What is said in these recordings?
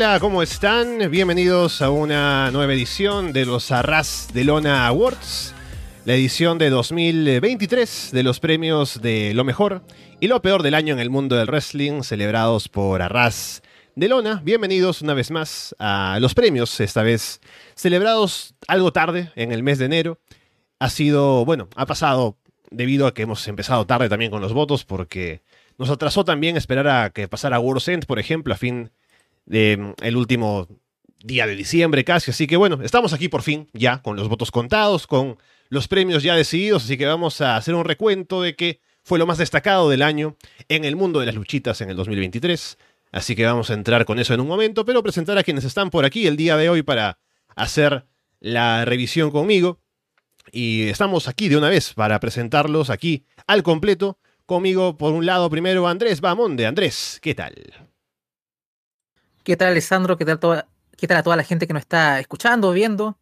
Hola, ¿cómo están? Bienvenidos a una nueva edición de los Arras de Lona Awards, la edición de 2023 de los premios de lo mejor y lo peor del año en el mundo del wrestling, celebrados por Arras de Lona. Bienvenidos una vez más a los premios, esta vez celebrados algo tarde, en el mes de enero. Ha sido, bueno, ha pasado debido a que hemos empezado tarde también con los votos, porque nos atrasó también esperar a que pasara World's End, por ejemplo, a fin de el último día de diciembre casi. Así que bueno, estamos aquí por fin, ya con los votos contados, con los premios ya decididos, así que vamos a hacer un recuento de qué fue lo más destacado del año en el mundo de las luchitas en el 2023. Así que vamos a entrar con eso en un momento, pero presentar a quienes están por aquí el día de hoy para hacer la revisión conmigo. Y estamos aquí de una vez para presentarlos aquí al completo. Conmigo, por un lado, primero Andrés Bamonde. Andrés, ¿qué tal? ¿Qué tal, Alessandro? ¿Qué tal, toda, ¿Qué tal a toda la gente que nos está escuchando, viendo?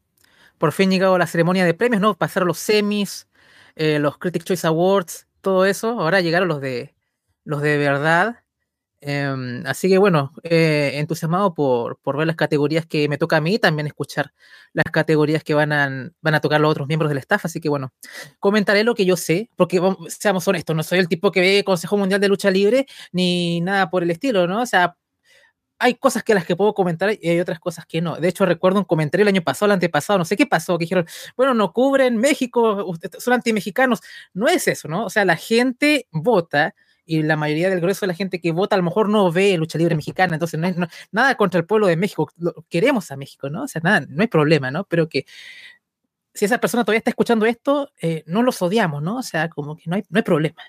Por fin llegado la ceremonia de premios, ¿no? Pasaron los semis, eh, los Critic Choice Awards, todo eso. Ahora llegaron los de los de verdad. Em, así que bueno, eh, entusiasmado por, por, ver las categorías que me toca a mí, también escuchar las categorías que van a, van a tocar los otros miembros del staff. Así que bueno, comentaré lo que yo sé, porque seamos honestos, no soy el tipo que ve Consejo Mundial de Lucha Libre ni nada por el estilo, ¿no? O sea, hay cosas que las que puedo comentar y hay otras cosas que no. De hecho, recuerdo un comentario el año pasado, el antepasado, no sé qué pasó, que dijeron, bueno, no cubren México, son anti-mexicanos. No es eso, ¿no? O sea, la gente vota y la mayoría del grueso de la gente que vota a lo mejor no ve lucha libre mexicana, entonces no hay nada contra el pueblo de México, queremos a México, ¿no? O sea, nada, no hay problema, ¿no? Pero que si esa persona todavía está escuchando esto, eh, no los odiamos, ¿no? O sea, como que no hay, no hay problema.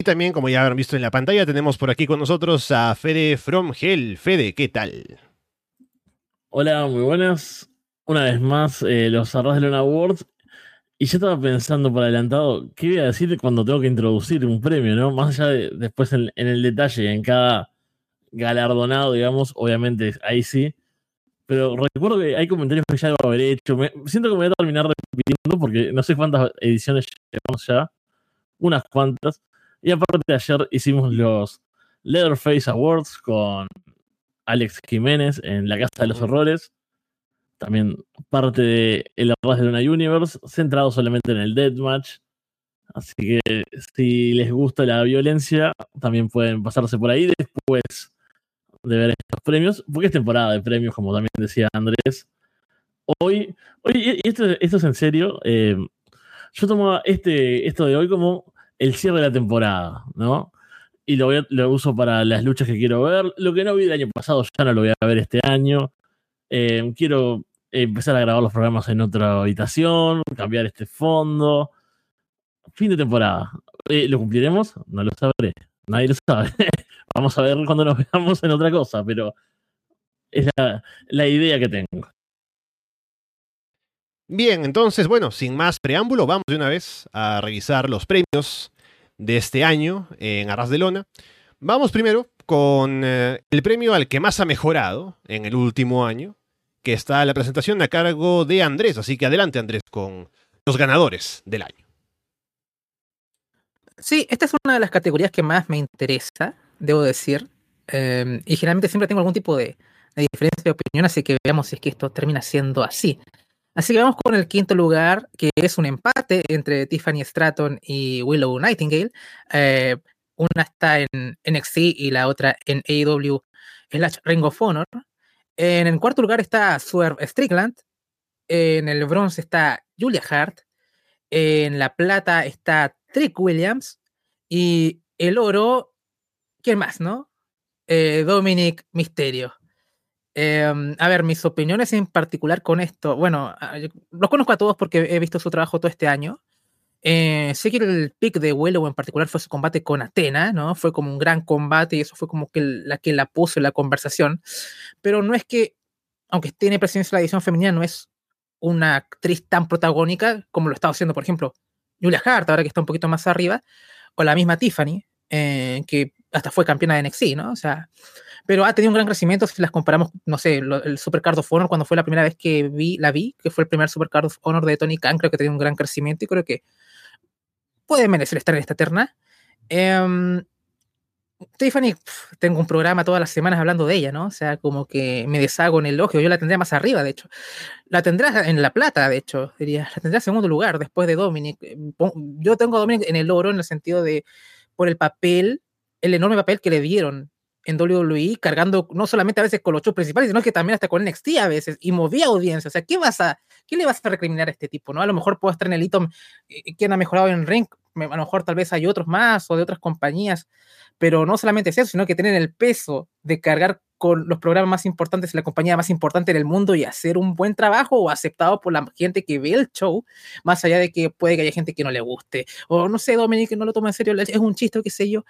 Y también, como ya habrán visto en la pantalla, tenemos por aquí con nosotros a Fede From Hell. Fede, ¿qué tal? Hola, muy buenas. Una vez más, eh, los Arras de Luna Awards. Y yo estaba pensando por adelantado, ¿qué voy a decir cuando tengo que introducir un premio, no? Más allá de después en, el detalle, en cada galardonado, digamos, obviamente ahí sí. Pero recuerdo que hay comentarios que ya debo haber hecho. siento que me voy a terminar repitiendo porque no sé cuántas ediciones llevamos ya. Unas cuantas. Y aparte ayer hicimos los Leatherface Awards con Alex Jiménez en la Casa de los Horrores. También parte de El Arras de Luna Universe, centrado solamente en el Deathmatch. Así que si les gusta la violencia, también pueden pasarse por ahí después de ver estos premios, porque es temporada de premios, como también decía Andrés. Hoy, hoy y esto, esto es en serio, eh, yo tomo este, esto de hoy como el cierre de la temporada, ¿no? Y lo, lo uso para las luchas que quiero ver. Lo que no vi el año pasado ya no lo voy a ver este año. Eh, quiero empezar a grabar los programas en otra habitación, cambiar este fondo. Fin de temporada. Eh, ¿Lo cumpliremos? No lo sabré. Nadie lo sabe. Vamos a ver cuando nos veamos en otra cosa, pero es la idea que tengo. Bien, entonces, bueno, sin más preámbulo, vamos de una vez a revisar los premios de este año en Arras de Lona. Vamos primero con eh, el premio al que más ha mejorado en el último año, que está la presentación a cargo de Andrés. Así que adelante, Andrés, con los ganadores del año. Sí, esta es una de las categorías que más me interesa, debo decir. Em, y generalmente siempre tengo algún tipo de, de diferencia de opinión, así que veamos si es que esto termina siendo así. Así que vamos con el quinto lugar, que es un empate entre Tiffany Stratton y Willow Nightingale. Eh, una está en NXT y la otra en AEW slash Ring of Honor. En el cuarto lugar está Swerve Strickland. En el bronce está Julia Hart. En la plata está Trick Williams. Y el oro, ¿quién más, no? Eh, Dominic Mysterio. Em, a ver, mis opiniones en particular con esto. Bueno, los conozco a todos porque he visto su trabajo todo este año. Eh, sé que el pick de Willow en particular fue su combate con Atena, ¿no? Fue como un gran combate y eso fue como que la que la puso en la conversación. Pero no es que, aunque tiene presencia en la edición femenina, no es una actriz tan protagónica como lo estaba haciendo, por ejemplo, Julia Hart, ahora que está un poquito más arriba, o la misma Tiffany, eh, que hasta fue campeona de NXT, ¿no? O sea, pero ha tenido un gran crecimiento si las comparamos, no sé, el Super Card of Honor cuando fue la primera vez que vi, la vi, que fue el primer Super Card of Honor de Tony Khan, creo que tiene un gran crecimiento y creo que puede merecer estar en esta terna. Em, Tiffany, tengo un programa todas las semanas hablando de ella, ¿no? O sea, como que me deshago en el elogio. Yo la tendría más arriba, de hecho. La tendrás en La Plata, de hecho, diría. La tendrá en segundo lugar después de Dominic. Yo tengo a Dominic en el oro en el sentido de por el papel, el enorme papel que le dieron en WWE, cargando no solamente a veces con los shows principales, sino que también hasta con NXT a veces, y movía audiencia. O sea, ¿qué vas a, qué le vas a recriminar a este tipo? ¿no? A lo mejor puede estar en el hito eh, quien ha mejorado en ring, a lo mejor tal vez hay otros más o de otras compañías, pero no solamente es eso, sino que tienen el peso de cargar con los programas más importantes la compañía más importante en el mundo y hacer un buen trabajo o aceptado por la gente que ve el show, más allá de que puede que haya gente que no le guste, o no sé, Dominic, no lo toma en serio, es un chiste qué sé yo.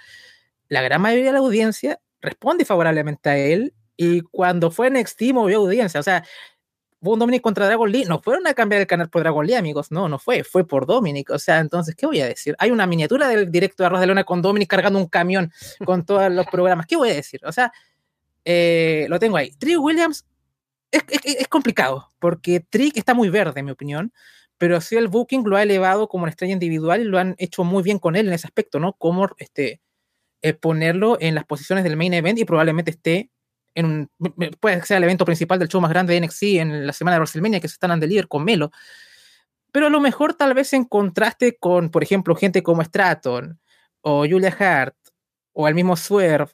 La gran mayoría de la audiencia responde favorablemente a él y cuando fue NXT movió audiencia, o sea, un Dominic contra Dragon Lee, no fueron a cambiar el canal por Dragon Lee, amigos, no, no fue, fue por Dominic, o sea, entonces, ¿qué voy a decir? Hay una miniatura del directo de Arroz de Lona con Dominic cargando un camión con todos los programas, ¿qué voy a decir? O sea, eh, lo tengo ahí. Trick Williams es, es, complicado, porque Trick está muy verde, en mi opinión, pero sí el booking lo ha elevado como una estrella individual y lo han hecho muy bien con él en ese aspecto, ¿no? Como este, eh, ponerlo en las posiciones del main event y probablemente esté en un, puede ser el evento principal del show más grande de NXT en la semana de WrestleMania que se están dando líder con Melo. Pero a lo mejor tal vez en contraste con, por ejemplo, gente como Stratton o Julia Hart o el mismo Swerve,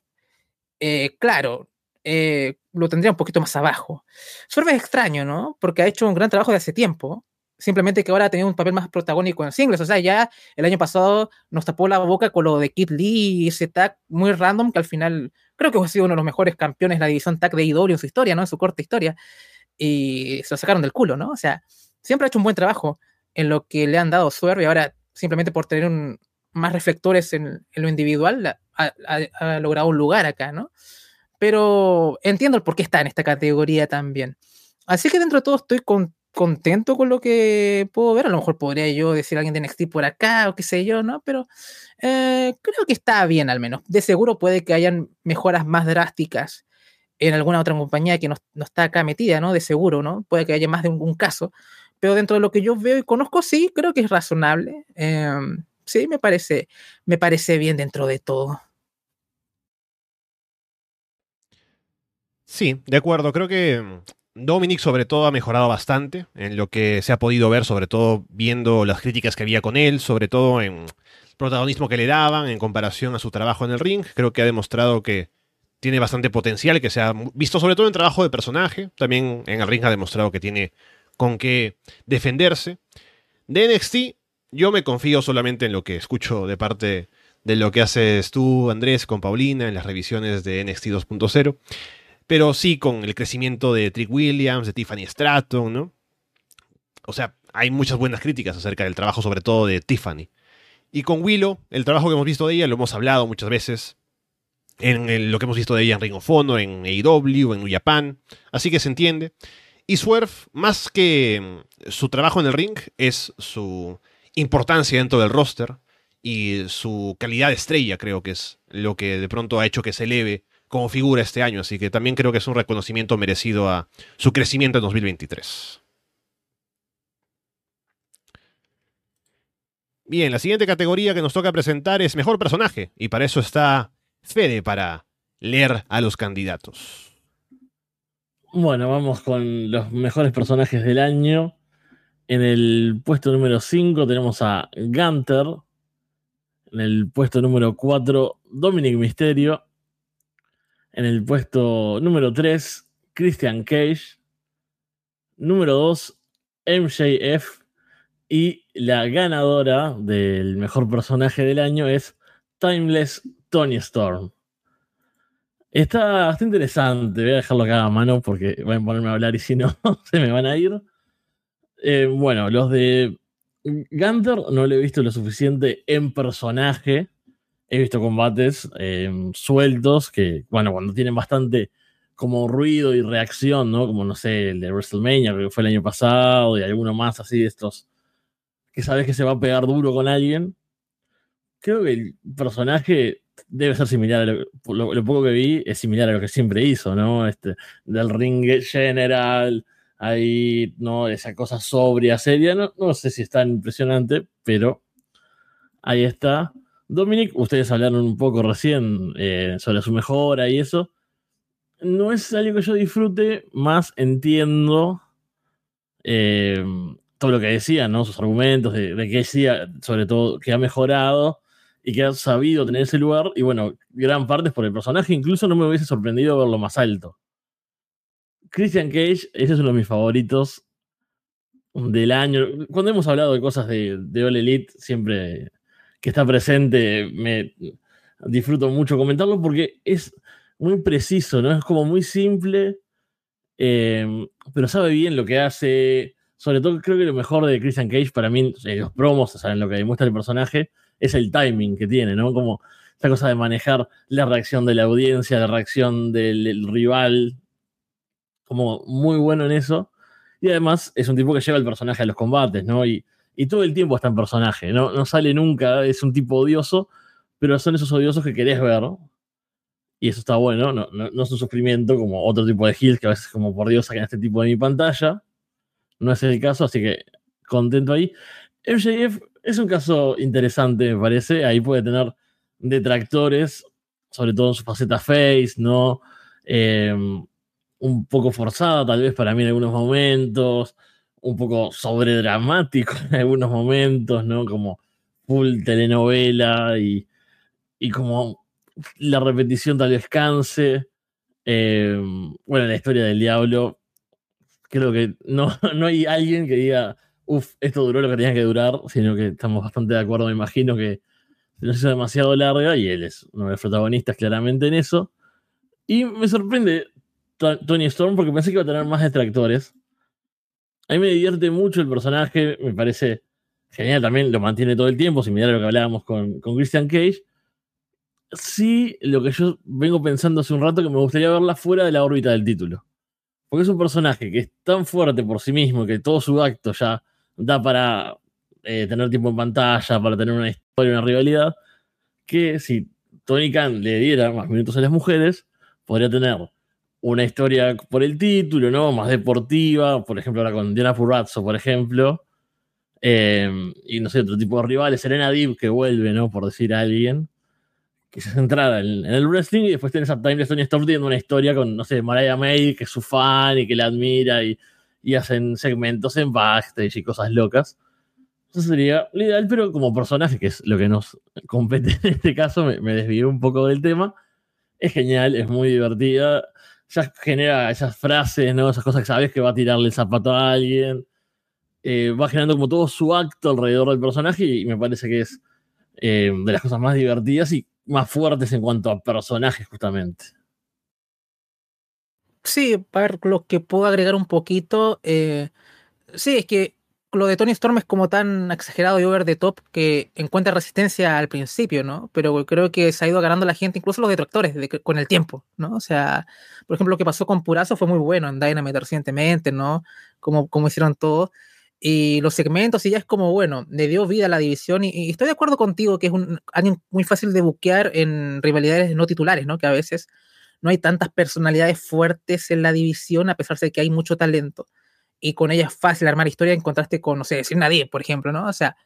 eh, claro, eh, lo tendría un poquito más abajo. Swerve es extraño, ¿no? Porque ha hecho un gran trabajo de hace tiempo. Simplemente que ahora ha tenido un papel más protagónico en singles. O sea, ya el año pasado nos tapó la boca con lo de Kid Lee y ese tag muy random que al final creo que ha sido uno de los mejores campeones de la división tag de IW en su historia, ¿no? En su corta historia. Y se lo sacaron del culo, ¿no? O sea, siempre ha hecho un buen trabajo en lo que le han dado Swerve y ahora simplemente por tener un, más reflectores en, lo individual ha, logrado un lugar acá, ¿no? Pero entiendo el por qué está en esta categoría también. Así que dentro de todo estoy contento con lo que puedo ver. A lo mejor podría yo decir a alguien de NXT por acá o qué sé yo, ¿no? Pero eh, creo que está bien al menos. De seguro puede que hayan mejoras más drásticas en alguna otra compañía que no, está acá metida, ¿no? De seguro, ¿no? Puede que haya más de un, caso. Pero dentro de lo que yo veo y conozco, sí, creo que es razonable. Em, sí, me parece, me parece bien dentro de todo. Sí, de acuerdo. Creo que Dominic sobre todo ha mejorado bastante en lo que se ha podido ver, sobre todo viendo las críticas que había con él, sobre todo en protagonismo que le daban en comparación a su trabajo en el ring. Creo que ha demostrado que tiene bastante potencial, que se ha visto sobre todo en trabajo de personaje. También en el ring ha demostrado que tiene con qué defenderse. De NXT, yo me confío solamente en lo que escucho de parte de lo que haces tú, Andrés, con Paulina en las revisiones de NXT 2.0 pero sí con el crecimiento de Trick Williams, de Tiffany Stratton, ¿no? O sea, hay muchas buenas críticas acerca del trabajo, sobre todo de Tiffany. Y con Willow, el trabajo que hemos visto de ella, lo hemos hablado muchas veces, en lo que hemos visto de ella en Ring of Honor, en AEW, en New Japan, así que se entiende. Y Swerve, más que mm, su trabajo en el ring, es su importancia dentro del roster y su calidad de estrella, creo que es lo que de pronto ha hecho que se eleve como figura este año, así que también creo que es un reconocimiento merecido a su crecimiento en 2023. Bien, la siguiente categoría que nos toca presentar es Mejor Personaje, y para eso está Fede para leer a los candidatos. Bueno, vamos con los mejores personajes del año. En el puesto número 5 tenemos a Gunter. En el puesto número 4, Dominic Misterio. En el puesto número 3, Christian Cage. Número 2, MJF. Y la ganadora del mejor personaje del año es Timeless Tony Storm. Está, está interesante, voy a dejarlo acá a mano porque voy a ponerme a hablar y si no, se me van a ir. Eh, bueno, los de Gunter no lo he visto lo suficiente en personaje he visto combates eh, sueltos que, bueno, cuando tienen bastante como ruido y reacción, ¿no? Como, no sé, el de WrestleMania, que fue el año pasado, y alguno más así de estos, que sabes que se va a pegar duro con alguien. Creo que el personaje debe ser similar a lo, lo, poco que vi, es similar a lo que siempre hizo, ¿no? Este, del ring general, ahí, ¿no? Esa cosa sobria, seria, no, no sé si es tan impresionante, pero ahí está Dominic, ustedes hablaron un poco recién eh, sobre su mejora y eso. No es algo que yo disfrute, más entiendo eh, todo lo que decía, ¿no? Sus argumentos de, que decía, sobre todo, que ha mejorado y que ha sabido tener ese lugar. Y bueno, gran parte es por el personaje. Incluso no me hubiese sorprendido verlo más alto. Christian Cage, ese es uno de mis favoritos del año. Cuando hemos hablado de cosas de, de All Elite, siempre que está presente, me disfruto mucho comentarlo porque es muy preciso, ¿no? Es como muy simple, eh, pero sabe bien lo que hace. Sobre todo, creo que lo mejor de Christian Cage para mí, eh, los promos, saben lo que demuestra el personaje, es el timing que tiene, ¿no? Como esta cosa de manejar la reacción de la audiencia, la reacción del, del rival, como muy bueno en eso. Y además es un tipo que lleva el personaje a los combates, ¿no? Y, y todo el tiempo está en personaje, ¿no? no sale nunca, es un tipo odioso, pero son esos odiosos que querés ver. Y eso está bueno, no, no, no es un sufrimiento como otro tipo de heels que a veces como por Dios sacan este tipo de mi pantalla. No es el caso, así que contento ahí. MJF es un caso interesante, me parece. Ahí puede tener detractores, sobre todo en su faceta face, ¿no? Eh, un poco forzada, tal vez para mí en algunos momentos un poco sobredramático en algunos momentos, ¿no? Como full telenovela y, y como la repetición tal vez canse. Eh, bueno, la historia del diablo, creo que no, no hay alguien que diga, uff, esto duró lo que tenía que durar, sino que estamos bastante de acuerdo, me imagino que se nos hizo demasiado larga y él es uno de los protagonistas claramente en eso. Y me sorprende Tony Storm porque pensé que iba a tener más detractores. A mí me divierte mucho el personaje, me parece genial también, lo mantiene todo el tiempo, similar a lo que hablábamos con, con Christian Cage. Sí, lo que yo vengo pensando hace un rato que me gustaría verla fuera de la órbita del título. Porque es un personaje que es tan fuerte por sí mismo que todo su acto ya da para eh, tener tiempo en pantalla, para tener una historia, una rivalidad, que si Tony Khan le diera más minutos a las mujeres, podría tener una historia por el título, ¿no? Más deportiva, por ejemplo, ahora con Diana Purrazzo, por ejemplo. Eh, y no sé, otro tipo de rivales. Serena Deep que vuelve, ¿no? Por decir a alguien. Que se centrara en, en, el wrestling y después tenés a Timeless Tony Storm teniendo una historia con, no sé, Mariah May, que es su fan y que la admira y, y hacen segmentos en backstage y cosas locas. Eso sería lo ideal, pero como personaje, que es lo que nos compete en este caso, me, me un poco del tema. Es genial, es muy divertida ya genera esas frases, ¿no? Esas cosas que sabes que va a tirarle el zapato a alguien. Eh, va generando como todo su acto alrededor del personaje y me parece que es eh, de las cosas más divertidas y más fuertes en cuanto a personajes, justamente. Sí, para lo que puedo agregar un poquito, eh, sí, es que lo de Tony Storm es como tan exagerado y over the top que encuentra resistencia al principio, ¿no? Pero creo que se ha ido ganando la gente, incluso los detractores, de, con el tiempo, ¿no? O sea, por ejemplo, lo que pasó con Purazo fue muy bueno en Dynamite recientemente, ¿no? Como, como hicieron todo. Y los segmentos, y ya es como, bueno, le dio vida a la división. Y, y estoy de acuerdo contigo que es un, alguien muy fácil de buquear en rivalidades no titulares, ¿no? Que a veces no hay tantas personalidades fuertes en la división, a pesar de que hay mucho talento y con ella es fácil armar historia en contraste con, no sé, decir nadie, por ejemplo, ¿no? O sea,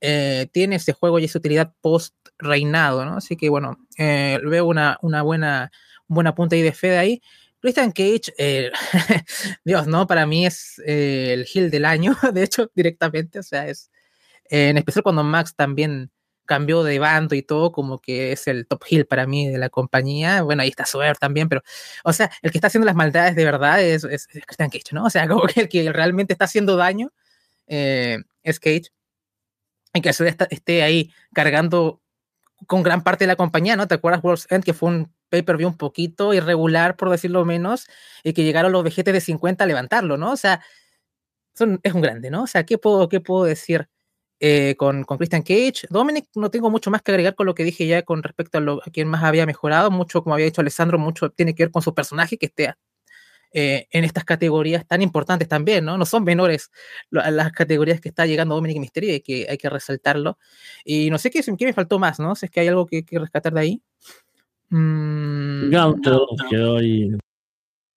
eh, tiene ese juego y esa utilidad post-reinado, ¿no? Así que, bueno, eh, veo una, una buena, un buen apunte ahí de fe de ahí. Christian Cage, eh, Dios, ¿no? Para mí es el heel del año, de hecho, directamente, o sea, es, en especial cuando Max también cambió de bando y todo, como que es el top heel para mí de la compañía. Bueno, ahí está Swerve también, pero, o sea, el que está haciendo las maldades de verdad es, es, es Christian Cage, ¿no? O sea, como que el que realmente está haciendo daño eh, es Cage. Y que se esté ahí cargando con gran parte de la compañía, ¿no? ¿Te acuerdas World's End, que fue un pay-per-view un poquito irregular, por decirlo menos, y que llegaron los vejetes de 50 a levantarlo, ¿no? O sea, son, es un grande, ¿no? O sea, ¿qué puedo, qué puedo decir? Eh, con, con, Christian Cage. Dominic, no tengo mucho más que agregar con lo que dije ya con respecto a, lo, a quien más había mejorado. Mucho, como había dicho Alessandro, mucho tiene que ver con su personaje que esté eh, en estas categorías tan importantes también, ¿no? No son menores las categorías que está llegando Dominic Mysterio y que hay que resaltarlo. Y no sé qué, qué me faltó más, ¿no? Si es que hay algo que, que rescatar de ahí. Mm, quedó ahí.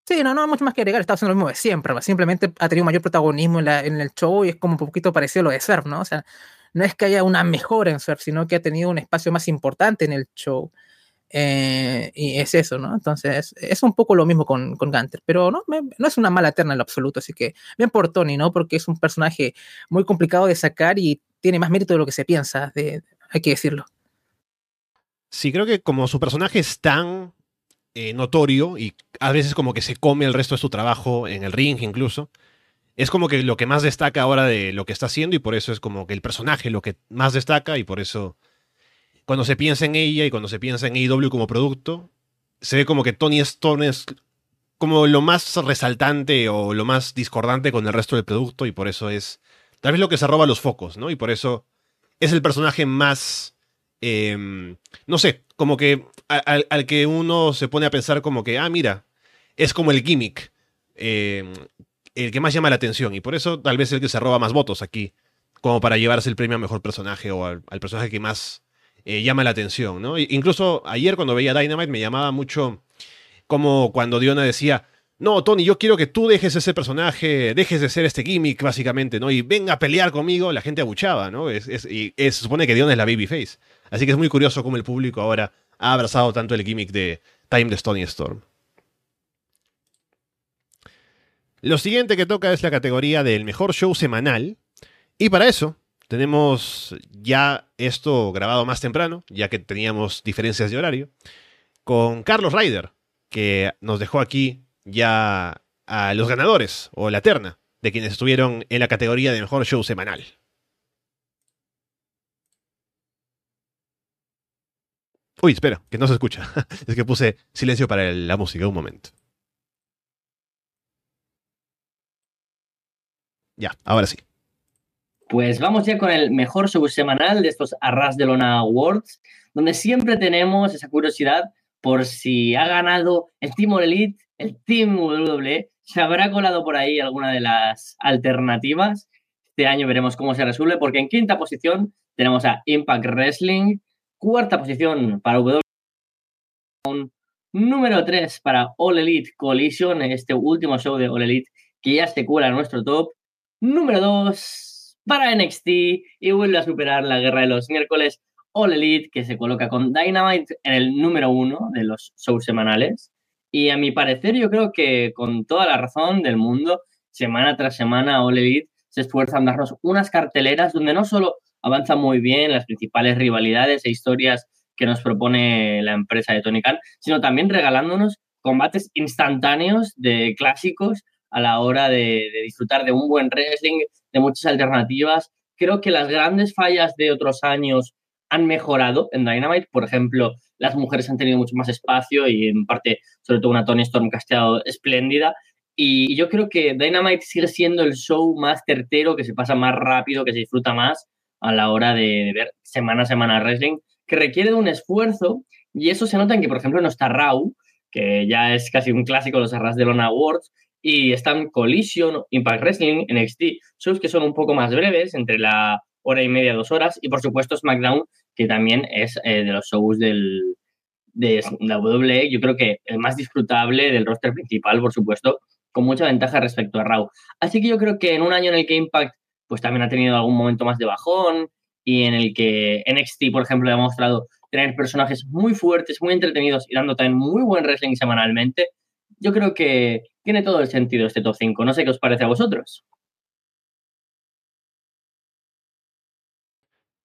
Sí, no, no hay mucho más que agregar, está haciendo lo mismo de siempre, simplemente ha tenido mayor protagonismo en, el show y es como un poquito parecido a lo de Surf, ¿no? O sea, no es que haya una mejora en Surf, sino que ha tenido un espacio más importante en el show. Eh, y es eso, ¿no? Entonces, es un poco lo mismo con, con pero no, es una mala terna en lo absoluto, así que bien por Tony, ¿no? Porque es un personaje muy complicado de sacar y tiene más mérito de lo que se piensa, hay que decirlo. Sí, creo que como su personaje es tan eh, notorio y a veces como que se come el resto de su trabajo en el ring incluso, es como que lo que más destaca ahora de lo que está haciendo y por eso es como que el personaje lo que más destaca y por eso cuando se piensa en ella y cuando se piensa en AEW como producto, se ve como que Tony Storm es como lo más resaltante o lo más discordante con el resto del producto y por eso es tal vez lo que se roba los focos, ¿no? Y por eso es el personaje más, em, no sé, como que al, que uno se pone a pensar como que, ah, mira, es como el gimmick, em, el que más llama la atención y por eso tal vez el que se roba más votos aquí, como para llevarse el premio a mejor personaje o al personaje que más eh, llama la atención, ¿no? Incluso ayer cuando veía Dynamite me llamaba mucho como cuando Diona decía, no, Tony, yo quiero que tú dejes ese personaje, dejes de ser este gimmick, básicamente, ¿no? Y venga a pelear conmigo, la gente abuchaba, ¿no? Es, y se supone que Diona es la babyface. Así que es muy curioso cómo el público ahora ha abrazado tanto el gimmick de Time de Tony Storm. Lo siguiente que toca es la categoría del mejor show semanal. Y para eso tenemos ya esto grabado más temprano, ya que teníamos diferencias de horario, con Carlos Ryder, que nos dejó aquí ya a los ganadores, o la terna, de quienes estuvieron en la categoría de mejor show semanal. Uy, espera, que no se escucha. es que puse silencio para la música un momento. Ya, ahora sí. Pues vamos ya con el mejor show semanal de estos Arras de Lona Awards, donde siempre tenemos esa curiosidad por si ha ganado el Team Elite, el Team WWE, se habrá colado por ahí alguna de las alternativas. Este año veremos cómo se resuelve, porque en quinta posición tenemos a Impact Wrestling, cuarta posición para WWE, número 3 para All Elite Collision, este último show de All Elite que ya se cuela nuestro top, número 2 para NXT y vuelve a superar la guerra de los miércoles. All Elite, que se coloca con Dynamite en el número uno de los shows semanales. Y a mi parecer, yo creo que con toda la razón del mundo, semana tras semana, All Elite se esfuerza en darnos unas carteleras donde no solo avanza muy bien las principales rivalidades e historias que nos propone la empresa de Tony Khan, sino también regalándonos combates instantáneos de clásicos a la hora de, disfrutar de un buen wrestling, de muchas alternativas. Creo que las grandes fallas de otros años han mejorado en Dynamite. Por ejemplo, las mujeres han tenido mucho más espacio y en parte, sobre todo una Tony Storm que ha estado espléndida. Y yo creo que Dynamite sigue siendo el show más certero, que se pasa más rápido, que se disfruta más a la hora de ver semana a semana wrestling, que requiere de un esfuerzo. Y eso se nota en que, por ejemplo, no está Raw, que ya es casi un clásico de los Arras de Lona Awards, y están Collision, Impact Wrestling, NXT, shows que son un poco más breves, entre la hora y media, dos horas, y por supuesto SmackDown, que también es eh, de los shows del, de WWE, yo creo que el más disfrutable del roster principal, por supuesto, con mucha ventaja respecto a Raw. Así que yo creo que en un año en el que Impact pues también ha tenido algún momento más de bajón y en el que NXT, por ejemplo, ha demostrado tener personajes muy fuertes, muy entretenidos y dando también muy buen wrestling semanalmente, yo creo que tiene todo el sentido este top 5. No sé qué os parece a vosotros.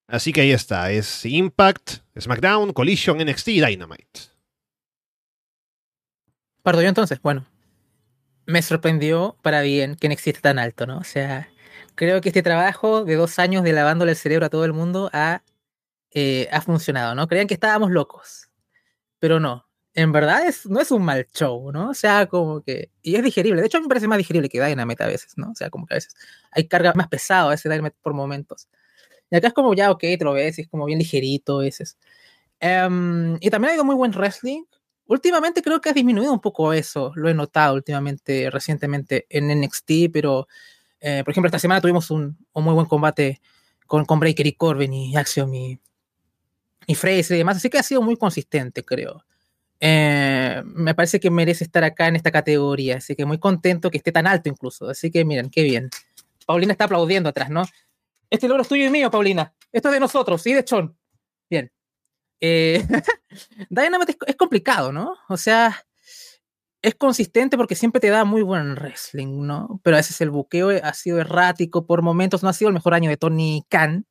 Así que ahí está, es Impact, SmackDown, Collision, NXT y Dynamite. Parto yo entonces, bueno. Me sorprendió para bien que NXT esté tan alto, ¿no? O sea, creo que este trabajo de dos años de lavándole el cerebro a todo el mundo ha, eh, ha funcionado, ¿no? Creían que estábamos locos, pero no en verdad es, no es un mal show, ¿no? O sea, como que. Y es digerible. De hecho, me parece más digerible que Dynamite a veces, ¿no? O sea, como que a veces hay carga más pesado a ese Dynamite por momentos. Y acá es como ya, ok, te lo ves, es como bien ligerito a veces. Em, y también ha habido muy buen wrestling. Últimamente creo que ha disminuido un poco eso. Lo he notado últimamente, recientemente en NXT, pero eh, por ejemplo, esta semana tuvimos un, un, muy buen combate con, con Breaker y Corbin y Axiom y, y Fraser y demás. Así que ha sido muy consistente, creo. Eh, me parece que merece estar acá en esta categoría, así que muy contento que esté tan alto incluso, así que miren, qué bien. Paulina está aplaudiendo atrás, ¿no? Este logro es tuyo y mío, Paulina. Esto es de nosotros, sí, de Chon. Bien. Eh, Dynamite es, es complicado, ¿no? O sea, es consistente porque siempre te da muy buen wrestling, ¿no? Pero a veces el buqueo ha sido errático por momentos, no ha sido el mejor año de Tony Khan.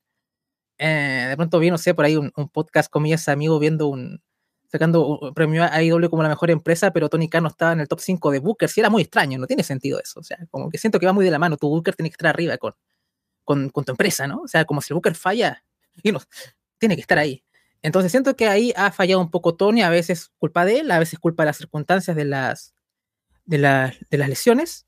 Eh, de pronto vi, no sé, por ahí un, un podcast, comillas, amigo, viendo un, sacando un premio a AEW como la mejor empresa, pero Tony Khan no estaba en el top 5 de Booker. Sí, era muy extraño, no tiene sentido eso. O sea, como que siento que va muy de la mano. Tu Booker tiene que estar arriba con, con, con tu empresa, ¿no? O sea, como si el Booker falla, y no, tiene que estar ahí. Entonces siento que ahí ha fallado un poco Tony, a veces culpa de él, a veces culpa de las circunstancias de las, de, la- de las lesiones.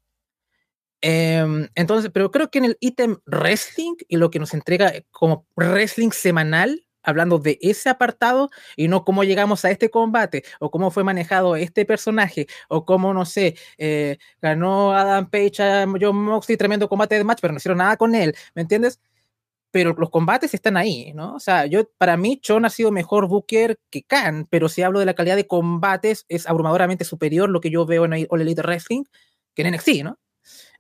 Em, entonces, pero creo que en el ítem wrestling y lo que nos entrega como wrestling semanal, hablando de ese apartado y no cómo llegamos a este combate o cómo fue manejado este personaje o cómo, no sé, eh, ganó Adam Page a John Moxley, tremendo combate de match, pero no hicieron nada con él, ¿me entiendes? Pero los combates están ahí, ¿no? O sea, yo, para mí, Chon ha sido mejor Booker que Khan, pero si hablo de la calidad de combates, es abrumadoramente superior lo que yo veo en All Elite Wrestling que en NXT, ¿no?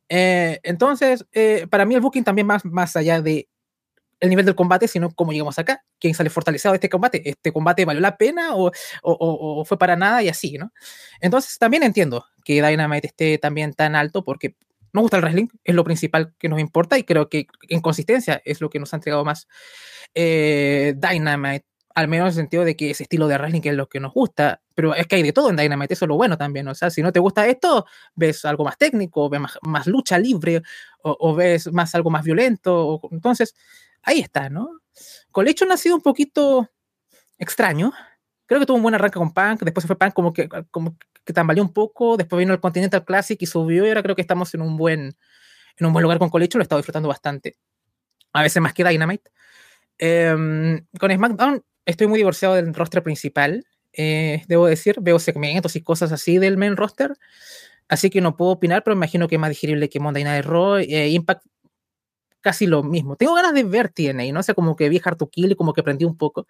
Eh, entonces, eh, para mí el booking también más, más allá de el nivel del combate, sino cómo llegamos acá, quién sale fortalecido de este combate, este combate valió la pena o, o, o, o fue para nada y así, ¿no? Entonces, también entiendo que Dynamite esté también tan alto porque nos gusta el wrestling, es lo principal que nos importa y creo que en consistencia es lo que nos ha entregado más eh, Dynamite, al menos en el sentido de que ese estilo de wrestling es lo que nos gusta, pero es que hay de todo en Dynamite, eso es lo bueno también, o sea, si no te gusta esto, ves algo más técnico, ves más, más lucha libre o, o, ves más algo más violento, o, entonces ahí está, ¿no? Collection ha sido un poquito extraño, creo que tuvo un buen arranque con Punk, después se fue Punk como que, como que tambaleó un poco, después vino el Continental Classic y subió y ahora creo que estamos en un buen, en un buen lugar con Collection, lo he estado disfrutando bastante. A veces más que Dynamite. Eh, con SmackDown estoy muy divorciado del roster principal, eh, debo decir, veo segmentos y cosas así del main roster, así que no puedo opinar, pero imagino que es más digerible que Monday Night Raw, eh, Impact casi lo mismo. Tengo ganas de ver TNA, ¿no? O sea, como que vi Hard to y como que aprendí un poco.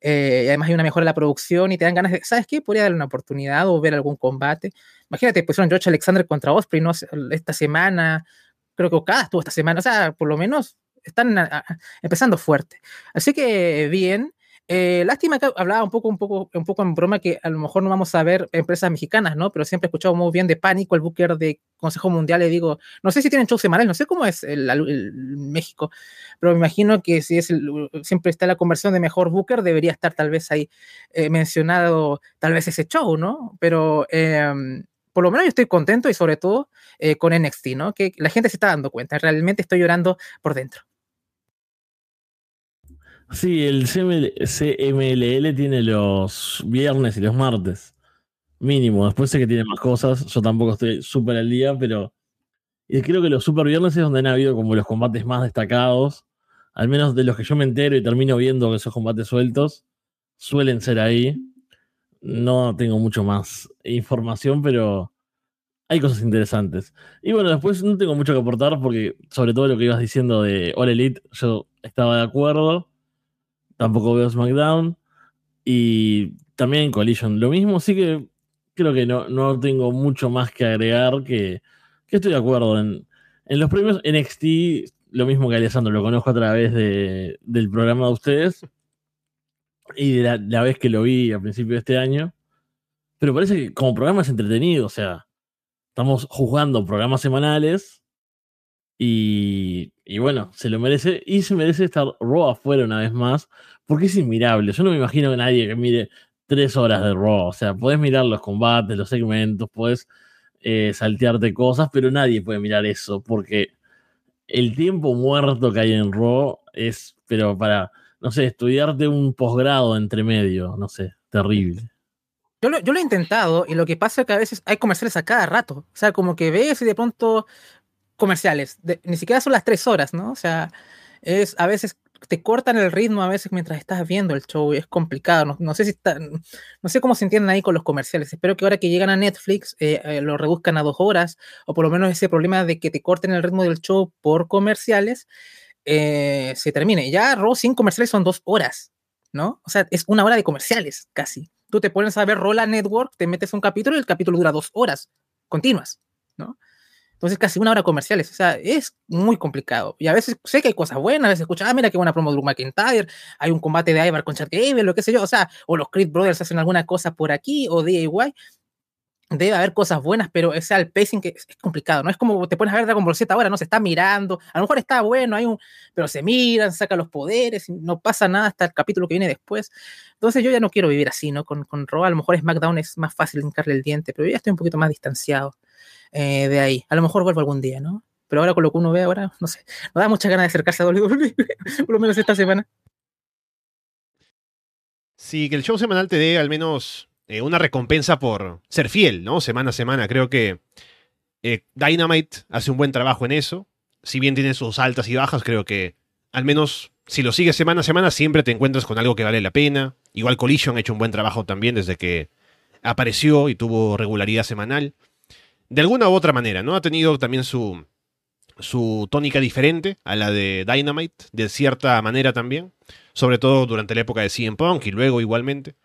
Eh, además hay una mejora en la producción y te dan ganas de, ¿sabes qué? Podría darle una oportunidad o ver algún combate. Imagínate, pusieron George Alexander contra Osprey, ¿no? Esta semana, creo que Okada estuvo esta semana, o sea, por lo menos están a, a, empezando fuerte. Así que bien. Eh, lástima que hablaba un poco, un poco, un poco en broma que a lo mejor no vamos a ver empresas mexicanas, ¿no? Pero siempre he escuchado muy bien de Pánico, el booker de Consejo Mundial, le digo, no sé si tienen shows semanales, no sé cómo es el, el, el México, pero me imagino que si es siempre está la conversión de mejor booker, debería estar tal vez ahí eh, mencionado tal vez ese show, ¿no? Pero eh, por lo menos yo estoy contento y sobre todo eh, con NXT, ¿no? Que la gente se está dando cuenta, realmente estoy llorando por dentro. Sí, el CML, CMLL tiene los viernes y los martes. Mínimo. Después sé que tiene más cosas. Yo tampoco estoy súper al día, pero creo que los super viernes es donde han habido como los combates más destacados. Al menos de los que yo me entero y termino viendo esos combates sueltos, suelen ser ahí. No tengo mucho más información, pero hay cosas interesantes. Y bueno, después no tengo mucho que aportar porque sobre todo lo que ibas diciendo de All Elite, yo estaba de acuerdo tampoco veo SmackDown. Y también Collision lo mismo, sí que creo que no, no tengo mucho más que agregar, que, que estoy de acuerdo. En, en, los premios NXT, lo mismo que Alessandro, lo conozco a través de, del programa de ustedes y de la, vez que lo vi a principio de este año. Pero parece que como programa es entretenido, o sea, estamos juzgando programas semanales y, y, bueno, se lo merece. Y se merece estar Raw afuera una vez más, porque es inmirable. Yo no me imagino que nadie que mire tres horas de Raw. O sea, podés mirar los combates, los segmentos, podés eh, saltearte cosas, pero nadie puede mirar eso, porque el tiempo muerto que hay en Raw es, pero para, no sé, estudiarte un posgrado entre medio, no sé, terrible. Yo lo, yo lo, he intentado y lo que pasa es que a veces hay comerciales a cada rato. O sea, como que ves y de pronto comerciales. De, ni siquiera son las tres horas, ¿no? O sea, es a veces te cortan el ritmo a veces mientras estás viendo el show. Es complicado. No, no sé si está, no sé cómo se entienden ahí con los comerciales. Espero que ahora que llegan a Netflix eh, eh, lo reduzcan a dos horas o por lo menos ese problema de que te corten el ritmo del show por comerciales eh, se termine. Ya Raw sin comerciales son dos horas, ¿no? O sea, es una hora de comerciales casi. Tú te pones a ver Rola Network, te metes un capítulo y el capítulo dura dos horas continuas, ¿no? Entonces, casi una hora comerciales. O sea, es muy complicado. Y a veces sé que hay cosas buenas, a veces escuchan, ah, mira qué buena promo de Drew McIntyre, hay un combate de Ivar con Chad Gable, lo que sé yo. O sea, o los Creed Brothers hacen alguna cosa por aquí, o DIY debe haber cosas buenas, pero o sea, el pacing que es, complicado, ¿no? Es como te pones a ver Dragon Ball ahora, ¿no? Se está mirando, a lo mejor está bueno, hay un, pero se miran, sacan los poderes, no pasa nada hasta el capítulo que viene después. Entonces yo ya no quiero vivir así, ¿no? Con, con Raw, a lo mejor SmackDown es más fácil hincarle el diente, pero yo ya estoy un poquito más distanciado eh, de ahí. A lo mejor vuelvo algún día, ¿no? Pero ahora con lo que uno ve ahora, no sé, no da mucha ganas de acercarse a WWE, por lo menos esta semana. Sí, que el show semanal te dé al menos eh, una recompensa por ser fiel, ¿no? Semana a semana. Creo que eh, Dynamite hace un buen trabajo en eso. Si bien tiene sus altas y bajas, creo que al menos si lo sigues semana a semana siempre te encuentras con algo que vale la pena. Igual Collision ha hecho un buen trabajo también desde que apareció y tuvo regularidad semanal. De alguna u otra manera, ¿no? Ha tenido también su, su tónica diferente a la de Dynamite, de cierta manera también. Sobre todo durante la época de CM Punk y luego igualmente.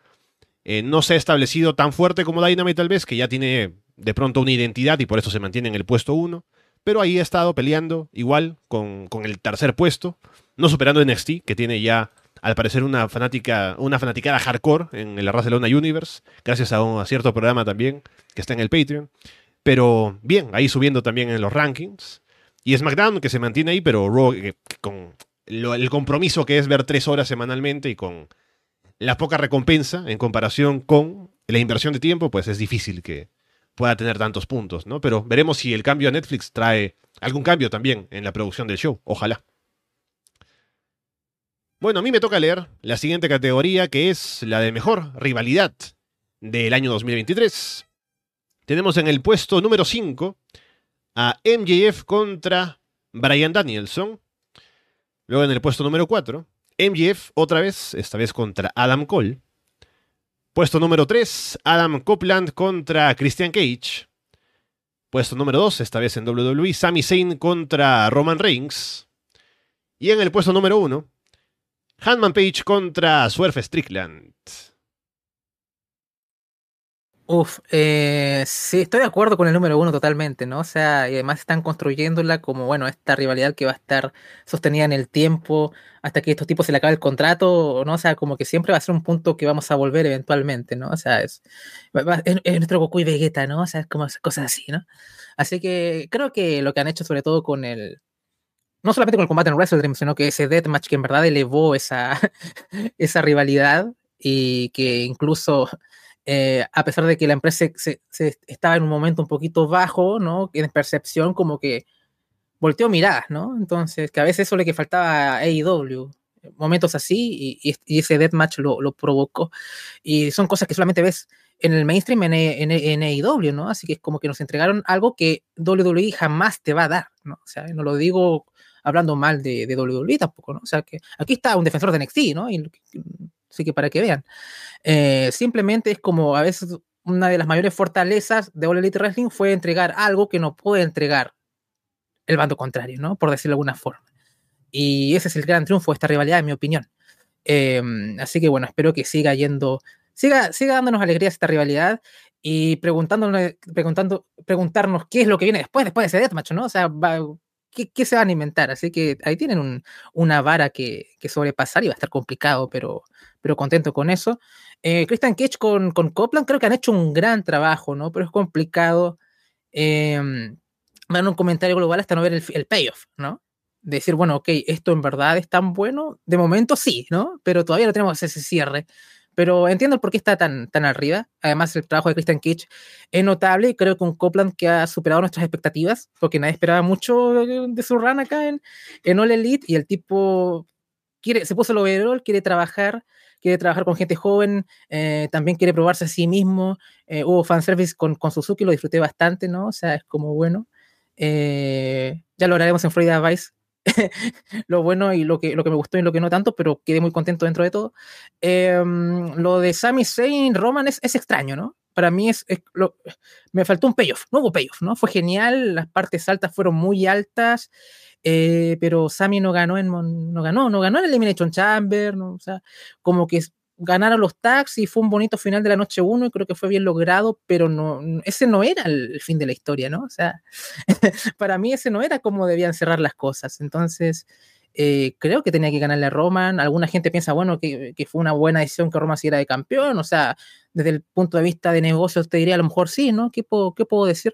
Eh, no se ha establecido tan fuerte como Dynamite tal vez, que ya tiene de pronto una identidad y por eso se mantiene en el puesto 1. Pero ahí ha estado peleando igual con, el tercer puesto, no superando NXT, que tiene ya al parecer una fanática, una fanaticada hardcore en el Barcelona Universe, gracias a, un, cierto programa también que está en el Patreon. Pero bien, ahí subiendo también en los rankings. Y SmackDown que se mantiene ahí, pero Raw con el compromiso que es ver tres horas semanalmente y con la poca recompensa en comparación con la inversión de tiempo, pues es difícil que pueda tener tantos puntos, ¿no? Pero veremos si el cambio a Netflix trae algún cambio también en la producción del show, ojalá. Bueno, a mí me toca leer la siguiente categoría, que es la de mejor rivalidad del año 2023. Tenemos en el puesto número 5 a MJF contra Brian Danielson. Luego en el puesto número 4 MGF otra vez, esta vez contra Adam Cole. Puesto número 3, Adam Copeland contra Christian Cage. Puesto número 2, esta vez en WWE, Sami Zayn contra Roman Reigns. Y en el puesto número 1, Hanman Page contra Swerve Strickland. Uf, eh, sí, estoy de acuerdo con el número uno totalmente, ¿no? O sea, y además están construyéndola como, bueno, esta rivalidad que va a estar sostenida en el tiempo hasta que estos tipos se le acabe el contrato, ¿no? O sea, como que siempre va a ser un punto que vamos a volver eventualmente, ¿no? O sea, es, nuestro Goku y Vegeta, ¿no? O sea, es como cosas así, ¿no? Así que creo que lo que han hecho sobre todo con el, no solamente con el combate en Wrestle sino que ese deathmatch que en verdad elevó esa, esa rivalidad y que incluso eh, a pesar de que la empresa se, estaba en un momento un poquito bajo, ¿no? En percepción como que volteó miradas, ¿no? Entonces, que a veces eso es lo que faltaba a AEW, momentos así, y, ese deathmatch lo, lo provocó. Y son cosas que solamente ves en el mainstream en, en, AEW, ¿no? Así que es como que nos entregaron algo que WWE jamás te va a dar, ¿no? O sea, no lo digo hablando mal de, de WWE tampoco, ¿no? O sea, que aquí está un defensor de NXT, ¿no? Y Así que para que vean. Eh, simplemente es como a veces una de las mayores fortalezas de All Elite Wrestling fue entregar algo que no puede entregar el bando contrario, ¿no? Por decirlo de alguna forma. Y ese es el gran triunfo de esta rivalidad, en mi opinión. Em, así que bueno, espero que siga yendo, siga, siga dándonos alegrías esta rivalidad y preguntándonos, preguntando, preguntarnos qué es lo que viene después, después de ese deathmatch, ¿no? O sea, va, ¿qué, se van a inventar? Así que ahí tienen una vara que, sobrepasar y va a estar complicado, pero, pero contento con eso. Eh, Christian Cage con, con Copland creo que han hecho un gran trabajo, ¿no? Pero es complicado eh, dar un comentario global hasta no ver el, payoff, ¿no? decir, bueno, ok, esto en verdad es tan bueno. De momento sí, ¿no? Pero todavía no tenemos ese cierre. Pero entiendo el por qué está tan, tan arriba. Además, el trabajo de Christian Cage es notable y creo que un Copland que ha superado nuestras expectativas, porque nadie esperaba mucho de, su run acá en, en All Elite y el tipo quiere, se puso el overall, quiere trabajar, quiere trabajar con gente joven, eh, también quiere probarse a sí mismo. Eh, hubo fanservice con, con Suzuki, lo disfruté bastante, ¿no? O sea, es como bueno. Eh, ya lo haremos en Florida Vice lo bueno y lo que, lo que me gustó y lo que no tanto, pero quedé muy contento dentro de todo. Em, lo de Sami Zayn, Roman es, es extraño, ¿no? Para mí es, me faltó un payoff, no hubo payoff, ¿no? Fue genial, las partes altas fueron muy altas, eh, pero Sami no ganó en no ganó, no ganó en Elimination Chamber, ¿no? o sea, como que ganaron los tags y fue un bonito final de la noche 1 y creo que fue bien logrado, pero no, ese no era el fin de la historia, ¿no? O sea, para mí ese no era como debían cerrar las cosas. Entonces, eh, creo que tenía que ganarle a Roman. Alguna gente piensa, bueno, que, que, fue una buena decisión que Roman siguiera de campeón. O sea, desde el punto de vista de negocios, te diría a lo mejor sí, ¿no? ¿Qué puedo, qué puedo decir?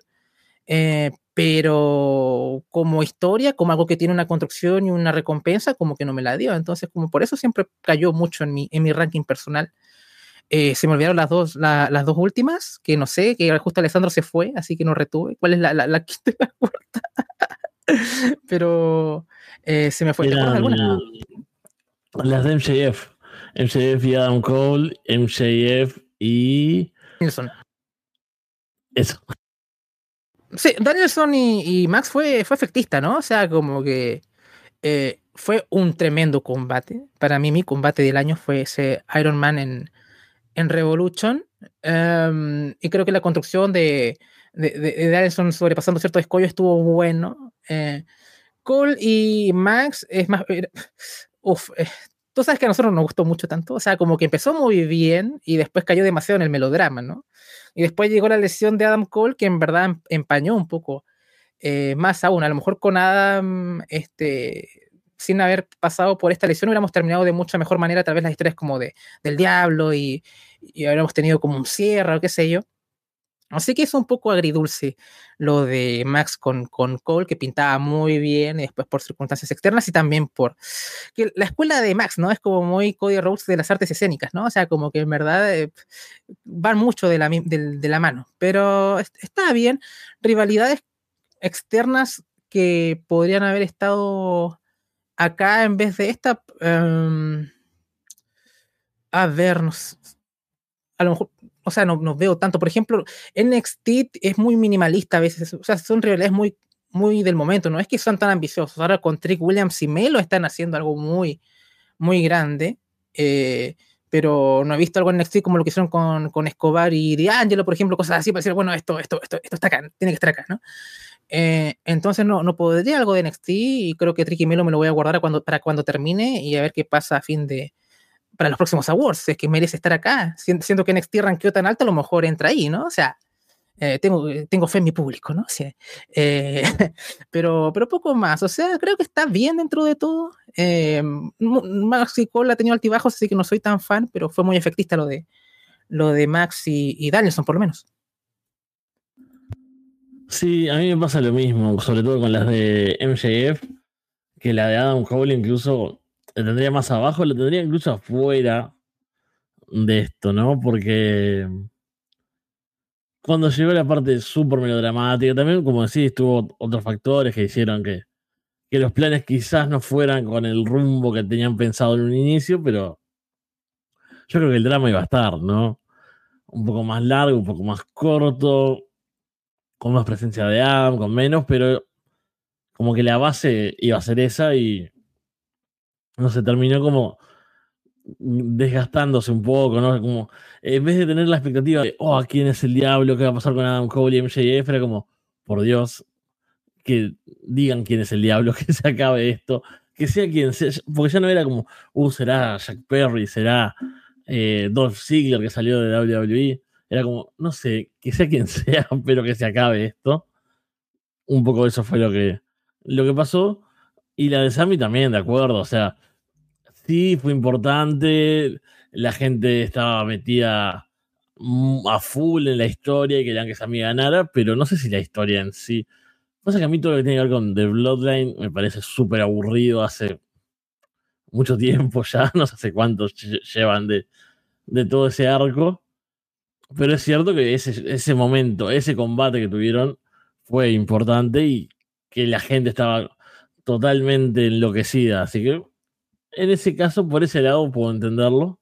Eh, pero como historia, como algo que tiene una construcción y una recompensa, como que no me la dio. Entonces, como por eso siempre cayó mucho en mi, en mi ranking personal. Eh, se me olvidaron las dos, la, las dos últimas, que no sé, que justo Alessandro se fue, así que no retuve. ¿Cuál es la, la, la quinta y la cuarta? pero eh, se me fue. Eran, alguna? Las de MJF. MJF y Adam Cole, MJF y. Nelson. Eso. Sí, Danielson y, y, Max fue, fue efectista, ¿no? O sea, como que eh, fue un tremendo combate. Para mí, mi combate del año fue ese Iron Man en, en Revolution. Um, y creo que la construcción de, de, de, Danielson sobrepasando ciertos escollos estuvo bueno. Eh, Cole y Max es más. Uf, eh, tú sabes que a nosotros nos gustó mucho tanto. O sea, como que empezó muy bien y después cayó demasiado en el melodrama, ¿no? Y después llegó la lesión de Adam Cole, que en verdad em, empañó un poco. Eh, más aún, a lo mejor con Adam, este, sin haber pasado por esta lesión, hubiéramos terminado de mucha mejor manera, tal vez las historias como de, del diablo y, y hubiéramos tenido como un cierre o qué sé yo. Así que es un poco agridulce lo de Max con, con Cole, que pintaba muy bien, y después por circunstancias externas y también por que la escuela de Max, ¿no? Es como muy Cody Rhodes de las artes escénicas, ¿no? O sea, como que en verdad eh, van mucho de la, de, la mano, pero está bien. Rivalidades externas que podrían haber estado acá en vez de esta. Um, a ver, no sé, a lo mejor o sea, no, no, veo tanto. Por ejemplo, NXT es muy minimalista a veces, o sea, son realidades muy, muy del momento, no es que son tan ambiciosos. Ahora con Trick Williams y Melo están haciendo algo muy, muy grande, eh, pero no he visto algo en NXT como lo que hicieron con, con Escobar y D'Angelo, por ejemplo, cosas así para decir, bueno, esto, esto, esto, esto está acá, tiene que estar acá, ¿no? Eh, entonces no, no podría algo de NXT y creo que Trick y Melo me lo voy a guardar cuando, para cuando termine y a ver qué pasa a fin de, para los próximos awards, es que merece estar acá. Siento que NXT ranqueó tan alto, a lo mejor entra ahí, ¿no? O sea, eh, tengo, tengo fe en mi público, ¿no? Sí, eh, pero, pero poco más. O sea, creo que está bien dentro de todo. Eh, Max y Cole ha tenido altibajos, así que no soy tan fan, pero fue muy efectista lo de, lo de Max y, y Danielson, por lo menos. Sí, a mí me pasa lo mismo, sobre todo con las de MJF, que la de Adam Cole incluso le tendría más abajo, le tendría incluso afuera de esto, ¿no? Porque cuando llegó la parte súper melodramática, también, como decís, tuvo otros factores que hicieron que, que los planes quizás no fueran con el rumbo que tenían pensado en un inicio, pero yo creo que el drama iba a estar, ¿no? Un poco más largo, un poco más corto, con más presencia de Adam, con menos, pero como que la base iba a ser esa y no se terminó como desgastándose un poco, ¿no? Como, en vez de tener la expectativa de, oh, ¿quién es el diablo? ¿Qué va a pasar con Adam Cole y MJF? Era como, por Dios, que digan quién es el diablo, que se acabe esto, que sea quien sea, porque ya no era como, uh, será Jack Perry, será eh, Dolph Ziggler que salió de WWE, era como, no sé, que sea quien sea, pero que se acabe esto. Un poco eso fue lo que, lo que pasó. Y la de Sammy también, de acuerdo, o sea, sí fue importante, la gente estaba metida a full en la historia y querían que Sammy ganara, pero no sé si la historia en sí. Pasa que a mí todo lo que tiene que ver con The Bloodline me parece súper aburrido hace mucho tiempo ya, no sé cuántos llevan de, de todo ese arco. Pero es cierto que ese, ese momento, ese combate que tuvieron fue importante y que la gente estaba totalmente enloquecida. Así que en ese caso, por ese lado, puedo entenderlo.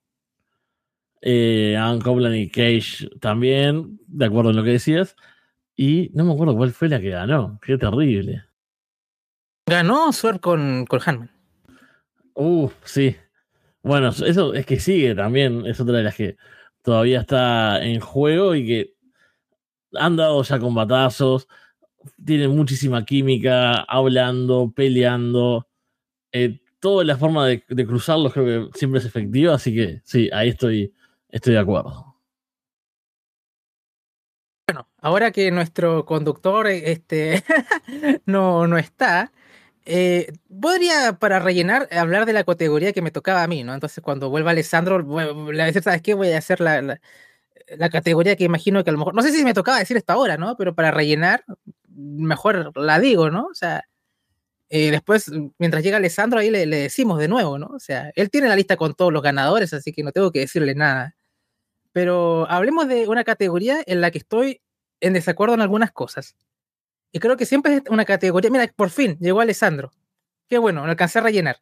Eh, Copeland y Cage también, de acuerdo en lo que decías. Y no me acuerdo cuál fue la que ganó. Qué terrible. Ganó Swerve con, con Hanman. Uh, sí. Bueno, eso es que sigue también. Es otra de las que todavía está en juego y que han dado ya combatazos. Tienen muchísima química, hablando, peleando. Eh, toda la forma de, cruzarlos creo que siempre es efectiva, así que sí, ahí estoy, estoy de acuerdo. Bueno, ahora que nuestro conductor este, no, no está, eh, podría, para rellenar, hablar de la categoría que me tocaba a mí, ¿no? Entonces, cuando vuelva Alessandro, le a decir, ¿sabes qué? Voy a hacer la, la, la, categoría que imagino que a lo mejor, no sé si me tocaba decir esta hora, ¿no? Pero para rellenar, mejor la digo, ¿no? O sea, eh, después, mientras llega Alessandro, ahí le, decimos de nuevo, ¿no? O sea, él tiene la lista con todos los ganadores, así que no tengo que decirle nada. Pero hablemos de una categoría en la que estoy en desacuerdo en algunas cosas. Y creo que siempre es una categoría. Mira, por fin llegó Alessandro. Qué bueno, lo alcancé a rellenar.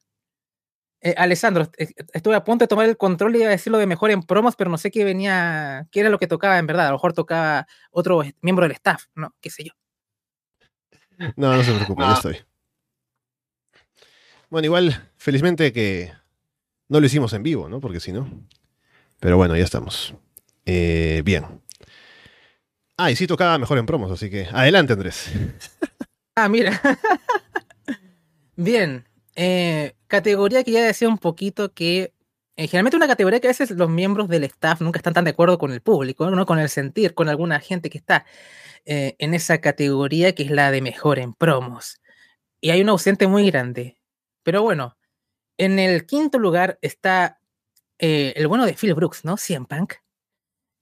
Eh, Alessandro, estuve a punto de tomar el control y iba a decirlo de mejor en promos, pero no sé qué venía, qué era lo que tocaba en verdad. A lo mejor tocaba otro miembro del staff, ¿no? Qué sé yo. No, no se preocupe, no. yo estoy. Bueno, igual, felizmente que no lo hicimos en vivo, ¿no? Porque si no. Pero bueno, ya estamos. Eh, bien. Ah, y sí tocaba mejor en promos, así que adelante, Andrés. Ah, mira. Bien. Eh, categoría que ya decía un poquito que generalmente una categoría que a veces los miembros del staff nunca están tan de acuerdo con el público, ¿no? con el sentir, con alguna gente que está eh, en esa categoría que es la de mejor en promos. Y hay un ausente muy grande. Pero bueno, en el quinto lugar está eh, el bueno de Phil Brooks, ¿no? CM Punk.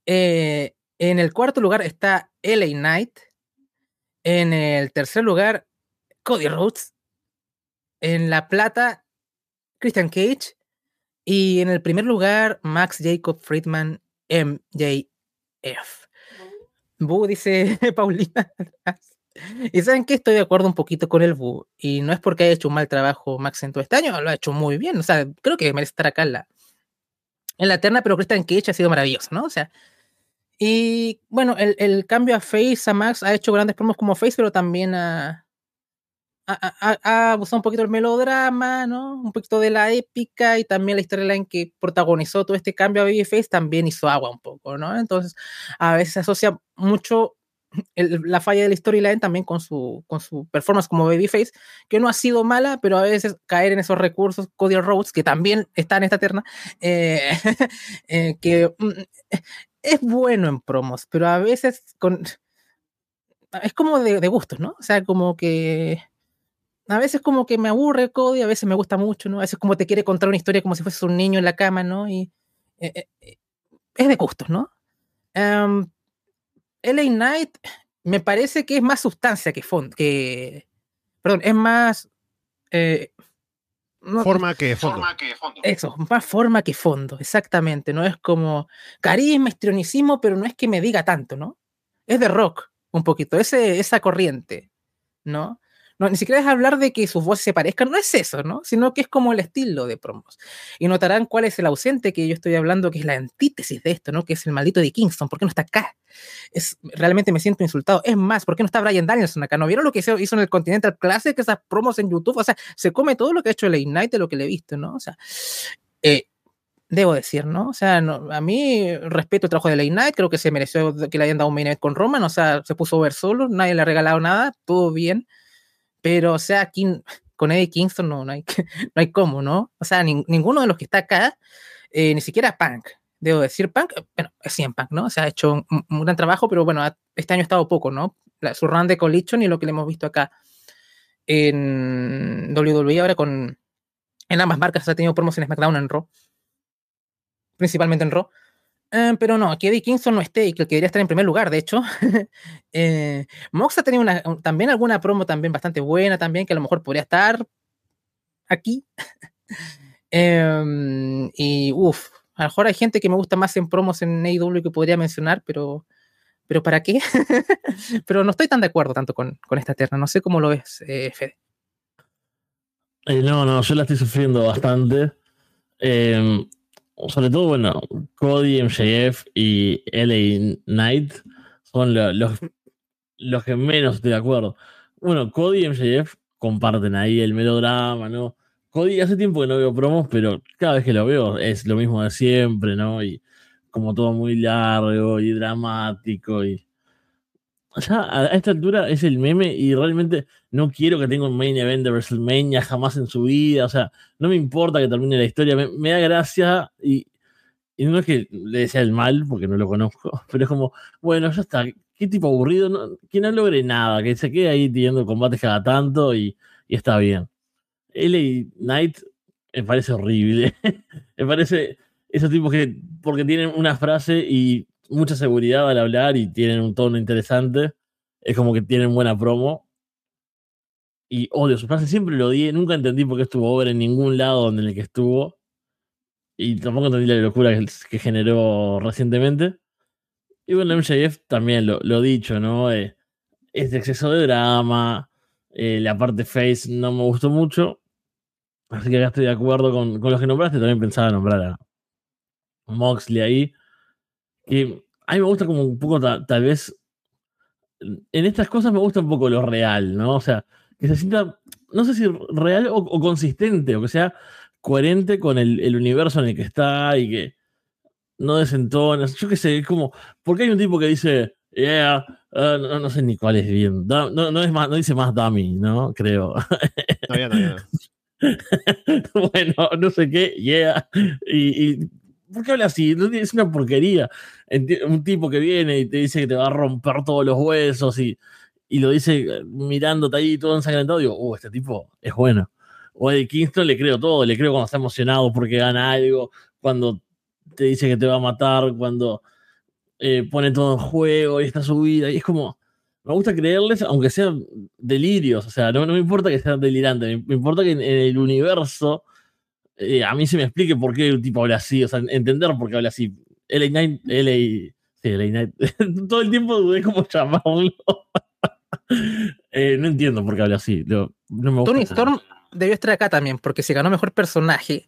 en el cuarto lugar está LA Knight. En el tercer lugar, Cody Rhodes. En la plata, Christian Cage. Y en el primer lugar, Max Jacob Friedman, MJF. Bu, dice Paulina. y saben que estoy de acuerdo un poquito con el Bu. Y no es porque haya hecho un mal trabajo Max en todo este año, lo ha hecho muy bien. O sea, creo que merece estar acá en la, en la terna, pero Christian Cage ha sido maravilloso, ¿no? O sea, y bueno, el, el cambio a Face, a Max, ha hecho grandes promos como Face, pero también ha, ha, abusado un poquito el melodrama, ¿no? Un poquito de la épica y también la storyline que protagonizó todo este cambio a Babyface también hizo agua un poco, ¿no? Entonces, a veces se asocia mucho el, la falla de la storyline también con su, con su performance como Babyface, que no ha sido mala, pero a veces caer en esos recursos, Cody Rhodes, que también está en esta terna, eh, eh, que mm, es bueno en promos, pero a veces con... Es como de, de gustos, ¿no? O sea, como que a veces como que me aburre Cody, a veces me gusta mucho, ¿no? A veces como te quiere contar una historia como si fueses un niño en la cama, ¿no? Y eh, eh, es de gustos, ¿no? Um, LA Knight me parece que es más sustancia que fondo, que... Perdón, es más... Eh, no, forma, que fondo. forma que fondo. Eso, más forma que fondo, exactamente. No es como carisma, histrionicismo, pero no es que me diga tanto, ¿no? Es de rock, un poquito, ese, esa corriente, ¿no? No, ni siquiera es hablar de que sus voces se parezcan, no es eso, ¿no? Sino que es como el estilo de promos. Y notarán cuál es el ausente que yo estoy hablando, que es la antítesis de esto, ¿no? Que es el maldito de Kingston. ¿Por qué no está acá? Es, realmente me siento insultado. Es más, ¿por qué no está Brian Danielson acá? ¿No vieron lo que hizo en el Continental Classic? Esas promos en YouTube. O sea, se come todo lo que ha hecho el Ignite lo que le he visto, ¿no? O sea, eh, debo decir, ¿no? O sea, no, a mí respeto el trabajo de Late Night, creo que se mereció que le hayan dado un main event con Roman, o sea, se puso ver solo, nadie le ha regalado nada, todo bien. Pero, o sea, aquí con Eddie Kingston no, no, hay, no hay cómo, ¿no? O sea, ni, ninguno de los que está acá, eh, ni siquiera Punk. Debo decir, Punk, bueno, es 100 Punk, ¿no? O sea, ha hecho un, gran trabajo, pero bueno, este año ha estado poco, ¿no? Su run de Collision y lo que le hemos visto acá en WWE ahora con. En ambas marcas ha tenido promos en SmackDown en Raw. Principalmente en Raw. Uh, pero no, aquí Eddie Kingston no esté y que debería estar en primer lugar, de hecho. eh, Mox ha tenido también alguna promo también bastante buena también, que a lo mejor podría estar aquí. eh, y uff, a lo mejor hay gente que me gusta más en promos en AEW que podría mencionar, pero, pero ¿para qué? pero no estoy tan de acuerdo tanto con, con esta terna, no sé cómo lo ves, eh, Fede. Eh, no, no, yo la estoy sufriendo bastante. Eh, sobre todo, bueno, Cody, MJF y LA Knight son lo, los, los que menos estoy de acuerdo. Bueno, Cody y MJF comparten ahí el melodrama, ¿no? Cody hace tiempo que no veo promos, pero cada vez que lo veo es lo mismo de siempre, ¿no? Y como todo muy largo y dramático y ya a esta altura es el meme y realmente no quiero que tenga un main event de WrestleMania jamás en su vida. O sea, no me importa que termine la historia. Me, da gracia y, y, no es que le desea el mal, porque no lo conozco, pero es como, bueno, ya está. Qué tipo aburrido, que no logre nada, que se quede ahí teniendo combates cada tanto y, y está bien. LA Knight me parece horrible. me parece esos tipos que, porque tienen una frase y mucha seguridad al hablar y tienen un tono interesante. Es como que tienen buena promo. Y odio su frase, siempre lo odié, nunca entendí por qué estuvo over en ningún lado donde en estuvo. Y tampoco entendí la locura que, generó recientemente. Y bueno, MJF también lo, lo dicho, ¿no? Eh, este exceso de drama, eh, la parte face no me gustó mucho. Así que acá estoy de acuerdo con, con los que nombraste. También pensaba nombrar a Moxley ahí que a mí me gusta como un poco tal vez, en estas cosas me gusta un poco lo real, ¿no? O sea, que se sienta, no sé si real o, consistente, o que sea coherente con el, universo en el que está y que no desentona. Yo qué sé, es como, porque hay un tipo que dice, yeah, uh, no, sé ni cuál es bien, no, no, es más, no dice más dummy, ¿no? Creo. No, no, bueno, no sé qué, yeah. y ¿por qué habla así? Es una porquería. Un tipo que viene y te dice que te va a romper todos los huesos y, y lo dice eh, mirándote ahí todo ensangrentado. Digo, uh, este tipo es bueno. O Eddie Kingston le creo todo, le creo cuando está emocionado porque gana algo, cuando te dice que te va a matar, cuando eh, pone todo en juego y está su vida. Y es como, me gusta creerles, aunque sean delirios. O sea, no, me importa que sean delirantes, me, importa que en el universo eh, a mí se me explique por qué el tipo habla así, o sea, entender por qué habla así. LA Knight, LA, sí, LA Knight, todo el tiempo dudé cómo llamarlo. eh, no entiendo por qué habla así. No, me Tony Storm debió estar acá también, porque si ganó mejor personaje,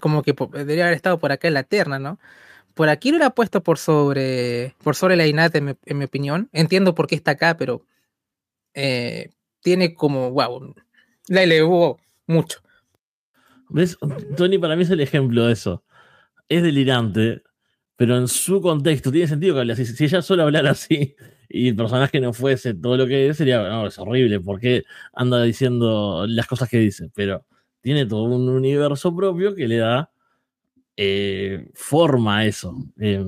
como que debería haber estado por acá en la terna, ¿no? Por aquí lo ha puesto por sobre, por sobre la en mi, en mi opinión. Entiendo por qué está acá, pero eh, tiene como, wow, la elevó mucho. ¿Ves? Tony para mí es el ejemplo de eso. Es delirante, pero en su contexto tiene sentido que hable así. Si ella solo hablara así y el personaje no fuese todo lo que es, sería, no, es horrible, porque anda diciendo las cosas que dice, pero tiene todo un universo propio que le da eh, forma a eso. Eh,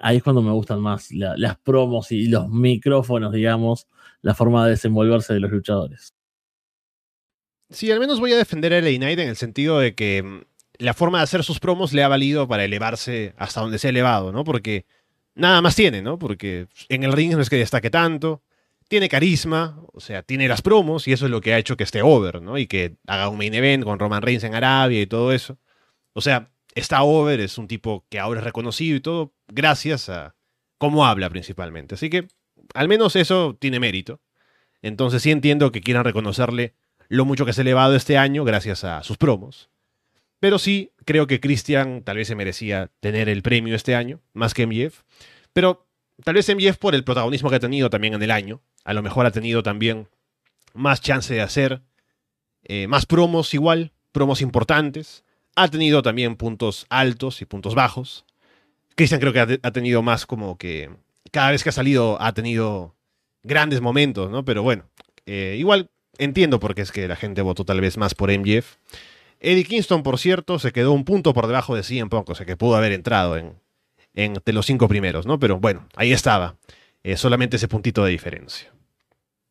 ahí es cuando me gustan más las promos y los micrófonos, digamos, la forma de desenvolverse de los luchadores. Sí, al menos voy a defender a LA Knight en el sentido de que mm, la forma de hacer sus promos le ha valido para elevarse hasta donde se ha elevado, ¿no? Porque nada más tiene, ¿no? Porque en el ring no es que destaque tanto, tiene carisma, o sea, tiene las promos y eso es lo que ha hecho que esté over, ¿no? Y que haga un main event con Roman Reigns en Arabia y todo eso. O sea, está over, es un tipo que ahora es reconocido y todo gracias a cómo habla principalmente. Así que al menos eso tiene mérito. Entonces sí entiendo que quieran reconocerle lo mucho que se ha elevado este año gracias a sus promos. Pero sí, creo que Christian tal vez se merecía tener el premio este año, más que MJF. Pero tal vez MJF por el protagonismo que ha tenido también en el año. A lo mejor ha tenido también más chance de hacer eh, más promos igual, promos importantes. Ha tenido también puntos altos y puntos bajos. Christian creo que ha, tenido más como que cada vez que ha salido ha tenido grandes momentos, ¿no? Pero bueno, eh, igual Entiendo por qué es que la gente votó tal vez más por MJF. Eddie Kingston, por cierto, se quedó un punto por debajo de CM Punk, o sea que pudo haber entrado en, entre los cinco primeros, ¿no? Pero bueno, ahí estaba. Eh, solamente ese puntito de diferencia.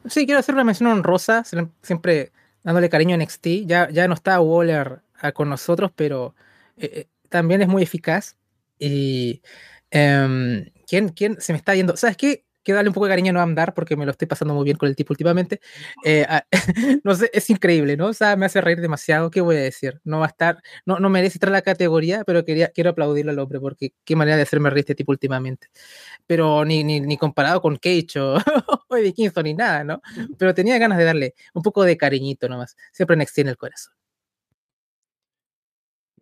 Sí, quiero hacer una mención honrosa, siempre dándole cariño a NXT. Ya, ya no está Waller ah, con nosotros, pero eh, eh, también es muy eficaz. Y. Em, ¿quién, ¿Quién se me está yendo? ¿Sabes qué? Quiero darle un poco de cariño a no andar porque me lo estoy pasando muy bien con el tipo últimamente. Eh, no sé, es increíble, ¿no? O sea, me hace reír demasiado. ¿Qué voy a decir? No va a estar, no, no merece entrar a la categoría, pero quería, quiero aplaudirle al hombre porque qué manera de hacerme reír este tipo últimamente. Pero ni, ni, ni comparado con Cage o, o Eddie Kingston ni nada, ¿no? Pero tenía ganas de darle un poco de cariñito nomás. Siempre NXT en el corazón.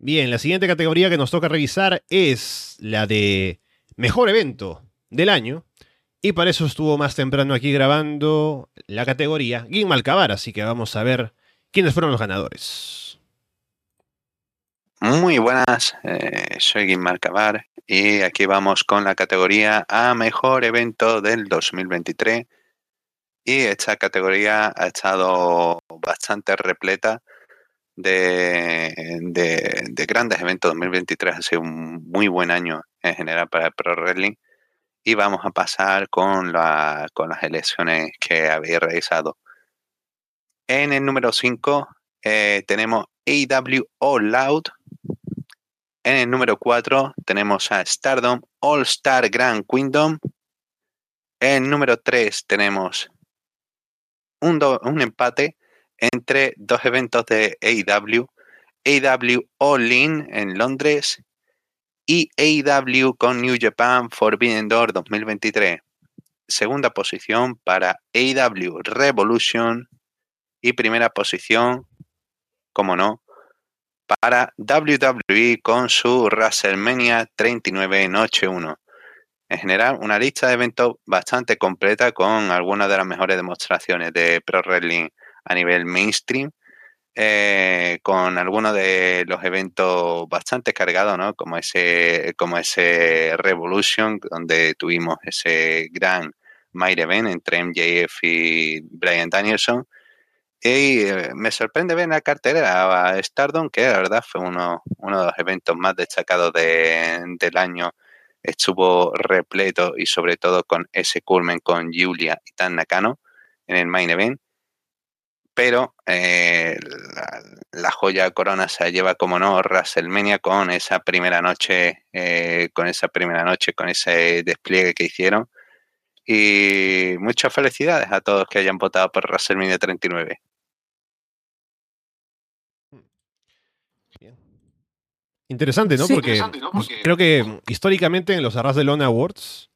Bien, la siguiente categoría que nos toca revisar es la de mejor evento del año. Y para eso estuvo más temprano aquí grabando la categoría Game Malcabar, así que vamos a ver quiénes fueron los ganadores. Muy buenas, eh, soy Guimar Cabar y aquí vamos con la categoría a mejor evento del 2023 y esta categoría ha estado bastante repleta de, de, grandes eventos. 2023, ha sido un muy buen año en general para el Pro Wrestling y vamos a pasar con, la, con las elecciones que habéis realizado. En el número 5 eh, tenemos AW All Out. En el número 4 tenemos a Stardom All Star Grand Kingdom. En el número 3 tenemos un, un empate entre dos eventos de AW. AW All In en Londres y AW con New Japan Forbidden Door 2023. Segunda posición para AW Revolution y primera posición como no, para WWE con su WrestleMania 39 Noche 1. En general, una lista de eventos bastante completa con algunas de las mejores demostraciones de Pro Wrestling a nivel mainstream, eh, con algunos de los eventos bastante cargados, ¿no? Como ese, como ese Revolution, donde tuvimos ese gran main event entre MJF y Brian Danielson y eh, me sorprende ver en la cartera a Stardom, que la verdad fue uno, uno de los eventos más destacados del año. Estuvo repleto y sobre todo con ese culmen con Julia y Tan Nakano en el main event. Pero eh, la, joya corona se lleva como no WrestleMania con esa primera noche, eh, con esa primera noche, con ese despliegue que hicieron. Y muchas felicidades a todos que hayan votado por WrestleMania 39. Interesante, ¿no? Porque, creo que históricamente en los Arras de Lona Awards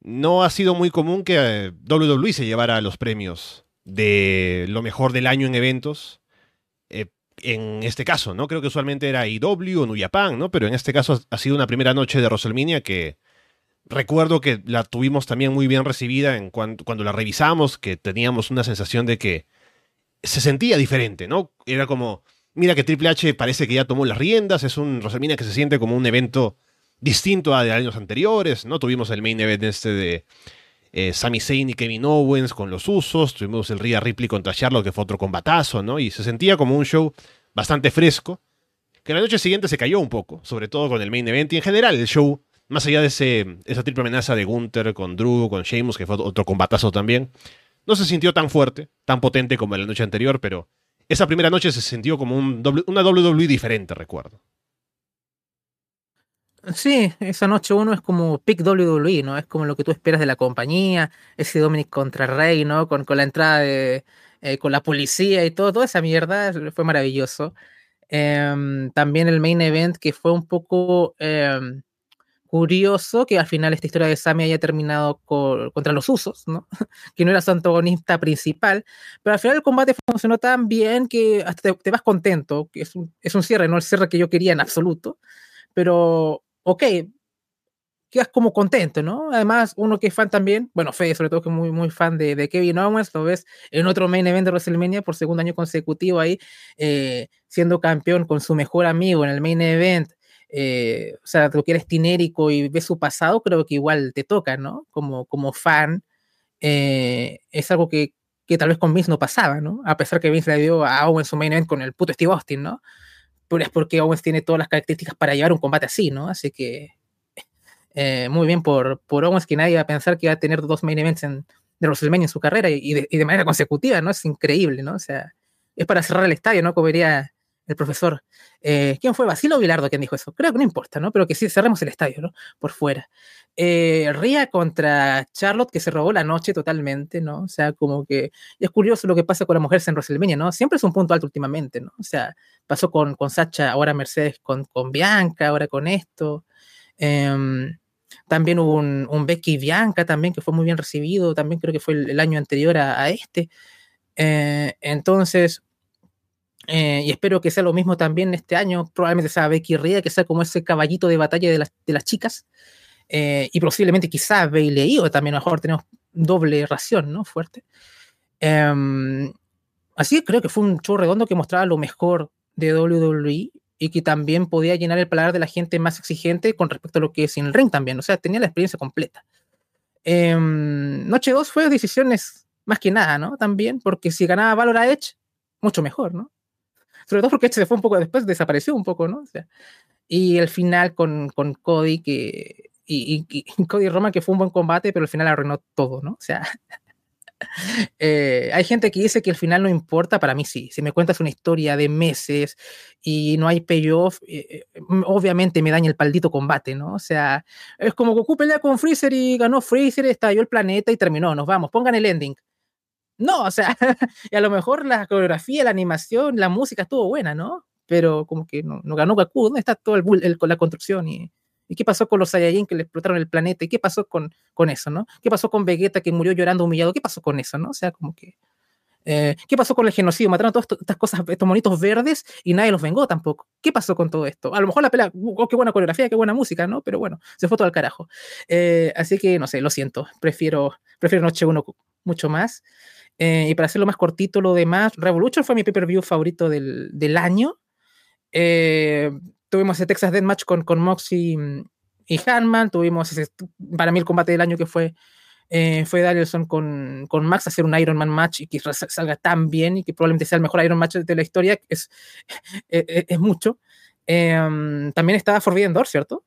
no ha sido muy común que eh, WWE se llevara los premios de lo mejor del año en eventos. Eh, en este caso, ¿no? Creo que usualmente era IW o New Japan, ¿no? Pero en este caso ha sido una primera noche de WrestleMania que recuerdo que la tuvimos también muy bien recibida en cuando, cuando la revisamos, que teníamos una sensación de que se sentía diferente, ¿no? Era como Mira que Triple H parece que ya tomó las riendas, es un WrestleMania que se siente como un evento distinto a de años anteriores, ¿no? Tuvimos el main event este de eh, Sami y Kevin Owens con los usos, tuvimos el Rhea Ripley contra Charlotte que fue otro combatazo, ¿no? Y se sentía como un show bastante fresco, que la noche siguiente se cayó un poco, sobre todo con el main event y en general el show, más allá de ese, esa triple amenaza de Gunther con Drew, con Sheamus, que fue otro combatazo también, no se sintió tan fuerte, tan potente como en la noche anterior, pero esa primera noche se sintió como un una WWE diferente, recuerdo. Sí, esa noche uno es como pick WWE, ¿no? Es como lo que tú esperas de la compañía, ese Dominic contra Rey, ¿no? Con, con la entrada de, eh, con la policía y todo, toda esa mierda fue maravilloso. Em, también el main event que fue un poco em, curioso que al final esta historia de Sammy haya terminado contra los usos, ¿no? que no era su antagonista principal, pero al final el combate funcionó tan bien que hasta te, vas contento, que es un, es un, cierre, no el cierre que yo quería en absoluto, pero ok, quedas como contento, ¿no? Además, uno que es fan también, bueno, Fede sobre todo que es muy, muy fan de, de, Kevin Owens, lo ves en otro main event de WrestleMania por segundo año consecutivo ahí, eh, siendo campeón con su mejor amigo en el main event, eh, o sea, lo que eres tinérico y ves su pasado, creo que igual te toca, ¿no? Como, como fan, eh, es algo que, que, tal vez con Vince no pasaba, ¿no? A pesar que Vince le dio a Owens su main event con el puto Steve Austin, ¿no? Es porque Owens tiene todas las características para llevar un combate así, ¿no? Así que eh, muy bien por, por Owens que nadie va a pensar que va a tener dos main events en, de WrestleMania en su carrera y de, y de, manera consecutiva, ¿no? Es increíble, ¿no? O sea, es para cerrar el estadio, ¿no? Como diría el profesor. Eh, ¿Quién fue? Basilo Vilardo quien dijo eso. Creo que no importa, ¿no? Pero que sí, cerremos el estadio, ¿no? Por fuera. Eh, Ria contra Charlotte, que se robó la noche totalmente, ¿no? O sea, como que es curioso lo que pasa con las mujeres en WrestleMania, ¿no? Siempre es un punto alto últimamente, ¿no? O sea, pasó con, con Sacha, ahora Mercedes con, con Bianca, ahora con esto. Em, también hubo un, un, Becky Bianca también que fue muy bien recibido, también creo que fue el, año anterior a, a este. Eh, entonces, eh, y espero que sea lo mismo también este año. Probablemente sea Becky Ria, que sea como ese caballito de batalla de las, de las chicas. Eh, y posiblemente quizás Bailey o también a lo mejor tenemos doble ración, ¿no? Fuerte. Eh, así que creo que fue un show redondo que mostraba lo mejor de WWE. y que también podía llenar el paladar de la gente más exigente con respecto a lo que es en el ring también. O sea, tenía la experiencia completa. Em, Noche 2 fue decisiones más que nada, ¿no? También, porque si ganaba Valor a Edge, mucho mejor, ¿no? Sobre todo porque se fue un poco después, desapareció un poco, ¿no? O sea, y el final con, con Cody, que. Y, y, y Cody que fue un buen combate, pero al final arruinó todo, ¿no? O sea, Eh, hay gente que dice que el final no importa, para mí sí. Si me cuentas una historia de meses y no hay payoff, eh, eh, obviamente me daña el paldito combate, ¿no? O sea, es como Goku pelea con Freezer y ganó Freezer, estalló el planeta y terminó, nos vamos, pongan el ending. No, o sea, y a lo mejor la coreografía, la animación, la música estuvo buena, ¿no? Pero como que no, no ganó Goku, ¿dónde está todo el, el, la construcción y, ¿Y qué pasó con los Saiyajin que le explotaron el planeta? ¿Y qué pasó con, con eso, no? ¿Qué pasó con Vegeta que murió llorando humillado? ¿Qué pasó con eso, no? O sea, como que... Eh, ¿Qué pasó con el genocidio? Mataron todas estas cosas, estos monitos verdes y nadie los vengó tampoco. ¿Qué pasó con todo esto? A lo mejor la pelea, oh, qué buena coreografía, qué buena música, ¿no? Pero bueno, se fue todo al carajo. Eh, así que, no sé, lo siento. Prefiero, prefiero Noche 1 mucho más. Eh, y para hacerlo más cortito, lo demás, Revolution fue mi pay-per-view favorito del, del año. Eh, tuvimos ese Texas Deathmatch con, con Mox y, y Hanman, tuvimos ese, para mí el combate del año que fue, eh, fue Danielson con, con Max, hacer un Iron Man match y que salga tan bien y que probablemente sea el mejor Iron Match de la historia, es, es, e, es mucho. Eh, también estaba Forbidden Door, ¿cierto?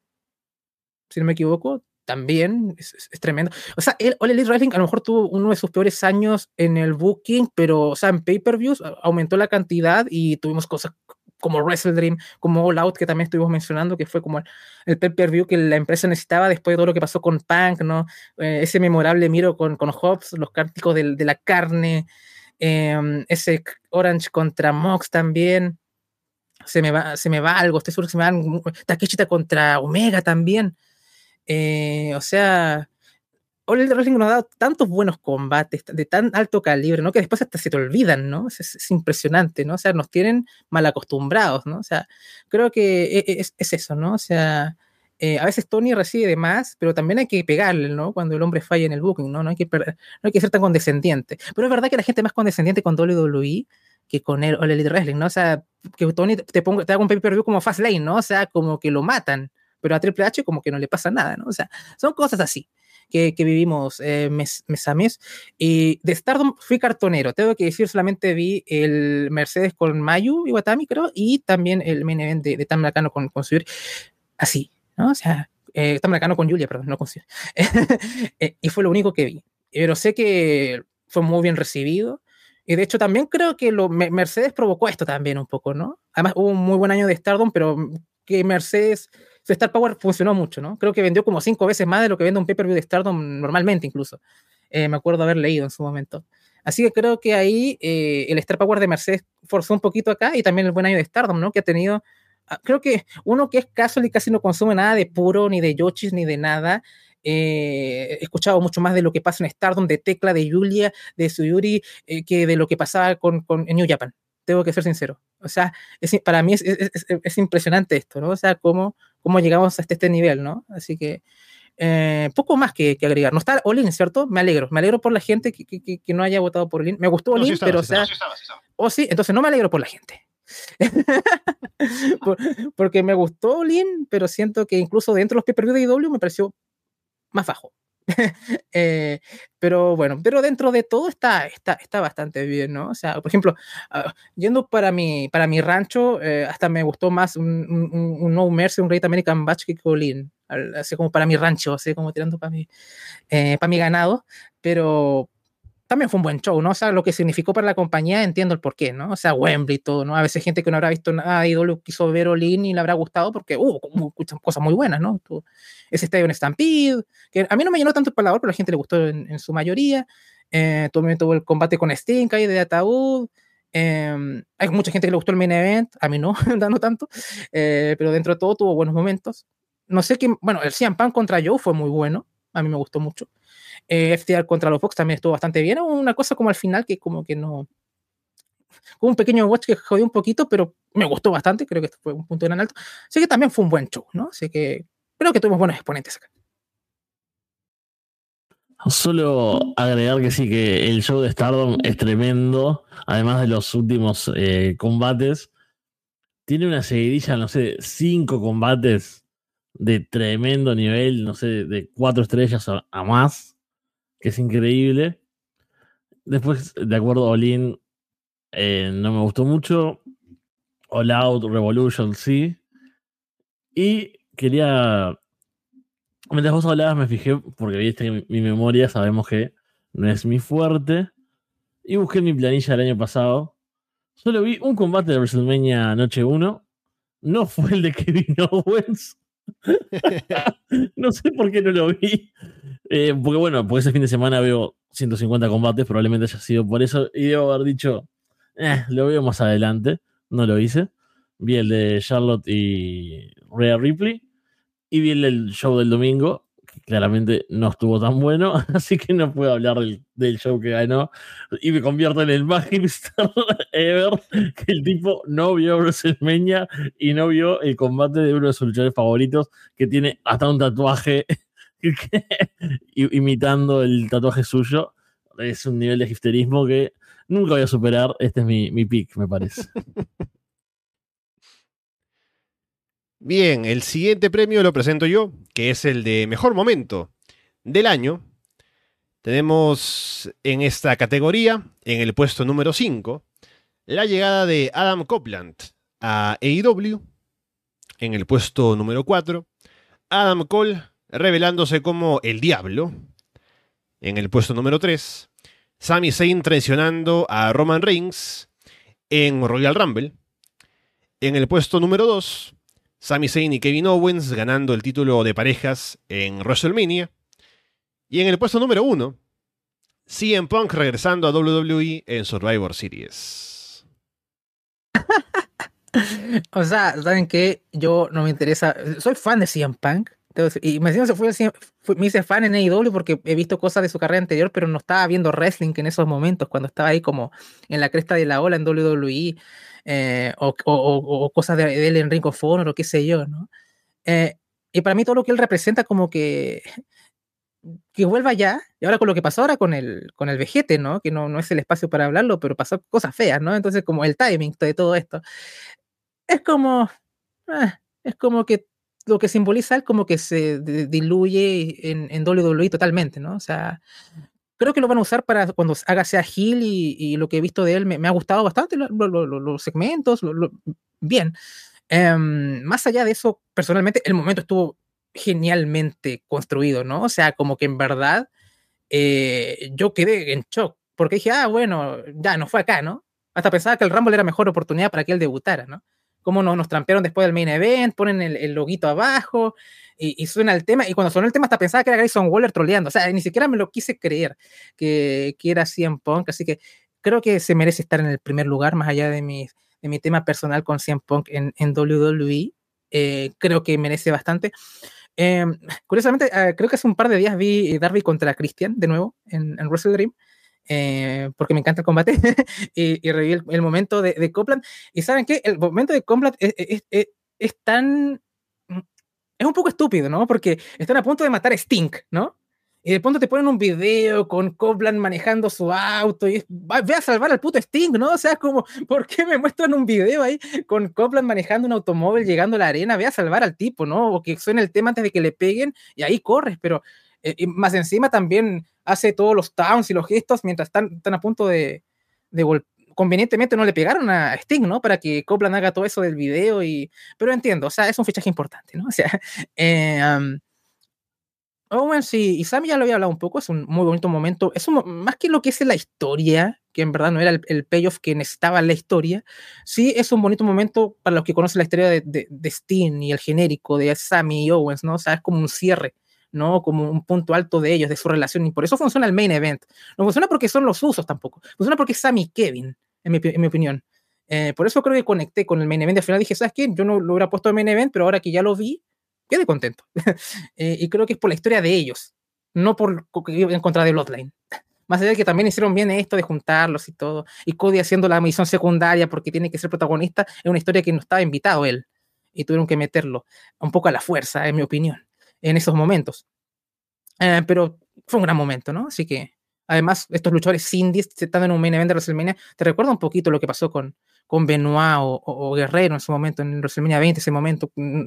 Si no me equivoco, también es, es, tremendo. O sea, el All Elite Wrestling a lo mejor tuvo uno de sus peores años en el booking, pero, o sea, en pay-per-views aumentó la cantidad y tuvimos cosas como Wrestle Dream, como All Out, que también estuvimos mencionando, que fue como el, pay-per-view que la empresa necesitaba después de todo lo que pasó con Punk, ¿no? Eh, ese memorable miro con, con Hobbs, los cánticos de, de la carne, eh, ese Orange contra Mox también. Se me va, se me va algo, estoy seguro que se me va Takeshita contra Omega también. Eh, o sea, All Wrestling nos ha dado tantos buenos combates de tan alto calibre, ¿no? Que después hasta se te olvidan, ¿no? Es, es, impresionante, ¿no? O sea, nos tienen mal acostumbrados, ¿no? O sea, creo que e, e, es, es eso, ¿no? O sea, eh, a veces Tony recibe de más, pero también hay que pegarle, ¿no? Cuando el hombre falla en el booking, ¿no? No hay que, no hay que ser tan condescendiente. Pero es verdad que la gente más condescendiente con WWE que con el All Elite Wrestling, ¿no? O sea, que Tony te, ponga, te haga un pay-per-view como Fast Lane, ¿no? O sea, como que lo matan, pero a Triple H como que no le pasa nada, ¿no? O sea, son cosas así que, que vivimos eh, mes, mes, a mes. Y de Stardom fui cartonero, tengo que decir, solamente vi el Mercedes con Mayu Iwatami, creo, y también el main event de, de Tam con, con Suyuri. Así, ¿no? O sea, eh, Tam con Julia, perdón, no con Suyuri. y fue lo único que vi. Pero sé que fue muy bien recibido. Y de hecho también creo que lo, Mercedes provocó esto también un poco, ¿no? Además hubo un muy buen año de Stardom, pero que Mercedes Star Power funcionó mucho, ¿no? Creo que vendió como cinco veces más de lo que vende un pay-per-view de Stardom normalmente incluso. Eh, me acuerdo haber leído en su momento. Así que creo que ahí eh, el Star Power de Mercedes forzó un poquito acá y también el buen año de Stardom, ¿no? Que ha tenido, ah, creo que uno que es casual y casi no consume nada de puro, ni de Yochis, ni de nada. Eh, he escuchado mucho más de lo que pasa en Stardom, de Tecla, de Julia, de Suyuri, eh, que de lo que pasaba con, con, en New Japan. Tengo que ser sincero. O sea, es, para mí es, es, es, impresionante esto, ¿no? O sea, cómo, cómo llegamos hasta este nivel, ¿no? Así que eh, poco más que, que, agregar. No está Olin, ¿cierto? Me alegro. Me alegro por la gente que, que, que no haya votado por Olin. Me gustó Olin, no, sí pero estaba, o sea. Sí estaba, sí. O oh, sí, entonces no me alegro por la gente. por, porque me gustó Olin, pero siento que incluso dentro de los pay-per-view de IW me pareció más bajo. eh, pero bueno, pero dentro de todo está, está, está bastante bien, ¿no? O sea, por ejemplo, uh, yendo para mi, para mi rancho, eh, hasta me gustó más un, un, un No Mercy, un Great American Batch que Colin, así como para mi rancho, así como tirando para mi, eh, para mi ganado, pero también fue un buen show, ¿no? O sea, lo que significó para la compañía, entiendo el porqué, ¿no? O sea, Wembley y todo, ¿no? A veces gente que no habrá visto nada de ídolo quiso ver Olin y le habrá gustado porque uh, cosas muy buenas, ¿no? Ese estadio en Stampede, que a mí no me llenó tanto el palador, pero a la gente le gustó en, en su mayoría. Eh, también tuvo el combate con Sting ahí de Ataúd. Eh, hay mucha gente que le gustó el main event, a mí no, no tanto, eh, pero dentro de todo tuvo buenos momentos. No sé qué, bueno, el CM contra Joe fue muy bueno, a mí me gustó mucho. Eh, FTR contra los Fox también estuvo bastante bien. Una cosa como al final que como que no... Hubo un pequeño watch que jodió un poquito, pero me gustó bastante. Creo que fue un punto gran alto. Así que también fue un buen show, ¿no? Así que creo que tuvimos buenos exponentes acá. Solo agregar que sí, que el show de Stardom es tremendo, además de los últimos eh, combates. tiene una seguidilla, no sé, cinco combates de tremendo nivel, no sé, de cuatro estrellas a, más, que es increíble. Después, de acuerdo, Olin eh, no me gustó mucho. All Out, Revolution, sí. Y quería. Mientras vos hablabas, me fijé, porque viste que mi memoria sabemos que no es mi fuerte. Y busqué mi planilla del año pasado. Solo vi un combate de WrestleMania Noche 1. No fue el de Kevin Owens. no sé por qué no lo vi. Eh, porque bueno, porque ese fin de semana veo 150 combates, probablemente haya sido por eso. Y debo haber dicho, eh, lo veo más adelante. No lo hice. Vi el de Charlotte y Rhea Ripley. Y vi el show del domingo claramente no estuvo tan bueno, así que no puedo hablar del, show que ganó. Y me convierto en el más hipster ever, que el tipo no vio WrestleMania y no vio el combate de uno de sus luchadores favoritos, que tiene hasta un tatuaje imitando el tatuaje suyo. Es un nivel de hipsterismo que nunca voy a superar. Este es mi pick, me parece. Bien, el siguiente premio lo presento yo, que es el de mejor momento del año. Tenemos en esta categoría, en el puesto número 5, la llegada de Adam Copeland a AEW. En el puesto número 4, Adam Cole revelándose como el diablo. En el puesto número 3, Sami Zayn traicionando a Roman Reigns en Royal Rumble. En el puesto número 2, Sami Zayn y Kevin Owens ganando el título de parejas en WrestleMania. Y en el puesto número uno, CM Punk regresando a WWE en Survivor Series. o sea, ¿saben qué? Yo no me interesa. Soy fan de CM Punk. Y me, se fue, me hice fan en AEW porque he visto cosas de su carrera anterior, pero no estaba viendo wrestling en esos momentos, cuando estaba ahí como en la cresta de la ola en WWE. Eh, o, cosas de, él en Ring of Honor o qué sé yo, ¿no? Eh, y para mí todo lo que él representa como que que vuelva ya, y ahora con lo que pasó ahora con el, con el vejete, ¿no? Que no, no es el espacio para hablarlo, pero pasó cosas feas, ¿no? Entonces como el timing de todo esto, es como, ah, es como que lo que simboliza él como que se diluye en, en WWE totalmente, ¿no? O sea, creo que lo van a usar para cuando haga sea Gil y, lo que he visto de él me, ha gustado bastante, los segmentos, bien. Em, más allá de eso, personalmente, el momento estuvo genialmente construido, ¿no? O sea, como que en verdad eh, yo quedé en shock, porque dije, ah, bueno, ya no fue acá, ¿no? Hasta pensaba que el Rumble era mejor oportunidad para que él debutara, ¿no? Cómo nos, nos trampearon después del main event, ponen el, loguito abajo, y, suena el tema, y cuando sonó el tema hasta pensaba que era Grayson Waller troleando, o sea, ni siquiera me lo quise creer que, que era CM Punk, así que creo que se merece estar en el primer lugar, más allá de mi, de mi tema personal con CM Punk en, WWE, eh, creo que merece bastante. Em, curiosamente, ah, creo que hace un par de días vi Darby contra Christian de nuevo en, en Wrestle Dream. Eh, porque me encanta el combate y, y reví el, momento de, de, Copland. Y saben qué, el momento de Copland es, es, es, es tan es un poco estúpido, ¿no? Porque están a punto de matar a Sting, ¿no? Y de pronto te ponen un video con Copland manejando su auto y ve a salvar al puto Sting, ¿no? O sea, como, ¿por qué me muestran un video ahí con Copland manejando un automóvil llegando a la arena? Ve a salvar al tipo, ¿no? O que suene el tema antes de que le peguen y ahí corres, pero eh, más encima también hace todos los towns y los gestos mientras están, están a punto de, de, convenientemente no le pegaron a Sting, ¿no? Para que Copland haga todo eso del video y... Pero entiendo, o sea, es un fichaje importante, ¿no? O sea, eh, um, Owens y, y Sammy ya lo había hablado un poco, es un muy bonito momento, es un, más que lo que es la historia, que en verdad no era el, payoff que necesitaba la historia, sí es un bonito momento para los que conocen la historia de, de, de Sting y el genérico de Sammy y Owens, ¿no? O sea, es como un cierre. ¿No? Como un punto alto de ellos, de su relación, y por eso funciona el main event. No funciona porque son los usos tampoco, funciona porque es Sammy Kevin, en mi, opinión. Eh, por eso creo que conecté con el main event. Al final dije, ¿sabes qué? Yo no lo hubiera puesto en main event, pero ahora que ya lo vi, quedé contento. Eh, y creo que es por la historia de ellos, no por en contra de Bloodline. Más allá de que también hicieron bien esto de juntarlos y todo. Y Cody haciendo la misión secundaria porque tiene que ser protagonista, es una historia que no estaba invitado él. Y tuvieron que meterlo un poco a la fuerza, en mi opinión, en esos momentos. Eh, pero fue un gran momento, ¿no? Así que Además, estos luchadores indies están en un main event de WrestleMania. Te recuerda un poquito lo que pasó con, con Benoit o, o- o Guerrero en ese momento, en WrestleMania 20, ese momento mm,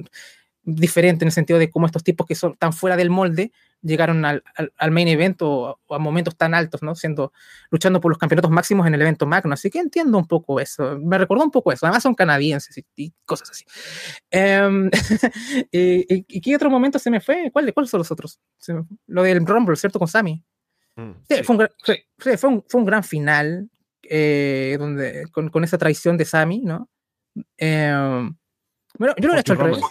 diferente en el sentido de cómo estos tipos que son tan fuera del molde llegaron al, al- al main event o, o a momentos tan altos, ¿no? Siendo, luchando por los campeonatos máximos en el evento magno. Así que entiendo un poco eso. Me recordó un poco eso. Además son canadienses y, y cosas así. Em, y, y- ¿y qué otro momento se me fue? ¿Cuál, ¿Cuáles son los otros? Me- Lo del Rumble, ¿cierto? Con Sammy. Mm, Sí, sí. Fue, un sí, fue, un, fue un gran final eh, donde, con, con esa traición de Sammy, ¿no? Em, bueno, yo lo hubiera hecho al revés.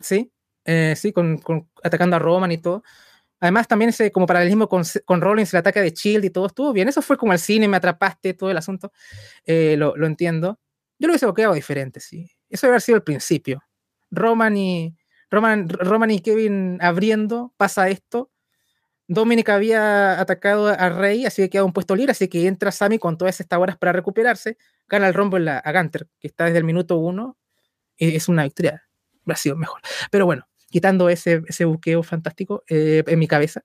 Sí, eh, sí, con, con- atacando a Roman y todo. Además, también ese como paralelismo con, con Rollins, el ataque de Shield y todo estuvo bien. Eso fue como el cine, me atrapaste, todo el asunto. Eh, lo, lo entiendo. Yo lo hubiese quedado diferente, sí. Eso haber sido el principio. Roman y, Roman, Roman y Kevin abriendo, pasa esto. Dominic había atacado a Rey, así que queda un puesto libre, así que entra Sammy con todas estas horas para recuperarse, gana el a, a Gunter, que está desde el minuto uno, y es una victoria, ha sido mejor. Pero bueno, quitando ese, ese buqueo fantástico eh, en mi cabeza,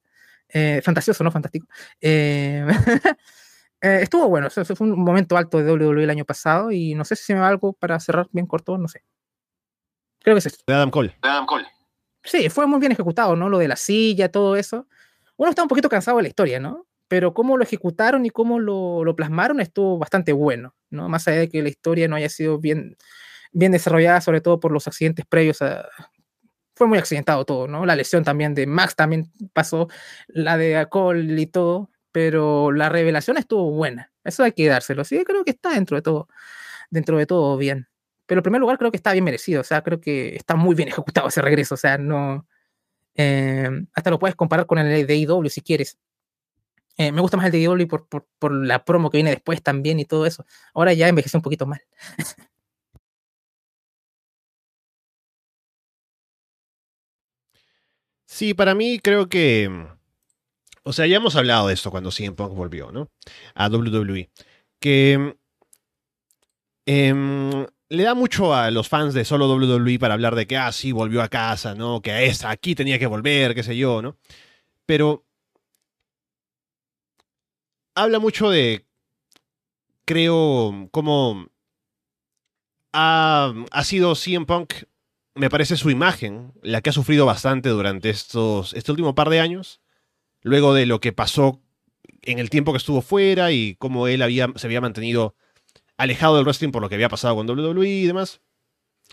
eh, fantasioso, no fantástico, eh, eh, estuvo bueno, eso- eso fue un momento alto de WWE el año pasado, y no sé si se me va algo para cerrar bien corto, no sé. Creo que es esto. De Adam Cole. Sí, fue muy bien ejecutado, ¿no? Lo de la silla, todo eso. Uno está un poquito cansado de la historia, ¿no? Pero cómo lo ejecutaron y cómo lo, lo plasmaron estuvo bastante bueno, ¿no? Más allá de que la historia no haya sido bien, bien desarrollada, sobre todo por los accidentes previos a... Fue muy accidentado todo, ¿no? La lesión también de Max también pasó, la de Cole y todo, pero la revelación estuvo buena. Eso hay que dárselo. Sí, creo que está dentro de todo, dentro de todo bien. Pero en primer lugar creo que está bien merecido, o sea, creo que está muy bien ejecutado ese regreso, o sea, no... eh, hasta lo puedes comparar con el de IW si quieres. Eh, me gusta más el de IW por, por, por la promo que viene después también y todo eso. Ahora ya envejeció un poquito mal. Sí, para mí creo que. O sea, ya hemos hablado de esto cuando CM Punk volvió, ¿no? A WWE. Que. em, le da mucho a los fans de solo WWE para hablar de que, ah, sí, volvió a casa, ¿no? Que a esta, aquí tenía que volver, qué sé yo, ¿no? Pero. Habla mucho de. Creo. Cómo. Ha, ha sido CM Punk me parece su imagen la que ha sufrido bastante durante estos, este último par de años, luego de lo que pasó en el tiempo que estuvo fuera y cómo él había, se había mantenido alejado del wrestling por lo que había pasado con WWE y demás,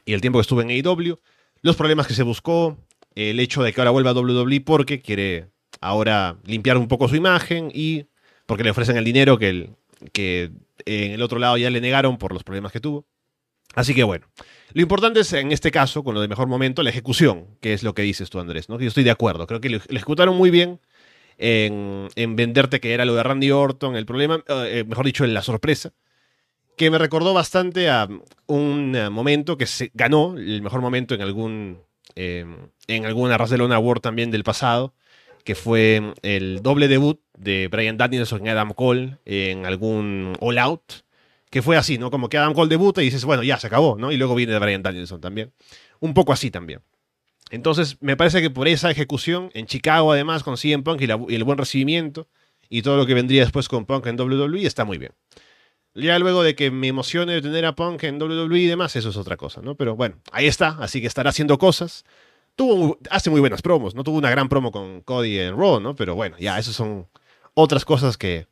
y el tiempo que estuvo en AEW, los problemas que se buscó, el hecho de que ahora vuelva a WWE porque quiere ahora limpiar un poco su imagen y porque le ofrecen el dinero que, el, que en el otro lado ya le negaron por los problemas que tuvo. Así que bueno, lo importante es en este caso, con lo de mejor momento, la ejecución, que es lo que dices tú, Andrés, ¿no? Yo estoy de acuerdo. Creo que lo, ejecutaron muy bien en, en venderte que era lo de Randy Orton, el problema, eh, mejor dicho, en la sorpresa, que me recordó bastante a un eh, momento que se ganó, el mejor momento en algún eh, en alguna Barcelona Award también del pasado, que fue el doble debut de Brian Danielson y Adam Cole en algún All Out que fue así, ¿no? Como que Adam Cole debuta y dices, bueno, ya se acabó, ¿no? Y luego viene Brian Danielson también. Un poco así también. Entonces, me parece que por esa ejecución, en Chicago además, con CM Punk y, el buen recibimiento, y todo lo que vendría después con Punk en WWE, está muy bien. Ya luego de que me emocione tener a Punk en WWE y demás, eso es otra cosa, ¿no? Pero bueno, ahí está, así que estará haciendo cosas. Tuvo, hace muy buenas promos, ¿no? Tuvo una gran promo con Cody en Raw, ¿no? Pero bueno, ya, eso son otras cosas que,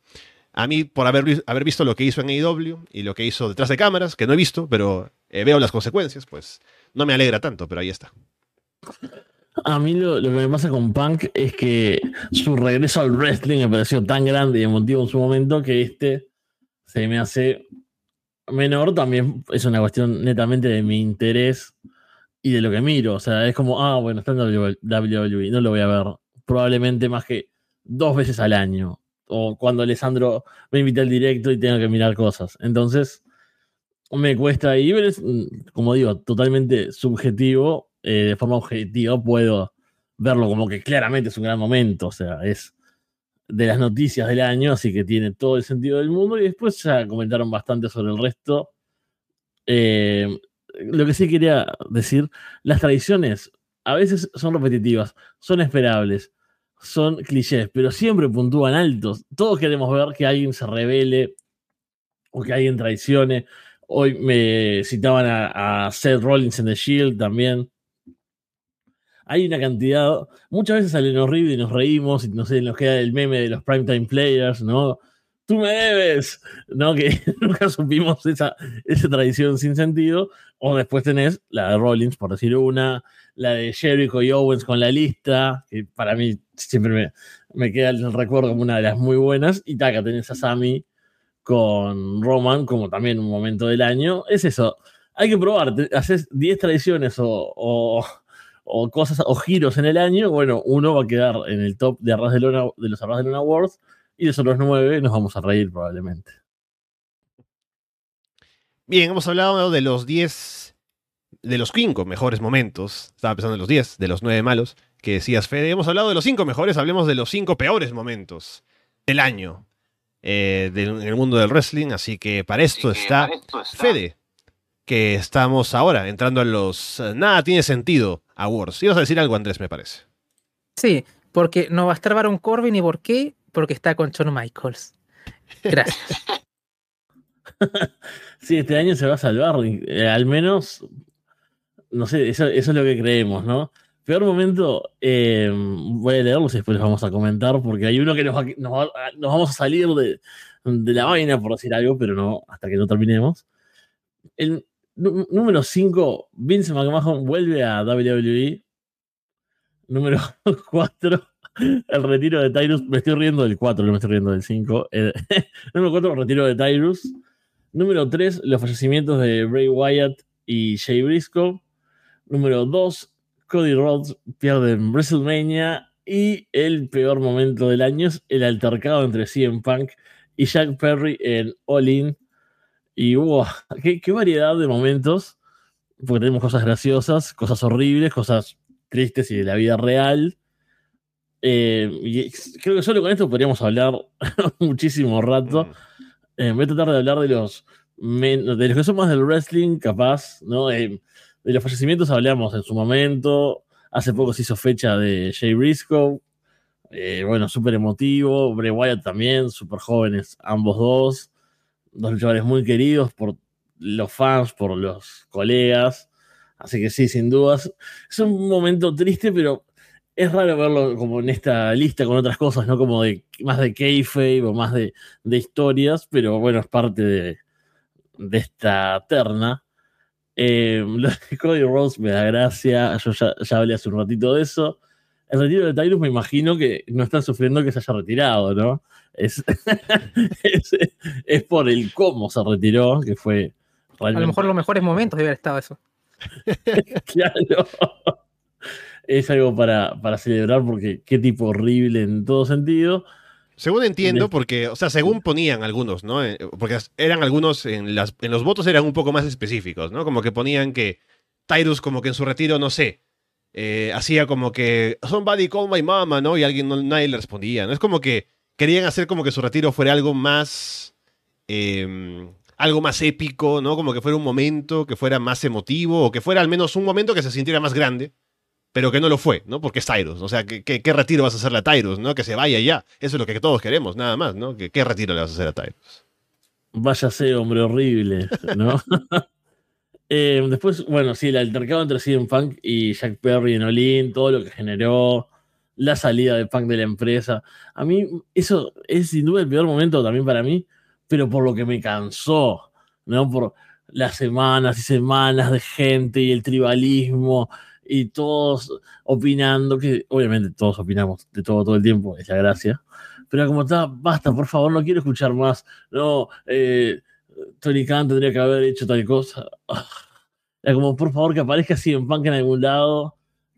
a mí, por haber, haber visto lo que hizo en AEW y lo que hizo detrás de cámaras, que no he visto, pero eh, veo las consecuencias, pues no me alegra tanto, pero ahí está. A mí lo, lo que me pasa con Punk es que su regreso al wrestling me pareció tan grande y emotivo en su momento que este se me hace menor. También es una cuestión netamente de mi interés y de lo que miro. O sea, es como, ah, bueno, está en WWE, no lo voy a ver probablemente más que dos veces al año. O cuando Alessandro me invita al directo y tengo que mirar cosas. Entonces, me cuesta ahí, pero es, mm, como digo, totalmente subjetivo. eh, de forma objetiva puedo verlo como que claramente es un gran momento. O sea, es de las noticias del año, así que tiene todo el sentido del mundo. Y después ya comentaron bastante sobre el resto. Eh, lo que sí quería decir, las tradiciones a veces son repetitivas, son esperables, son clichés, pero siempre puntúan altos. Todos queremos ver que alguien se revele o que alguien traicione Hoy me citaban a, Seth Rollins en The Shield también. Hay una cantidad. Muchas veces salen horrible y nos reímos y no sé, nos queda el meme de los primetime players, ¿no? Tú me debes, ¿no? Que nunca supimos esa, esa tradición sin sentido. O después tenés la de Rollins, por decir una, la de Jericho y Owens con la lista, que para mí siempre me, me queda el recuerdo como una de las muy buenas. Y taca, tenés a Sammy con Roman como también un momento del año. Es eso, hay que probar, haces 10 tradiciones o, o, cosas o giros en el año, bueno, uno va a quedar en el top de, Arras de, Lona, de los Arras de Lona Awards y de esos los 9 nos vamos a reír probablemente. Bien, hemos hablado de los 10, de los 5 mejores momentos, estaba pensando en los 10, de los 9 malos, que decías Fede, hemos hablado de los 5 mejores, hablemos de los 5 peores momentos del año eh, del, en el mundo del wrestling. Así que para esto, está, para esto está Fede, que estamos ahora entrando a los Nada tiene sentido Awards. Ibas a decir algo, Andrés, me parece. Sí, porque no va a estar Baron Corbin y por qué? Porque está con Shawn Michaels. Gracias. sí, este año se va a salvar. Eh, al menos, no sé, eso, eso es lo que creemos, ¿no? Peor momento, eh, voy a leerlos y después les vamos a comentar, porque hay uno que nos, va, nos, va, nos vamos a salir de, de, la vaina, por decir algo, pero no, hasta que no terminemos. El número 5, Vince McMahon vuelve a WWE. Número 4, el retiro de Tyrus. Me estoy riendo del 4, no me estoy riendo del 5. Eh, número 4, el retiro de Tyrus. Número 3, los fallecimientos de Bray Wyatt y Jay Briscoe. Número 2, Cody Rhodes pierde en WrestleMania y el peor momento del año es el altercado entre CM Punk y Jack Perry en All In. Y wow, qué, qué, variedad de momentos, porque tenemos cosas graciosas, cosas horribles, cosas tristes y de la vida real. Eh, y creo que solo con esto podríamos hablar muchísimo rato. Eh, voy a tratar de hablar de los, de los que son más del wrestling, capaz, ¿no? Eh, de los fallecimientos hablamos en su momento. Hace poco se hizo fecha de Jay Briscoe. Eh, bueno, súper emotivo. Bray Wyatt también, súper jóvenes, ambos dos. Dos luchadores muy queridos por los fans, por los colegas. Así que sí, sin dudas. Es un momento triste, pero es raro verlo como en esta lista con otras cosas, ¿no? Como de más de kayfabe o más de, de historias, pero bueno, es parte de, de esta terna. Eh, lo de Cody Rhodes me da gracia. Yo ya, ya, hablé hace un ratito de eso. El retiro de Tyrus me imagino que no están sufriendo que se haya retirado, ¿no? Es, es, es, por el cómo se retiró, que fue. Realmente... A lo mejor los mejores momentos de haber estado eso. claro. Es algo para, para celebrar porque qué tipo horrible en todo sentido. Según entiendo, porque, o sea, según ponían algunos, ¿no? Eh, porque eran algunos, en, las, en los votos eran un poco más específicos, ¿no? Como que ponían que Tyrus como que en su retiro, no sé, eh, hacía como que, somebody call my mama, ¿no? Y alguien, no, nadie le respondía, ¿no? Es como que querían hacer como que su retiro fuera algo más, eh, algo más épico, ¿no? Como que fuera un momento que fuera más emotivo, o que fuera al menos un momento que se sintiera más grande pero que no lo fue, ¿no? Porque es Tyrus. O sea, ¿qué, retiro vas a hacerle a Tyrus, ¿no? Que se vaya ya. Eso es lo que todos queremos, nada más, ¿no? ¿Qué, retiro le vas a hacer a Tyrus? Váyase, hombre horrible, ¿no? eh, después, bueno, sí, el altercado entre CM Punk y Jack Perry en Olin, todo lo que generó, la salida de Punk de la empresa. A mí, eso es sin duda el peor momento también para mí, pero por lo que me cansó, ¿no? Por las semanas y semanas de gente y el tribalismo y todos opinando, que obviamente todos opinamos de todo todo el tiempo, es la gracia. Pero como está, basta, por favor, no quiero escuchar más. No, eh, Tony Khan tendría que haber hecho tal cosa. Era como, por favor, que aparezca así en Punk en algún lado,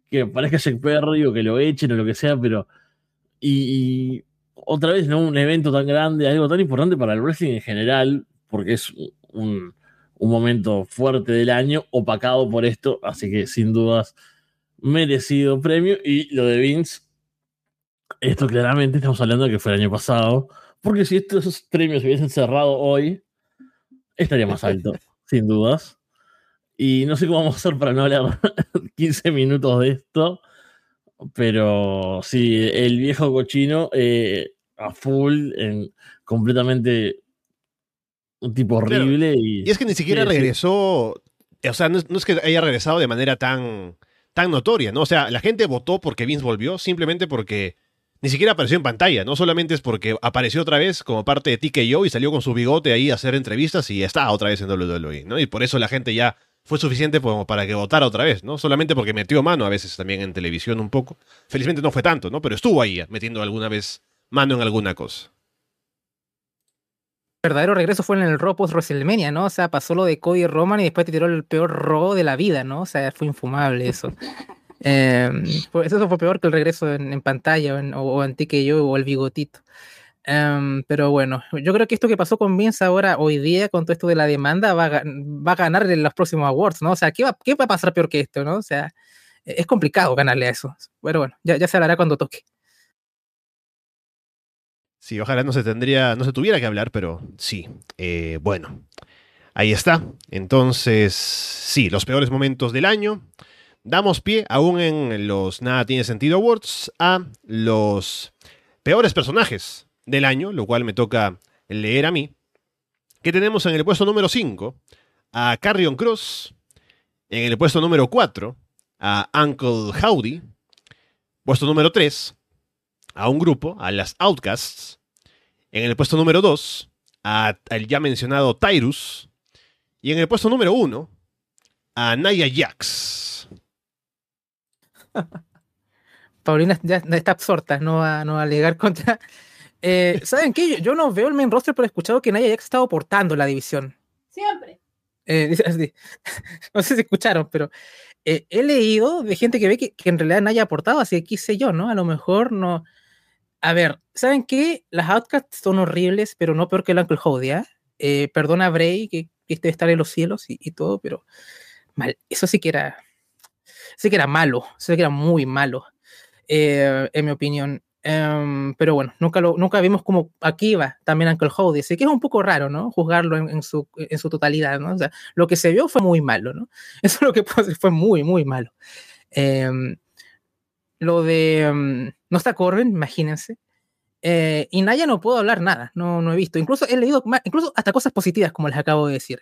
que aparezca Jack Perry o que lo echen o lo que sea, pero. Y, y otra vez, ¿no? Un evento tan grande, algo tan importante para el wrestling en general, porque es un, un momento fuerte del año, opacado por esto, así que sin dudas merecido premio. Y lo de Vince, esto claramente estamos hablando de que fue el año pasado, porque si estos premios se hubiesen cerrado hoy, estaría más alto, sin dudas. Y no sé cómo vamos a hacer para no hablar 15 minutos de esto, pero sí, el viejo cochino eh, a full, en, completamente Un tipo horrible. Y, Y es que ni siquiera regresó, o sea, no es, no es que haya regresado de manera tan, tan notoria, ¿no? O sea, la gente votó porque Vince volvió simplemente porque ni siquiera apareció en pantalla, no solamente es porque apareció otra vez como parte de TKO y salió con su bigote ahí a hacer entrevistas y está otra vez en WWE, ¿no? Y por eso la gente ya fue suficiente como para que votara otra vez, ¿no? Solamente porque metió mano a veces también en televisión un poco. Felizmente no fue tanto, ¿no? Pero estuvo ahí metiendo alguna vez mano en alguna cosa. Verdadero regreso fue en el Raw post WrestleMania, ¿no? O sea, pasó lo de Cody Roman y después te tiró el peor Raw de la vida, ¿no? O sea, fue infumable eso. Eh, eso fue peor que el regreso en, en pantalla o en, o, o en TKO o el bigotito. Em, pero bueno, yo creo que esto que pasó con Vince ahora, hoy día, con todo esto de la demanda, va a, va a ganar en los próximos awards, ¿no? O sea, ¿qué va, qué va a pasar peor que esto, ¿no? O sea, e- es complicado ganarle a eso. Pero bueno, ya, ya se hablará cuando toque. Sí, ojalá no se tendría, no se tuviera que hablar, pero sí. Eh, bueno, ahí está. Entonces, sí, los peores momentos del año. Damos pie, aún en los Nada Tiene Sentido Awards, a los peores personajes del año, lo cual me toca leer a mí. Que tenemos en el puesto número 5 a Carrion Cross. En el puesto número 4 a Uncle Howdy. Puesto número 3 a un grupo, a las Outcasts. En el puesto número 2, a- al ya mencionado Tyrus. Y en el puesto número 1, a Naya Jax. Paulina ya está absorta, no va, no va a alegar contra. Eh, ¿Saben qué? Yo, yo no veo el main roster, pero he escuchado que Naya Jax ha estado portando la división. Siempre. Eh, dice así. no sé si escucharon, pero eh, he leído de gente que ve que, que en realidad Naya ha aportado, así que qué sé yo, ¿no? A lo mejor no. A ver, ¿saben qué? Las Outcasts son horribles, pero no peor que el Uncle Howdy, ¿ah? Eh, perdona a Bray, que, que debe estar en los cielos y, y todo, pero mal. Eso sí que era. Sí que era malo, sí que era muy malo, eh, en mi opinión. Em, pero bueno, nunca, lo, nunca vimos como aquí va también Uncle Howdy, así que es un poco raro, ¿no? Juzgarlo en, en su, en su totalidad, ¿no? O sea, lo que se vio fue muy malo, ¿no? Eso es lo que fue muy, muy malo. Em, lo de... em, no está Corbin, imagínense. Eh, y Naya no puedo hablar nada, no, no he visto. Incluso he leído, ma- incluso hasta cosas positivas, como les acabo de decir.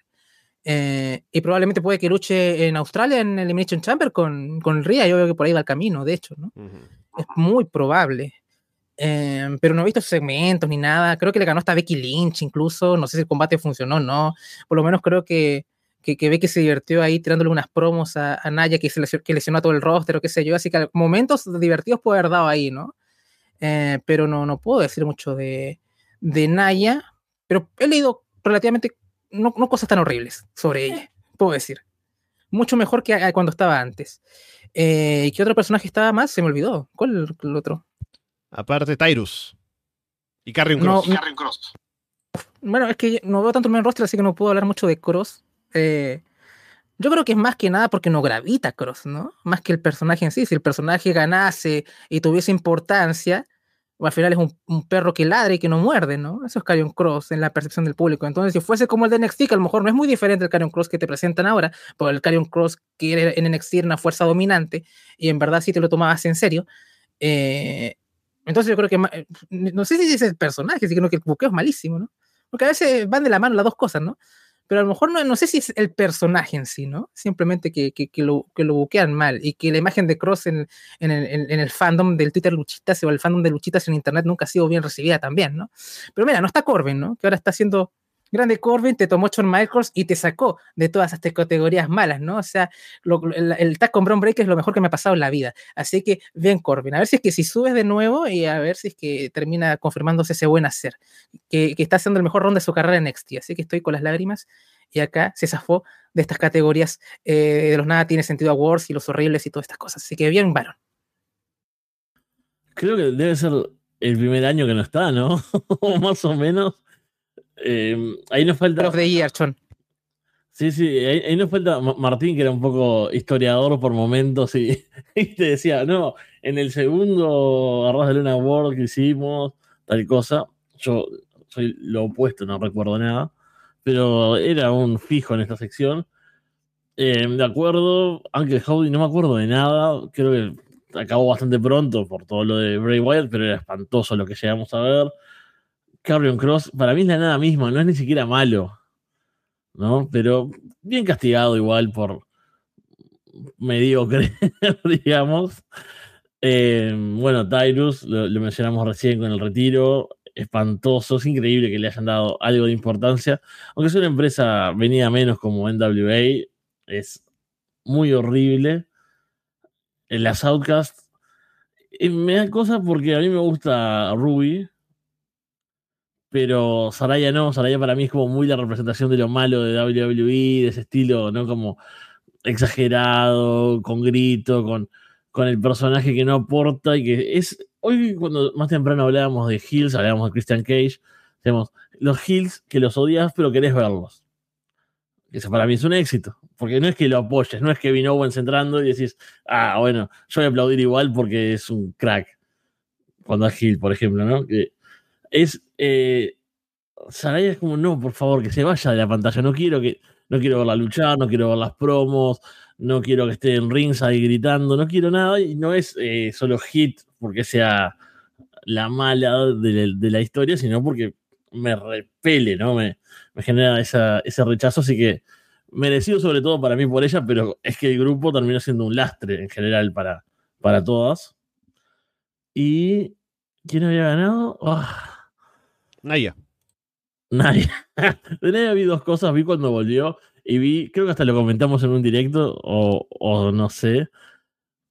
Eh, y probablemente puede que luche en Australia en Elimination Chamber con, con Ria. Yo veo que por ahí va el camino, de hecho, ¿no? Es muy probable. Eh, pero no he visto segmentos ni nada. Creo que le ganó hasta Becky Lynch, incluso. No sé si el combate funcionó o no. Por lo menos creo que, que, que Becky se divirtió ahí tirándole unas promos a, a Naya que, se lesionó, que lesionó a todo el roster o qué sé yo. Así que momentos divertidos puede haber dado ahí, ¿no? Eh, pero no, no puedo decir mucho de, de Naya. Pero he leído relativamente, no, no cosas tan horribles sobre ella, puedo decir. Mucho mejor que a- a cuando estaba antes. Eh, ¿y ¿Qué otro personaje estaba más? Se me olvidó. ¿Cuál el, el otro? Aparte, Tyrus. Y Carrion No, Cross. no- Bueno, es que no veo tanto el main roster, así que no puedo hablar mucho de Cross. Eh, yo creo que es más que nada porque no gravita Cross, ¿no? Más que el personaje en sí. Si el personaje ganase y tuviese importancia, al final es un, perro que ladra y que no muerde, ¿no? Eso es Carrion Cross en la percepción del público. Entonces, si fuese como el de NXT, que a lo mejor no es muy diferente al Carrion Cross que te presentan ahora, porque el Carrion Cross que en NXT era una fuerza dominante y en verdad sí te lo tomabas en serio. eh, entonces yo creo que, eh, no sé si es el personaje, sino que el buqueo es malísimo, ¿no? Porque a veces van de la mano las dos cosas, ¿no? Pero a lo mejor no, no sé si es el personaje en sí, ¿no? Simplemente que, que, que lo, que lo buquean mal y que la imagen de Cross en, en, el, en- el fandom del Twitter Luchitas o el fandom de Luchitas en Internet nunca ha sido bien recibida también, ¿no? Pero mira, no está Corbin, ¿no? Que ahora está haciendo grande Corbin, te tomó Shawn Michaels y te sacó de todas estas categorías malas, ¿no? O sea, lo- el, el tag con Braun Breaker es lo mejor que me ha pasado en la vida. Así que bien Corbin, a ver si es que si subes de nuevo y a ver si es que termina confirmándose ese buen hacer, que, que está haciendo el mejor round de su carrera en NXT. Así que estoy con las lágrimas y acá se zafó de estas categorías eh, de los nada tiene sentido awards y los horribles y todas estas cosas. Así que bien, varón. Creo que debe ser el primer año que no está, ¿no? Más o menos. Eh, ahí nos falta. of the Year, Chon. Sí, sí, ahí, ahí nos falta Ma- Martín, que era un poco historiador por momentos y, y te decía, no, en el segundo Arras de Luna World que hicimos, tal cosa, yo soy lo opuesto, no recuerdo nada, pero era un fijo en esta sección. Eh, de acuerdo, Uncle Howdy no me acuerdo de nada, creo que acabó bastante pronto por todo lo de Bray Wyatt, pero era espantoso lo que llegamos a ver. Carrion Cross, para mí es la nada misma, no es ni siquiera malo. ¿no? Pero bien castigado igual por mediocre, digamos. Eh, bueno, Tyrus, lo, mencionamos recién con el retiro, espantoso, es increíble que le hayan dado algo de importancia, aunque es una empresa venida menos como NWA, es muy horrible. En las Outcast, me da cosas porque a mí me gusta Ruby, pero Saraya no, Saraya para mí es como muy la representación de lo malo de WWE, de ese estilo, ¿no? Como exagerado, con grito, con, con el personaje que no aporta y que es. Hoy, cuando más temprano hablábamos de Hills, hablábamos de Christian Cage, decíamos, los Hills que los odias, pero querés verlos. Eso para mí es un éxito, porque no es que lo apoyes, no es que vino Owens entrando y decís, ah, bueno, yo voy a aplaudir igual porque es un crack. Cuando es Hill, por ejemplo, ¿no? Que es. Eh, Saraya es como, no, por favor, que se vaya de la pantalla, no quiero que no quiero verla luchar, no quiero ver las promos, no quiero que esté en rings ahí gritando, no quiero nada. Y no es eh, solo hit porque sea la mala de, la historia, sino porque me repele, ¿no? Me, genera ese rechazo. Así que merecido sobre todo para mí por ella, pero es que el grupo terminó siendo un lastre en general para, para todas. ¿Y quién había ganado? Ah. Naya. Nadie. de nadie vi dos cosas, vi cuando volvió y vi, creo que hasta lo comentamos en un directo, o, o no sé,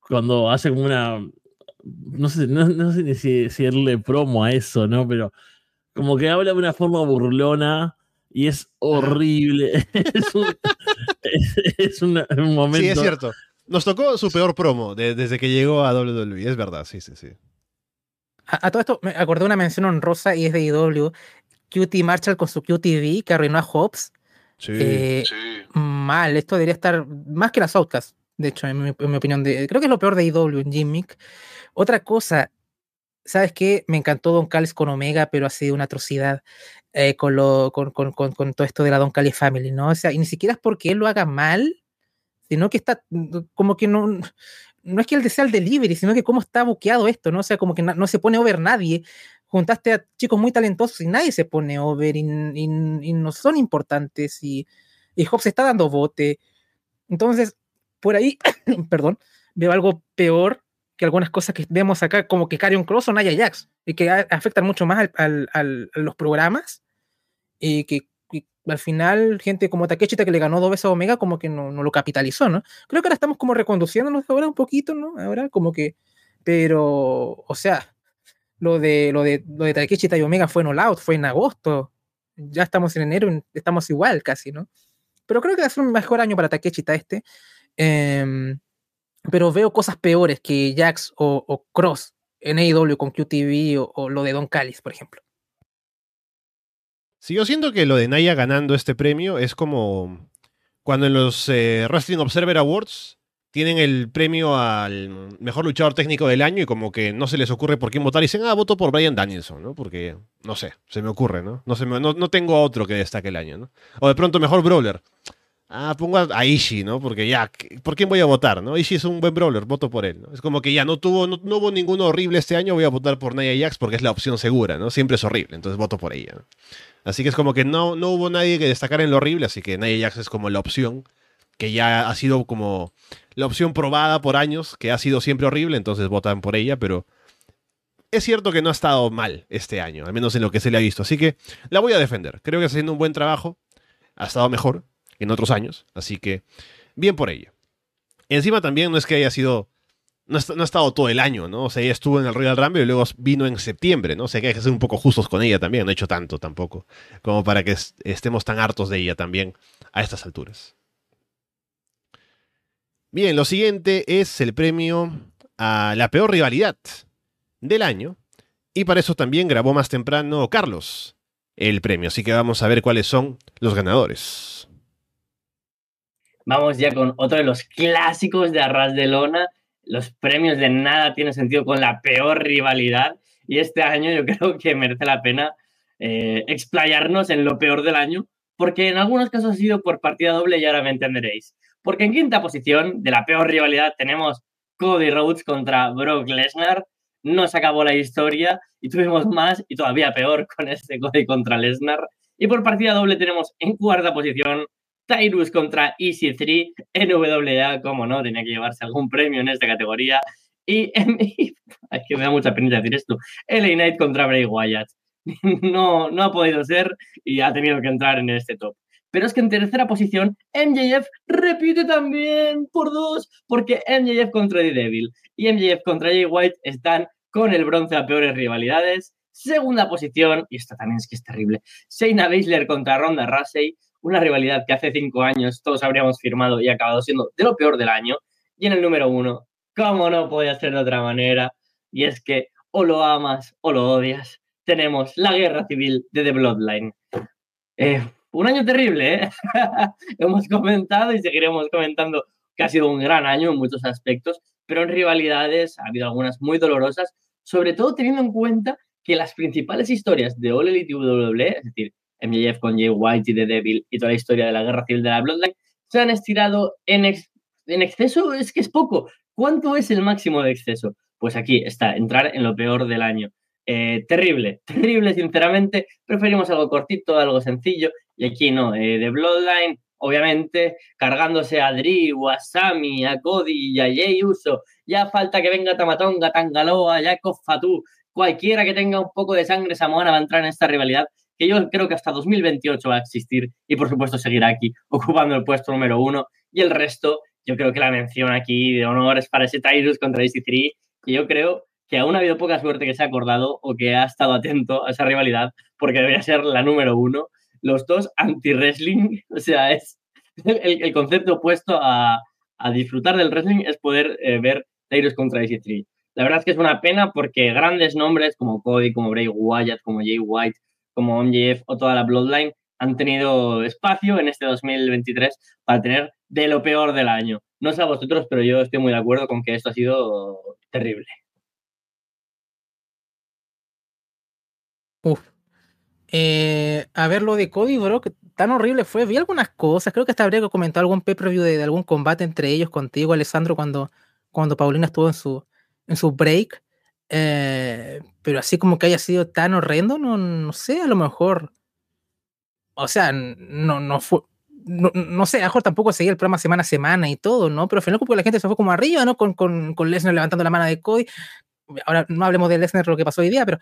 cuando hace como una. No sé, no, sé ni si decirle promo a eso, ¿no? Pero como que habla de una forma burlona y es horrible. es, un, es, un, momento. Sí, es cierto. Nos tocó su peor promo desde que llegó a WWE, es verdad, sí, sí, sí. A, todo esto me acordé una mención honrosa y es de IW, QT Marshall con su QTV que arruinó a Hobbs. Sí, eh, sí. Mal, esto debería estar más que las Outcasts, de hecho, en mi, opinión. De, creo que es lo peor de IW en Jimmick. Otra cosa, ¿sabes qué? Me encantó Don Callis con Omega, pero ha sido una atrocidad eh, con, lo, con, con, con, todo esto de la Don Callis Family, ¿no? O sea, y ni siquiera es porque él lo haga mal, sino que está como que no, no es que él desea el delivery, sino que cómo está buqueado esto, ¿no? O sea, como que no, se pone over nadie juntaste a chicos muy talentosos y nadie se pone over y, no son importantes y, y se está dando bote. Entonces, por ahí, perdón, veo algo peor que algunas cosas que vemos acá, como que Carion Cross o Naya Jax, y que afectan mucho más al, al, a los programas, y que, al final gente como Takechita que le ganó dos veces a Omega como que no, no, lo capitalizó, ¿no? Creo que ahora estamos como reconduciéndonos ahora un poquito, ¿no? Ahora como que, pero, o sea, lo de, lo de, lo de y Omega fue en All Out, fue en agosto. Ya estamos en enero, estamos igual casi, ¿no? Pero creo que va a ser un mejor año para Takeshi este. Em, pero veo cosas peores que Jax o, Cross en AEW con QTV o, lo de Don Callis, por ejemplo. Sí, yo siento que lo de Naya ganando este premio es como cuando en los eh, Wrestling Observer Awards tienen el premio al mejor luchador técnico del año y como que no se les ocurre por quién votar y dicen, ah, voto por Brian Danielson, ¿no? Porque, no sé, se me ocurre, ¿no? No, se no, tengo otro que destaque el año, ¿no? O de pronto mejor brawler. Ah, pongo a Ishii, ¿no? Porque ya, ¿por quién voy a votar, no? Ishii es un buen brawler, voto por él, ¿no? Es como que ya no tuvo, no, hubo ninguno horrible este año, voy a votar por Nia Jax porque es la opción segura, ¿no? Siempre es horrible, entonces voto por ella. Así que es como que no, no hubo nadie que destacara en lo horrible, así que Nia Jax es como la opción que ya ha sido como la opción probada por años, que ha sido siempre horrible, entonces votan por ella, pero es cierto que no ha estado mal este año, al menos en lo que se le ha visto. Así que la voy a defender. Creo que está haciendo un buen trabajo. Ha estado mejor en otros años. Así que bien por ella. Encima también no es que haya sido. No, ha estado todo el año, ¿no? O sea, ella estuvo en el Royal Rumble y luego vino en septiembre, ¿no? O sea, que hay que ser un poco justos con ella también. No ha hecho tanto tampoco. Como para que estemos tan hartos de ella también a estas alturas. Bien, lo siguiente es el premio a la peor rivalidad del año. Y para eso también grabó más temprano Carlos el premio. Así que vamos a ver cuáles son los ganadores. Vamos ya con otro de los clásicos de Arras de Lona. Los premios de nada tienen sentido con la peor rivalidad. Y este año yo creo que merece la pena eh, explayarnos en lo peor del año, porque en algunos casos ha sido por partida doble y ahora me entenderéis. Porque en quinta posición de la peor rivalidad tenemos Cody Rhodes contra Brock Lesnar. No se acabó la historia y tuvimos más y todavía peor con este Cody contra Lesnar. Y por partida doble tenemos en cuarta posición Tyrus contra EC3, NWA, como no, tenía que llevarse algún premio en esta categoría. Y, es que me da mucha pena decir esto, LA Knight contra Bray Wyatt. No, no ha podido ser y ha tenido que entrar en este top. Pero es que en tercera posición, MJF repite también por dos, porque MJF contra The Devil y MJF contra Jay White están con el bronce a peores rivalidades. Segunda posición, y esta también es que es terrible, Shayna Baszler contra Ronda Rousey, una rivalidad que hace cinco años todos habríamos firmado y acabado siendo de lo peor del año. Y en el número uno, como no podía ser de otra manera, y es que o lo amas o lo odias, tenemos la guerra civil de The Bloodline. Eh, un año terrible, ¿eh? Hemos comentado y seguiremos comentando que ha sido un gran año en muchos aspectos, pero en rivalidades ha habido algunas muy dolorosas, sobre todo teniendo en cuenta que las principales historias de All Elite WWE, es decir, MJF con Jay White y The Devil y toda la historia de la guerra civil de la Bloodline, se han estirado en, exceso, es que es poco. ¿Cuánto es el máximo de exceso? Pues aquí está, entrar en lo peor del año. Eh, terrible, terrible, sinceramente. Preferimos algo cortito, algo sencillo. Y aquí no, eh, de Bloodline, obviamente, cargándose a Drew, a Sammy, a Cody y a Jay Uso. Ya falta que venga Tamatonga, Tangaloa, Jacob Fatu. Cualquiera que tenga un poco de sangre samoana va a entrar en esta rivalidad que yo creo que hasta 2028 va a existir y por supuesto seguirá aquí ocupando el puesto número uno. Y el resto, yo creo que la mención aquí de honor es para ese Tyrus contra DC3, que yo creo que aún ha habido poca suerte que se ha acordado o que ha estado atento a esa rivalidad, porque debería ser la número uno. Los dos anti-wrestling, o sea, es el, concepto opuesto a, disfrutar del wrestling es poder eh, ver Tyrus contra DC3. La verdad es que es una pena porque grandes nombres como Cody, como Bray Wyatt, como Jay White, como MJF o toda la Bloodline han tenido espacio en este 2023 para tener de lo peor del año. No sé a vosotros, pero yo estoy muy de acuerdo con que esto ha sido terrible. Uf. Eh, a ver lo de Cody, bro, que tan horrible fue. Vi algunas cosas. Creo que hasta habría comentado algún pay-per-view de, algún combate entre ellos contigo, Alessandro, cuando, cuando Paulina estuvo en su, en su break. Eh, pero así como que haya sido tan horrendo, no, no sé, a lo mejor. O sea, no, no fue. No, sé, a lo mejor tampoco seguía el programa semana a semana y todo, ¿no? Pero al final como la gente se fue como arriba, ¿no? Con, con, con Lesnar levantando la mano de Cody. Ahora no hablemos de Lesnar lo que pasó hoy día, pero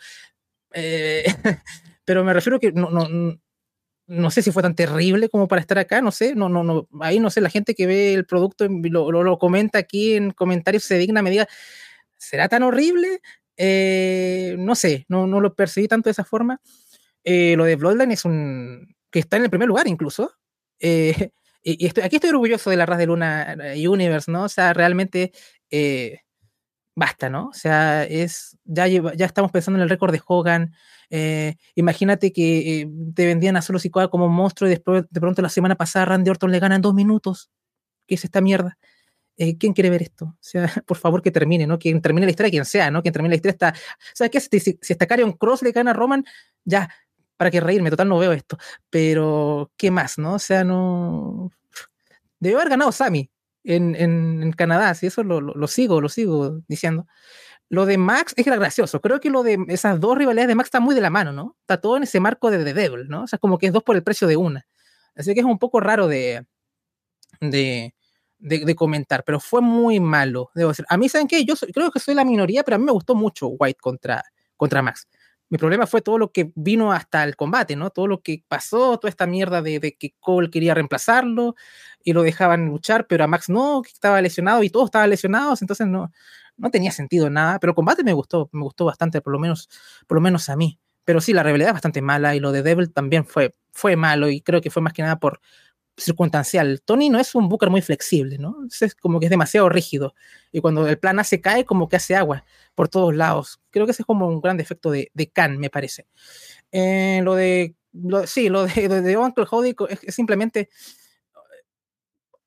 eh, pero me refiero que no, no, no sé si fue tan terrible como para estar acá, no sé, no, no, no, ahí no sé, la gente que ve el producto lo, lo, comenta aquí en comentarios, se digna, me diga, ¿será tan horrible? Eh, no sé, no, no lo percibí tanto de esa forma. Eh, lo de Bloodline es un. que está en el primer lugar incluso. y, y estoy, aquí estoy orgulloso de la Raz de Luna Universe, ¿no? O sea, realmente basta, ¿no? O sea, es, ya, ya estamos pensando en el récord de Hogan. Eh, imagínate que eh, te vendían a Solo Sikoa como monstruo y después, de pronto la semana pasada Randy Orton le gana en dos minutos. ¿Qué es esta mierda? Eh, ¿Quién quiere ver esto? O sea, por favor que termine, ¿no? Quien termine la historia, quien sea, ¿no? Quien termine la historia está... ¿Sabes qué? Si, si, si está Carion Cross le gana a Roman, ya, para qué reírme, total no veo esto. Pero, ¿qué más, no? O sea, no... Debe haber ganado Sammy, en, en, Canadá, si eso lo, lo, sigo, lo sigo diciendo. Lo de Max es gracioso. Creo que lo de esas dos rivalidades de Max está muy de la mano, ¿no? Está todo en ese marco de The Devil, ¿no? O sea, como que es dos por el precio de una. Así que es un poco raro de, de, de, comentar, pero fue muy malo, debo decir. A mí, ¿saben qué? Yo creo que soy la minoría, pero a mí me gustó mucho White contra, contra Max. Mi problema fue todo lo que vino hasta el combate, ¿no? Todo lo que pasó, toda esta mierda de, que Cole quería reemplazarlo y lo dejaban luchar, pero a Max no, que estaba lesionado y todos estaban lesionados, entonces no, no tenía sentido nada. Pero combate me gustó, me gustó bastante, por lo menos, por lo menos a mí. Pero sí, la realidad es bastante mala y lo de Devil también fue, fue malo y creo que fue más que nada por, circunstancial. Tony no es un Booker muy flexible, ¿no? Es como que es demasiado rígido. Y cuando el plan A se cae, como que hace agua por todos lados. Creo que ese es como un gran defecto de, de Khan, me parece. Eh, lo de. sí, lo de, de, Uncle Howdy es, simplemente.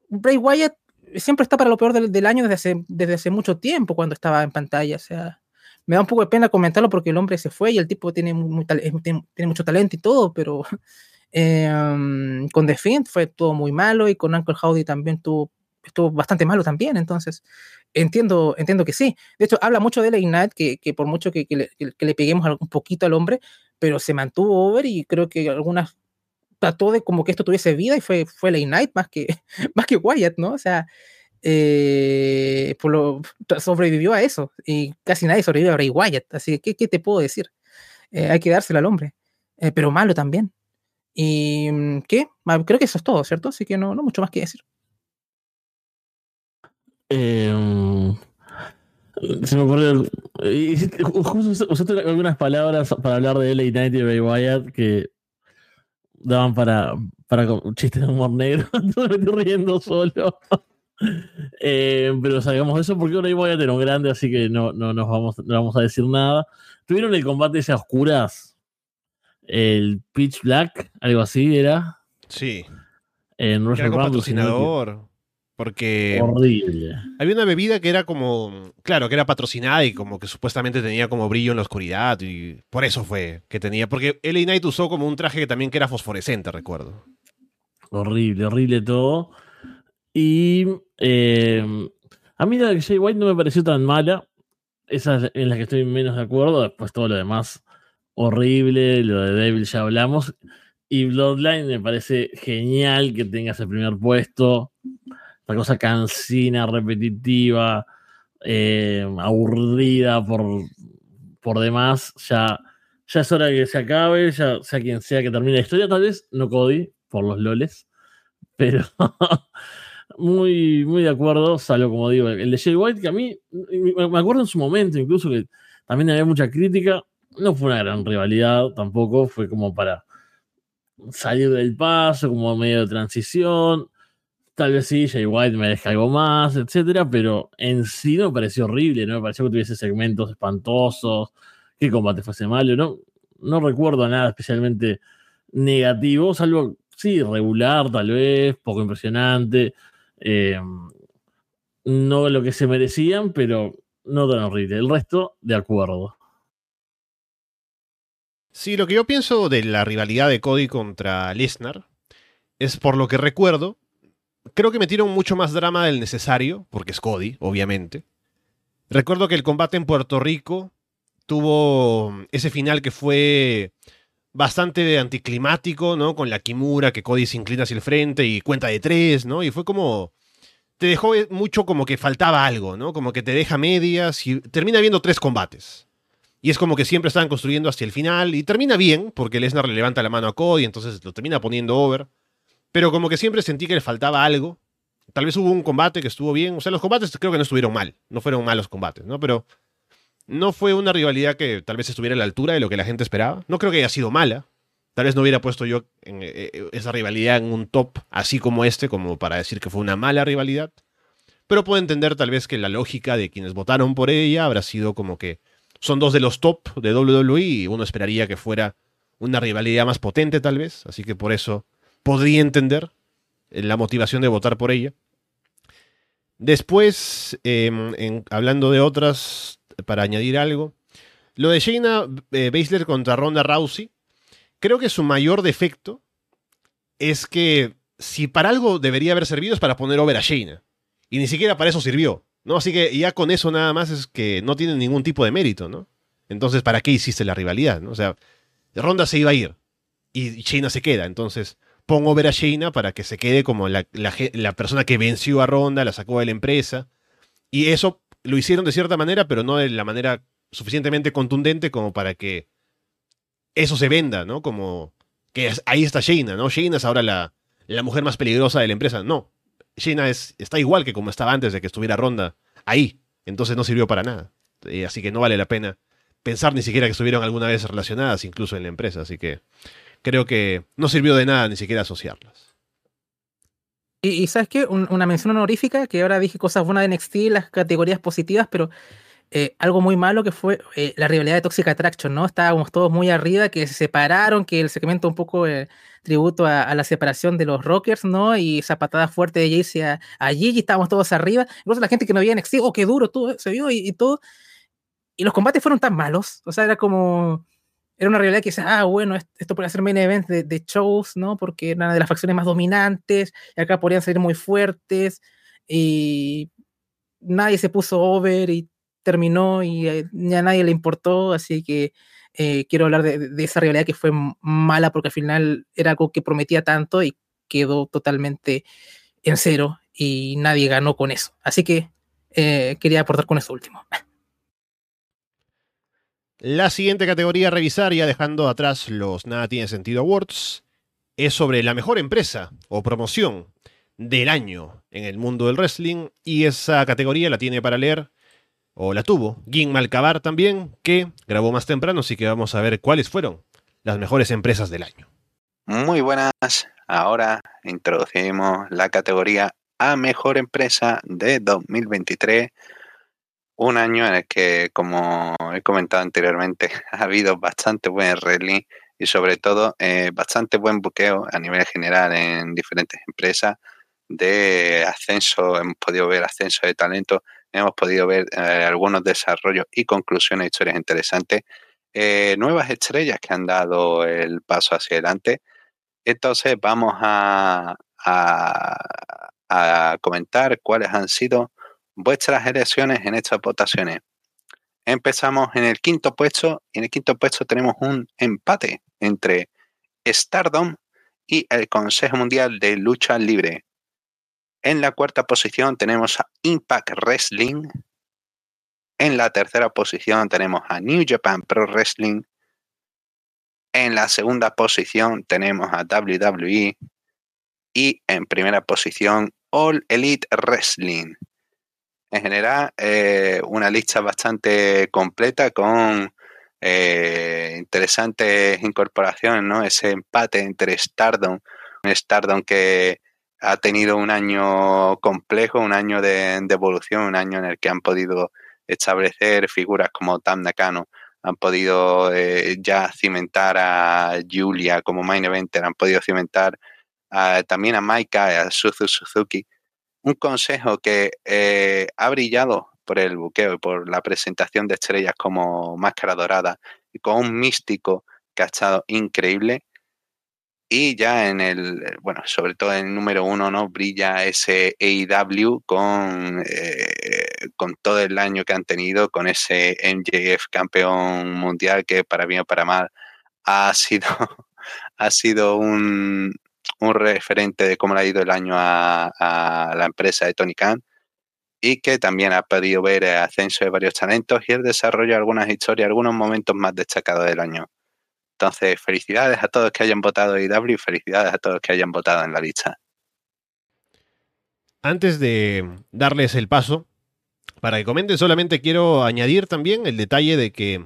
Bray Wyatt siempre está para lo peor del, año desde hace, desde hace mucho tiempo cuando estaba en pantalla. O sea, me da un poco de pena comentarlo porque el hombre se fue y el tipo tiene, tiene mucho talento y todo, pero Em, con The Fiend fue todo muy malo y con Uncle Howdy también tuvo, estuvo bastante malo también, entonces entiendo, entiendo que sí. De hecho, habla mucho de la Ignite, que, que por mucho que, que, le, peguemos un poquito al hombre, pero se mantuvo over y creo que algunas trató de como que esto tuviese vida y fue, fue Late Night más que, más que Wyatt, ¿no? O sea, eh, sobrevivió a eso y casi nadie sobrevivió a Ray Wyatt, así que, ¿qué, te puedo decir? Eh, hay que dárselo al hombre, eh, pero malo también. ¿Y mm, qué? Creo que eso es todo, ¿cierto? Así que no, no mucho más que decir. Eh, se me ocurrió. Usaste algunas palabras para hablar de LA Night y Ray Wyatt que daban para, para chistes de humor negro. me estoy riendo solo. Eh, pero sabemos eso porque Ray Wyatt era un grande, así que no, no nos vamos, no vamos a decir nada. Tuvieron el combate ese a oscuras. El Pitch Black, algo así era. Sí. En Era patrocinador. Porque Horrible. había una bebida que era como, claro, que era patrocinada y como que supuestamente tenía como brillo en la oscuridad y por eso fue que tenía, porque LA Knight usó como un traje que también que era fosforescente, recuerdo. Horrible, horrible todo. Y eh, a mí la de Jay White no me pareció tan mala. Esa es en la que estoy menos de acuerdo. Después todo lo demás horrible. Lo de Devil ya hablamos. Y Bloodline me parece genial que tenga ese primer puesto esta cosa cansina, repetitiva, eh, aburrida por, por demás, ya, ya es hora que se acabe, ya sea quien sea que termine la historia, tal vez no Cody, por los loles, pero muy, muy de acuerdo, salvo como digo, el de Jay White, que a mí, me acuerdo en su momento incluso que también había mucha crítica, no fue una gran rivalidad tampoco, fue como para salir del paso, como medio de transición, Tal vez sí, Jay White me algo más, etcétera, pero en sí no me pareció horrible, no me pareció que tuviese segmentos espantosos, que combate fuese malo, no, no recuerdo nada especialmente negativo, salvo, sí, regular tal vez, poco impresionante, eh, no lo que se merecían, pero no tan horrible. El resto, de acuerdo. Sí, lo que yo pienso de la rivalidad de Cody contra Lesnar es por lo que recuerdo, creo que metieron mucho más drama del necesario, porque es Cody, obviamente. Recuerdo que el combate en Puerto Rico tuvo ese final que fue bastante anticlimático, ¿no? Con la Kimura, que Cody se inclina hacia el frente y cuenta de tres, ¿no? Y fue como... Te dejó mucho como que faltaba algo, ¿no? Como que te deja medias y termina viendo tres combates. Y es como que siempre estaban construyendo hacia el final y termina bien, porque Lesnar le levanta la mano a Cody, entonces lo termina poniendo over. Pero como que siempre sentí que le faltaba algo. Tal vez hubo un combate que estuvo bien. O sea, los combates creo que no estuvieron mal. No fueron malos combates, ¿no? Pero no fue una rivalidad que tal vez estuviera a la altura de lo que la gente esperaba. No creo que haya sido mala. Tal vez no hubiera puesto yo eh, eh, esa rivalidad en un top así como este, como para decir que fue una mala rivalidad. Pero puedo entender tal vez que la lógica de quienes votaron por ella habrá sido como que son dos de los top de WWE y uno esperaría que fuera una rivalidad más potente tal vez. Así que por eso podría entender la motivación de votar por ella. Después, em, hablando de otras, para añadir algo, lo de Shayna eh, Baszler contra Ronda Rousey, creo que su mayor defecto es que si para algo debería haber servido es para poner over a Shayna. Y ni siquiera para eso sirvió. ¿No? Así que ya con eso nada más es que no tiene ningún tipo de mérito, ¿no? Entonces, ¿para qué hiciste la rivalidad? ¿no? O sea, Ronda se iba a ir y Shayna se queda. Entonces, pongo ver a Shayna para que se quede como la, persona que venció a Ronda, la sacó de la empresa. Y eso lo hicieron de cierta manera, pero no de la manera suficientemente contundente como para que eso se venda, ¿no? Como que ahí está Shayna, ¿no? Shayna es ahora la, la mujer más peligrosa de la empresa. No, Shayna es, está igual que como estaba antes de que estuviera Ronda ahí. Entonces no sirvió para nada. Eh, así que no vale la pena pensar ni siquiera que estuvieron alguna vez relacionadas, incluso en la empresa. Así que creo que no sirvió de nada ni siquiera asociarlas. Y, ¿sabes qué? una mención honorífica, que ahora dije cosas buenas de NXT, las categorías positivas, pero eh, algo muy malo que fue eh, la rivalidad de Toxic Attraction, ¿no? Estábamos todos muy arriba, que se separaron, que el segmento un poco eh, tributo a, la separación de los Rockers, ¿no? Y esa patada fuerte de Jaycee a, a Gigi, estábamos todos arriba. Incluso la gente que no veía NXT, oh, qué duro, todo se vio y, y todo. Y los combates fueron tan malos, o sea, era como era una realidad que dice, ah, bueno, esto puede ser main event de, shows, ¿no? Porque era una de las facciones más dominantes, y acá podrían ser muy fuertes, y nadie se puso over y terminó y a nadie le importó, así que eh, quiero hablar de, de, esa realidad que fue mala porque al final era algo que prometía tanto y quedó totalmente en cero y nadie ganó con eso. Así que eh, quería aportar con eso último. La siguiente categoría a revisar, ya dejando atrás los Nada Tiene Sentido Awards, es sobre la mejor empresa o promoción del año en el mundo del wrestling y esa categoría la tiene para leer o la tuvo. Gin Malcabar también, que grabó más temprano, así que vamos a ver cuáles fueron las mejores empresas del año. Muy buenas, ahora introducimos la categoría a mejor empresa de 2023, un año en el que, como he comentado anteriormente, ha habido bastante buen wrestling y sobre todo eh, bastante buen buqueo a nivel general en diferentes empresas de ascenso, hemos podido ver ascenso de talento, hemos podido ver eh, algunos desarrollos y conclusiones, historias interesantes, eh, nuevas estrellas que han dado el paso hacia adelante. Entonces vamos a, a comentar cuáles han sido vuestras elecciones en estas votaciones. Empezamos en el quinto puesto y en el quinto puesto tenemos un empate entre Stardom y el Consejo Mundial de Lucha Libre. En la cuarta posición tenemos a Impact Wrestling. En la tercera posición tenemos a New Japan Pro Wrestling. En la segunda posición tenemos a WWE. Y en primera posición All Elite Wrestling. En general, eh, una lista bastante completa con eh, interesantes incorporaciones, ¿no? Ese empate entre Stardom, un Stardom que ha tenido un año complejo, un año de, evolución, un año en el que han podido establecer figuras como Tam Nakano, han podido eh, ya cimentar a Julia como main eventer, han podido cimentar también a Maika, a Suzu Suzuki. Un consejo que eh, ha brillado por el buqueo y por la presentación de estrellas como Máscara Dorada y con un místico que ha estado increíble y ya en el, eh, bueno, sobre todo en el número uno, ¿no? Brilla ese AEW con, eh, con todo el año que han tenido, con ese MJF campeón mundial que para bien o para mal ha sido, ha sido un, un referente de cómo le ha ido el año a, a la empresa de Tony Khan y que también ha podido ver el ascenso de varios talentos y el desarrollo de algunas historias, algunos momentos más destacados del año. Entonces, felicidades a todos que hayan votado IW y felicidades a todos que hayan votado en la lista. Antes de darles el paso, para que comenten, solamente quiero añadir también el detalle de que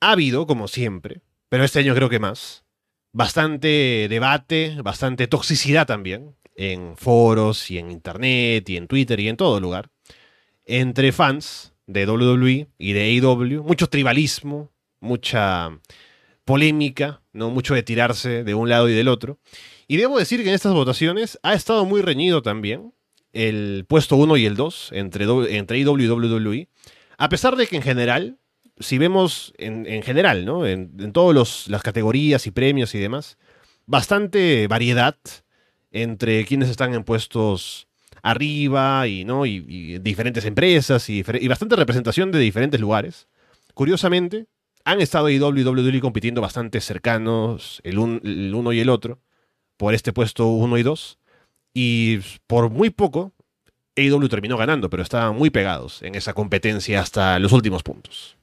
ha habido, como siempre, pero este año creo que más, bastante debate, bastante toxicidad también, en foros y en internet y en Twitter y en todo lugar, entre fans de WWE y de AEW, mucho tribalismo, mucha polémica, no mucho de tirarse de un lado y del otro. Y debo decir que en estas votaciones ha estado muy reñido también el puesto 1 y el 2 entre, entre IW y WWE. A pesar de que en general, si vemos en, general, ¿no? En, todas las categorías y premios y demás, bastante variedad entre quienes están en puestos arriba y, ¿no? y, diferentes empresas y, bastante representación de diferentes lugares. Curiosamente, han estado IW y WWE compitiendo bastante cercanos el, uno y el otro por este puesto 1 y 2. Y por muy poco, AEW terminó ganando, pero estaban muy pegados en esa competencia hasta los últimos puntos.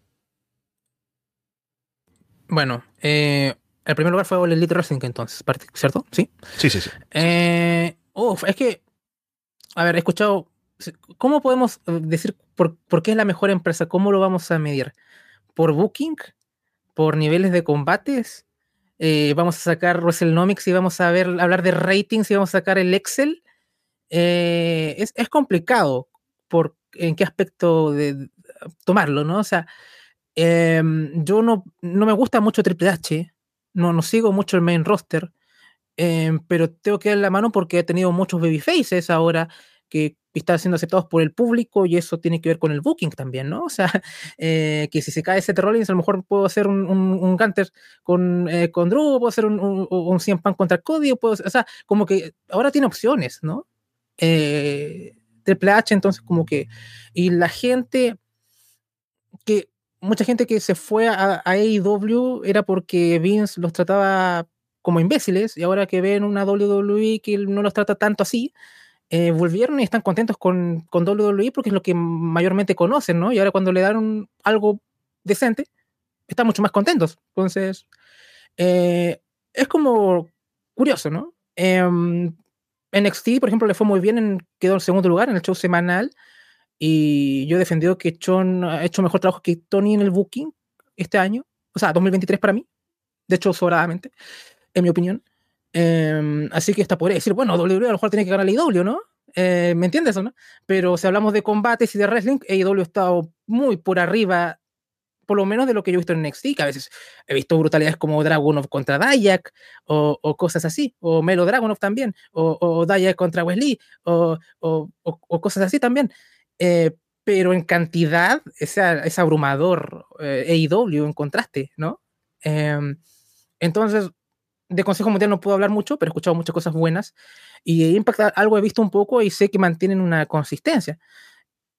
Bueno, eh, el primer lugar fue el Elite Wrestling entonces, ¿cierto? Sí. Sí, sí, sí. Eh, es que, a ver, he escuchado, ¿cómo podemos eh, decir por, por, qué es la mejor empresa? ¿Cómo lo vamos a medir? Por booking, por niveles de combates. Eh, vamos a sacar WrestleNomics y vamos a ver, hablar de ratings y vamos a sacar el Excel. Eh, es, complicado por en qué aspecto de, tomarlo, ¿no? O sea, em, yo no, no, me gusta mucho Triple H, no, no sigo mucho el main roster, em, pero tengo que dar la mano porque he tenido muchos babyfaces ahora que están siendo aceptados por el público y eso tiene que ver con el booking también, ¿no? O sea, eh, que si se cae Seth Rollins, a lo mejor puedo hacer un, un, Gunter con, eh, con Drew, puedo hacer un, un, un 100 Pan contra Cody, puedo, o sea, como que ahora tiene opciones, ¿no? Eh, Triple H, entonces como que, y la gente que mucha gente que se fue a, a AEW era porque Vince los trataba como imbéciles y ahora que ven una WWE que no los trata tanto así, eh, volvieron y están contentos con, con WWE porque es lo que mayormente conocen, ¿no? Y ahora cuando le dan algo decente, están mucho más contentos. Entonces, eh, es como curioso, ¿no? Em, NXT, por ejemplo, le fue muy bien, en- quedó en segundo lugar en el show semanal. Y yo he defendido que John ha hecho mejor trabajo que Tony en el booking este año. O sea, 2023 para mí. De hecho, sobradamente, en mi opinión. Em, así que hasta podría decir, bueno, WWE a lo mejor tiene que ganar la IW, ¿no? Eh, ¿Me entiendes o no? Pero si hablamos de combates y de wrestling, AEW ha estado muy por arriba, por lo menos de lo que yo he visto en NXT, que a veces he visto brutalidades como Dragunov contra Dayak, o, o cosas así, o Melo Dragunov también, o, o Dayak contra Wesley, o, o- cosas así también. Eh, pero en cantidad es, es abrumador eh, AEW en contraste, ¿no? Em, entonces, de Consejo Mundial no puedo hablar mucho, pero he escuchado muchas cosas buenas. Y Impact algo he visto un poco y sé que mantienen una consistencia.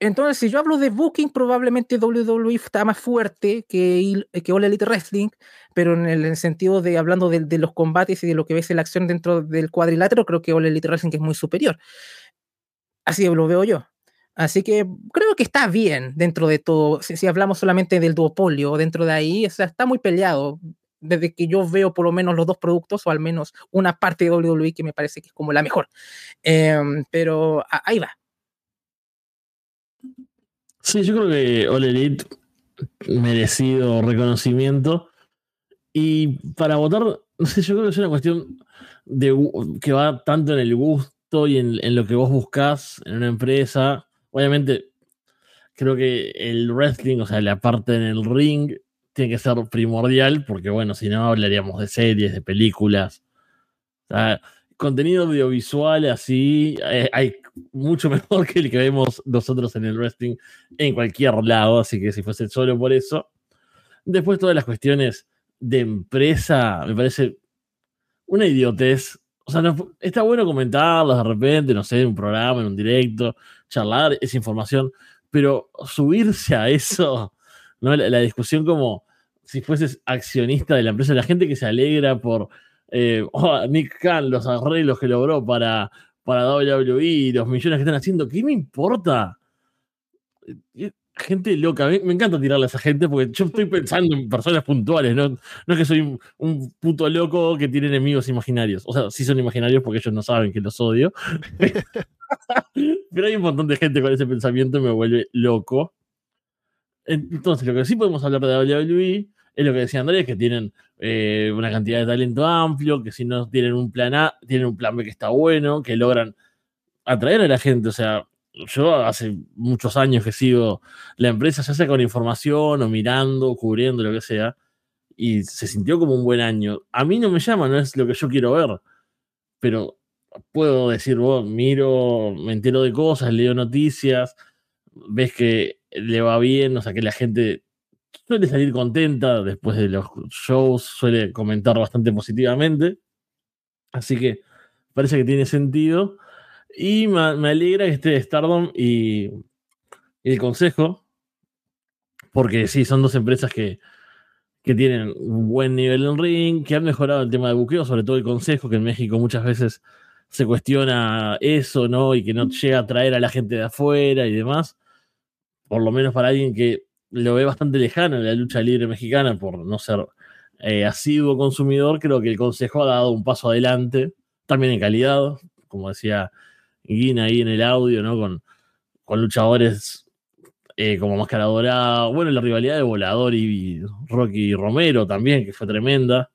Entonces, si yo hablo de booking, probablemente WWE está más fuerte que, que All Elite Wrestling, pero en el, en el sentido de hablando de, los combates y de lo que ves en la acción dentro del cuadrilátero, creo que All Elite Wrestling es muy superior. Así lo veo yo. Así que creo que está bien dentro de todo. Si, hablamos solamente del duopolio, dentro de ahí, está muy peleado. Desde que yo veo por lo menos los dos productos, o al menos una parte de WWE que me parece que es como la mejor. Em, pero ahí va. Sí, yo creo que All Elite merecido reconocimiento. Y para votar, no sé, yo creo que es una cuestión de, que va tanto en el gusto y en, en lo que vos buscás en una empresa. Obviamente, creo que el wrestling, o sea, la parte en el ring, tiene que ser primordial, porque bueno, si no hablaríamos de series, de películas. O contenido audiovisual así, eh, hay mucho mejor que el que vemos nosotros en el wrestling en cualquier lado, así que si fuese solo por eso. Después todas las cuestiones de empresa, me parece una idiotez. O sea, está bueno comentarlas de repente, no sé, en un programa, en un directo, charlar esa información, pero subirse a eso, ¿no? la, discusión como si fueses accionista de la empresa, la gente que se alegra por eh, oh, Nick Khan, los arreglos que logró para, para WWE, los millones que están haciendo, ¿qué me importa? Eh, Gente loca, me, me encanta tirarle a esa gente porque yo estoy pensando en personas puntuales, no, no es que soy un, un puto loco que tiene enemigos imaginarios. O sea, sí son imaginarios porque ellos no saben que los odio. Pero hay un montón de gente con ese pensamiento y me vuelve loco. Entonces, lo que sí podemos hablar de WWE es lo que decía Andrés, que tienen eh, una cantidad de talento amplio, que si no tienen un plan A, tienen un plan B que está bueno, que logran atraer a la gente. O sea, yo hace muchos años que sigo la empresa, ya sea con información o mirando, cubriendo, lo que sea, y se sintió como un buen año. A mí no me llama, no es lo que yo quiero ver, pero puedo decir, vos, miro, me entero de cosas, leo noticias, ves que le va bien, o sea, que la gente suele salir contenta después de los shows, suele comentar bastante positivamente. Así que parece que tiene sentido. Y me, alegra que esté Stardom y, y el Consejo, porque sí, son dos empresas que, que tienen un buen nivel en ring, que han mejorado el tema de buqueo, sobre todo el Consejo, que en México muchas veces se cuestiona eso, ¿no? Y que no llega a traer a la gente de afuera y demás. Por lo menos para alguien que lo ve bastante lejano en la lucha libre mexicana por no ser eh, asiduo consumidor, creo que el Consejo ha dado un paso adelante, también en calidad, como decía Guina ahí en el audio, ¿no? Con, con luchadores eh, como Máscara Dorada, bueno, la rivalidad de Volador y Rocky Romero también, que fue tremenda,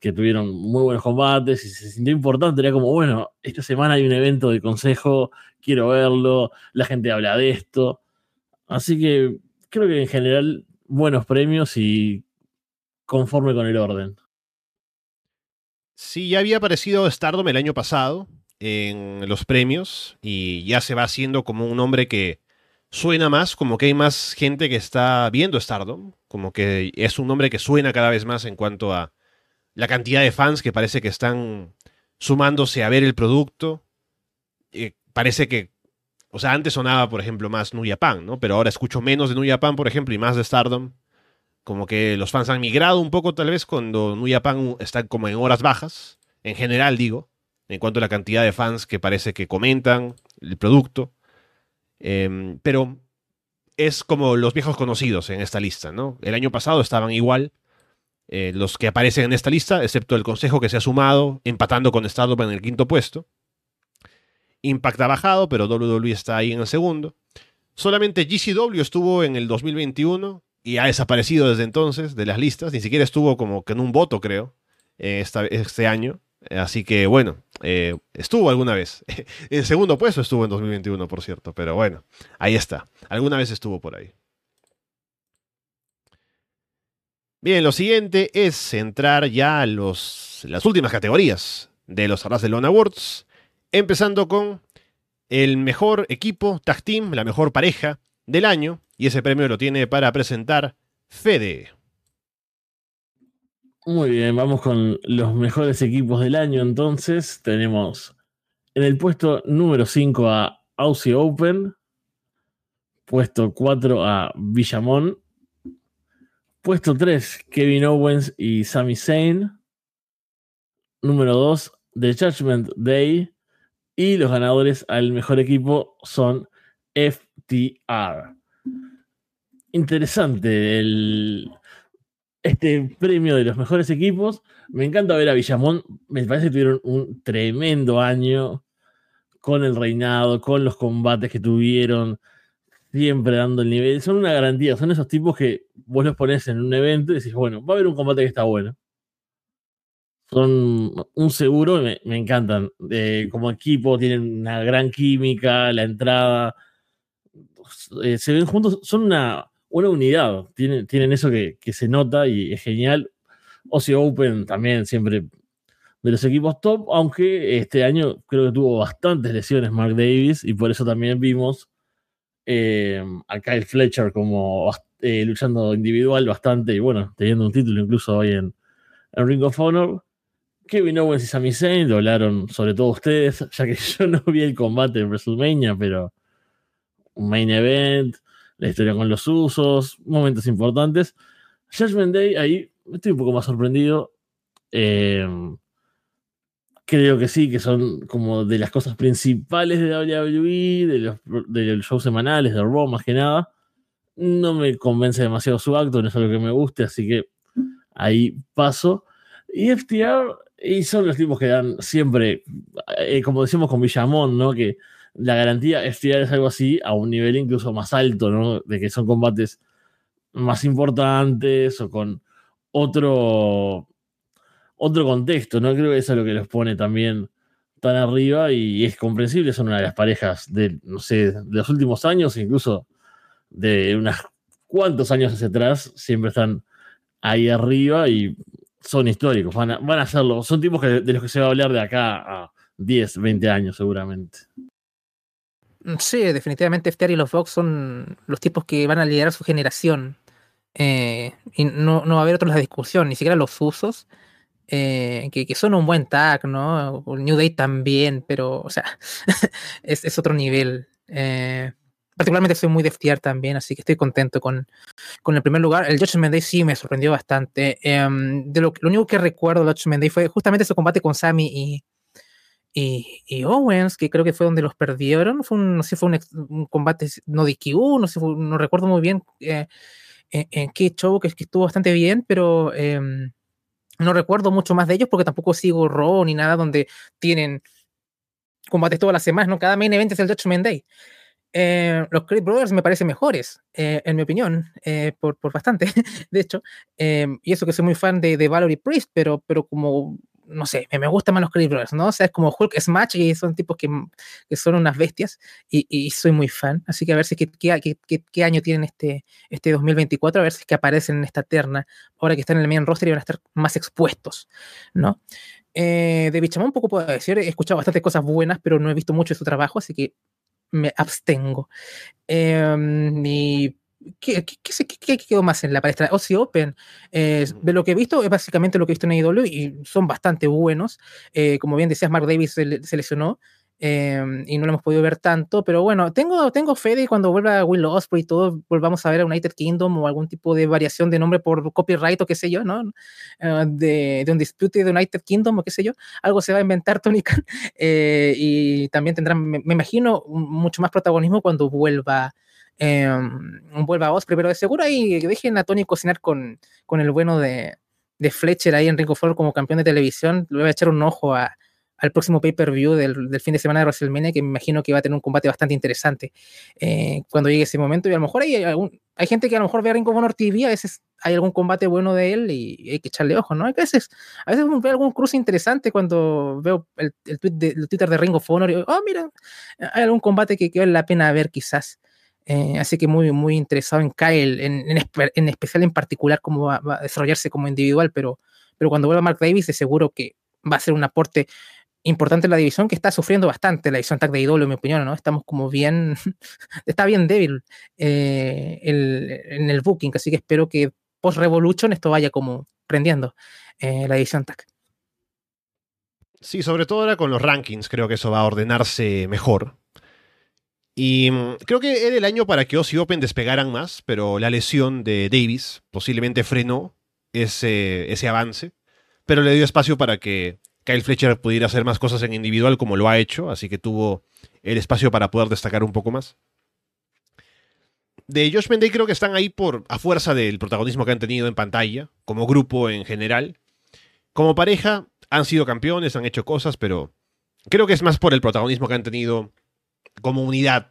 que tuvieron muy buenos combates y se sintió importante, era como, bueno, esta semana hay un evento de consejo, quiero verlo, la gente habla de esto, así que creo que en general buenos premios y conforme con el orden. Sí, ya había aparecido Stardom el año pasado en los premios y ya se va haciendo como un nombre que suena más, como que hay más gente que está viendo Stardom, como que es un nombre que suena cada vez más en cuanto a la cantidad de fans que parece que están sumándose a ver el producto. Eh, parece que o sea, antes sonaba, por ejemplo, más New Japan, ¿no? Pero ahora escucho menos de New Japan, por ejemplo, y más de Stardom. Como que los fans han migrado un poco, tal vez, cuando New Japan está como en horas bajas, en general, digo, en cuanto a la cantidad de fans que parece que comentan el producto. Em, pero es como los viejos conocidos en esta lista, ¿no? El año pasado estaban igual eh, los que aparecen en esta lista, excepto el Consejo que se ha sumado, empatando con Stardom en el quinto puesto. Impact ha bajado, pero WWE está ahí en el segundo. Solamente GCW estuvo en el 2021 y ha desaparecido desde entonces de las listas. Ni siquiera estuvo como que en un voto, creo, eh, este año. Así que bueno, eh, estuvo alguna vez. en segundo puesto estuvo en 2021, por cierto. Pero bueno, ahí está. Alguna vez estuvo por ahí. Bien, lo siguiente es entrar ya a los, las últimas categorías de los Arras de Lona Awards. Empezando con el mejor equipo, tag team, la mejor pareja del año. Y ese premio lo tiene para presentar Fede. Muy bien, vamos con los mejores equipos del año entonces. Tenemos en el puesto número 5 a Aussie Open, puesto 4 a Villamón, puesto 3 Kevin Owens y Sami Zayn, número 2 The Judgment Day, y los ganadores al mejor equipo son FTR. Interesante el, este premio de los mejores equipos. Me encanta ver a Villamón. Me parece que tuvieron un tremendo año con el reinado, con los combates que tuvieron, siempre dando el nivel. Son una garantía. Son esos tipos que vos los pones en un evento y decís, bueno, va a haber un combate que está bueno son un seguro, me, me encantan. como equipo tienen una gran química, la entrada, eh, se ven juntos, son una, una unidad, tienen, tienen eso que, que, se nota y es genial. Ozzy Open también siempre de los equipos top, aunque este año creo que tuvo bastantes lesiones Mark Davis y por eso también vimos eh, a Kyle Fletcher como eh, luchando individual bastante y bueno, teniendo un título incluso hoy en, en Ring of Honor. Kevin Owens y Sami Zayn lo hablaron sobre todo ustedes, ya que yo no vi el combate en WrestleMania, pero un main event, la historia con los usos, momentos importantes. Judgment Day, ahí estoy un poco más sorprendido. Eh, creo que sí, que son como de las cosas principales de WWE, de los, de los shows semanales, de Raw más que nada. No me convence demasiado su acto, no es algo que me guste, así que ahí paso. Y FTR y son los tipos que dan siempre, eh, como decimos con Villamón, ¿no? Que la garantía es tirar algo así a un nivel incluso más alto, ¿no? De que son combates más importantes o con otro, otro contexto, ¿no? Creo que eso es lo que los pone también tan arriba y es comprensible, son una de las parejas de, no sé, de los últimos años, incluso de unos cuantos años hacia atrás, siempre están ahí arriba y son históricos, van a, van a hacerlo. Son tipos de los que se va a hablar de acá a 10, 20 años seguramente. Mm, sí, definitivamente FTR y los Vox son los tipos que van a liderar su generación. Eh, y no, no va a haber otra discusión, ni siquiera los usos, eh, que, que, son un buen tag, ¿no? New Day también, pero, o sea, es, es, otro nivel. Eh, particularmente soy muy de FTR también, así que estoy contento con, con el primer lugar. El Judgment Day sí me sorprendió bastante. Um, de lo, lo, único que recuerdo del Judgment Day fue justamente ese combate con Sammy y, y, Owens, que creo que fue donde los perdieron. Fue un, no sé, fue un, combate no de Q, no no recuerdo muy bien eh, en, en, qué show, que, estuvo bastante bien, pero eh, no recuerdo mucho más de ellos porque tampoco sigo Raw ni nada donde tienen combates todas las semanas, ¿no? Cada main event es el Judgment Day. Eh, los Creed Brothers me parecen mejores, eh, en mi opinión, eh, por, por, bastante, de hecho. y eso que soy muy fan de, de Valerie Priest, pero, pero como, no sé, me, me gustan más los Creed Brothers, ¿no? O sea, es como Hulk Smash y son tipos que, que son unas bestias y, y, soy muy fan. Así que a ver si qué, qué, qué, qué, año tienen este, este 2024, a ver si es que aparecen en esta terna, ahora que están en el main roster y van a estar más expuestos, ¿no? Eh, de Bichamón poco puedo decir, he escuchado bastantes cosas buenas, pero no he visto mucho de su trabajo, así que me abstengo. Eh, y ¿Qué, qué, qué, qué, quedó más en la palestra? Ozzy Open, eh, de lo que he visto, es básicamente lo que he visto en AEW y son bastante buenos. Eh, como bien decías, Mark Davis se, se lesionó. Em, y no lo hemos podido ver tanto, pero bueno, tengo, tengo fe de cuando vuelva Will Osprey y todo, volvamos a ver a United Kingdom o algún tipo de variación de nombre por copyright o qué sé yo, ¿no? Eh, de, de, un dispute de United Kingdom o qué sé yo, algo se va a inventar Tony Khan eh, y también tendrán, me, imagino, mucho más protagonismo cuando vuelva. Um, vuelva Osprey, pero de seguro ahí dejen a Tony cocinar con, con el bueno de, de Fletcher ahí en of Honor como campeón de televisión. Le voy a echar un ojo a, al próximo pay-per-view del, del, fin de semana de WrestleMania, que me imagino que va a tener un combate bastante interesante eh, cuando llegue ese momento. Y a lo mejor hay, algún, hay gente que a lo mejor ve a Ring of Honor TV, a veces hay algún combate bueno de él y, hay que echarle ojo, ¿no? A veces, a veces veo algún cruce interesante cuando veo el, el, tweet de, el Twitter de Ring of Honor y digo, oh, mira, hay algún combate que, que vale la pena ver quizás. Eh, así que muy, muy interesado en Kyle, en, en, en, especial en particular cómo va, va, a desarrollarse como individual, pero, pero cuando vuelva Mark Davis, de seguro que va a ser un aporte importante la división que está sufriendo bastante la división tag de IW, en mi opinión, ¿no? Estamos como bien, está bien débil eh, el, en el booking, así que espero que post Revolution esto vaya como prendiendo eh, la división tag. Sí, sobre todo ahora con los rankings, creo que eso va a ordenarse mejor. Y mm, creo que era el año para que Aussie Open despegaran más, pero la lesión de Davis posiblemente frenó ese, ese avance, pero le dio espacio para que Kyle Fletcher pudiera hacer más cosas en individual como lo ha hecho, así que tuvo el espacio para poder destacar un poco más. De Josh Menday creo que están ahí por a fuerza del protagonismo que han tenido en pantalla, como grupo en general. Como pareja han sido campeones, han hecho cosas, pero creo que es más por el protagonismo que han tenido como unidad,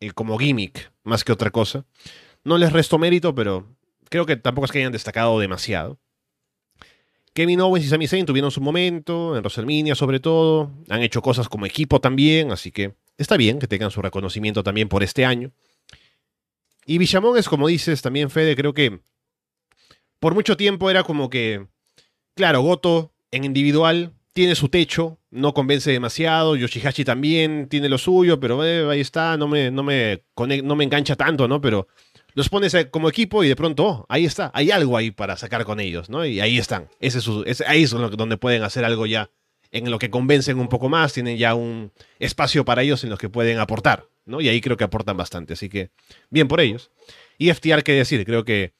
y como gimmick, más que otra cosa. No les resto mérito, pero creo que tampoco es que hayan destacado demasiado. Kevin Owens y Sami Zayn tuvieron su momento, en WrestleMania sobre todo, han hecho cosas como equipo también, así que está bien que tengan su reconocimiento también por este año. Y Villamón es como dices también, Fede, creo que por mucho tiempo era como que, claro, Goto en individual tiene su techo, no convence demasiado, Yoshihashi también tiene lo suyo, pero eh, ahí está, no me, no, me no me engancha tanto, ¿no? Pero los pones como equipo y de pronto, oh, ahí está, hay algo ahí para sacar con ellos, ¿no? Y ahí están. Ese es, ahí es donde pueden hacer algo ya en lo que convencen un poco más, tienen ya un espacio para ellos en los que pueden aportar, ¿no? Y ahí creo que aportan bastante, así que bien por ellos. Y FTR, qué decir, creo que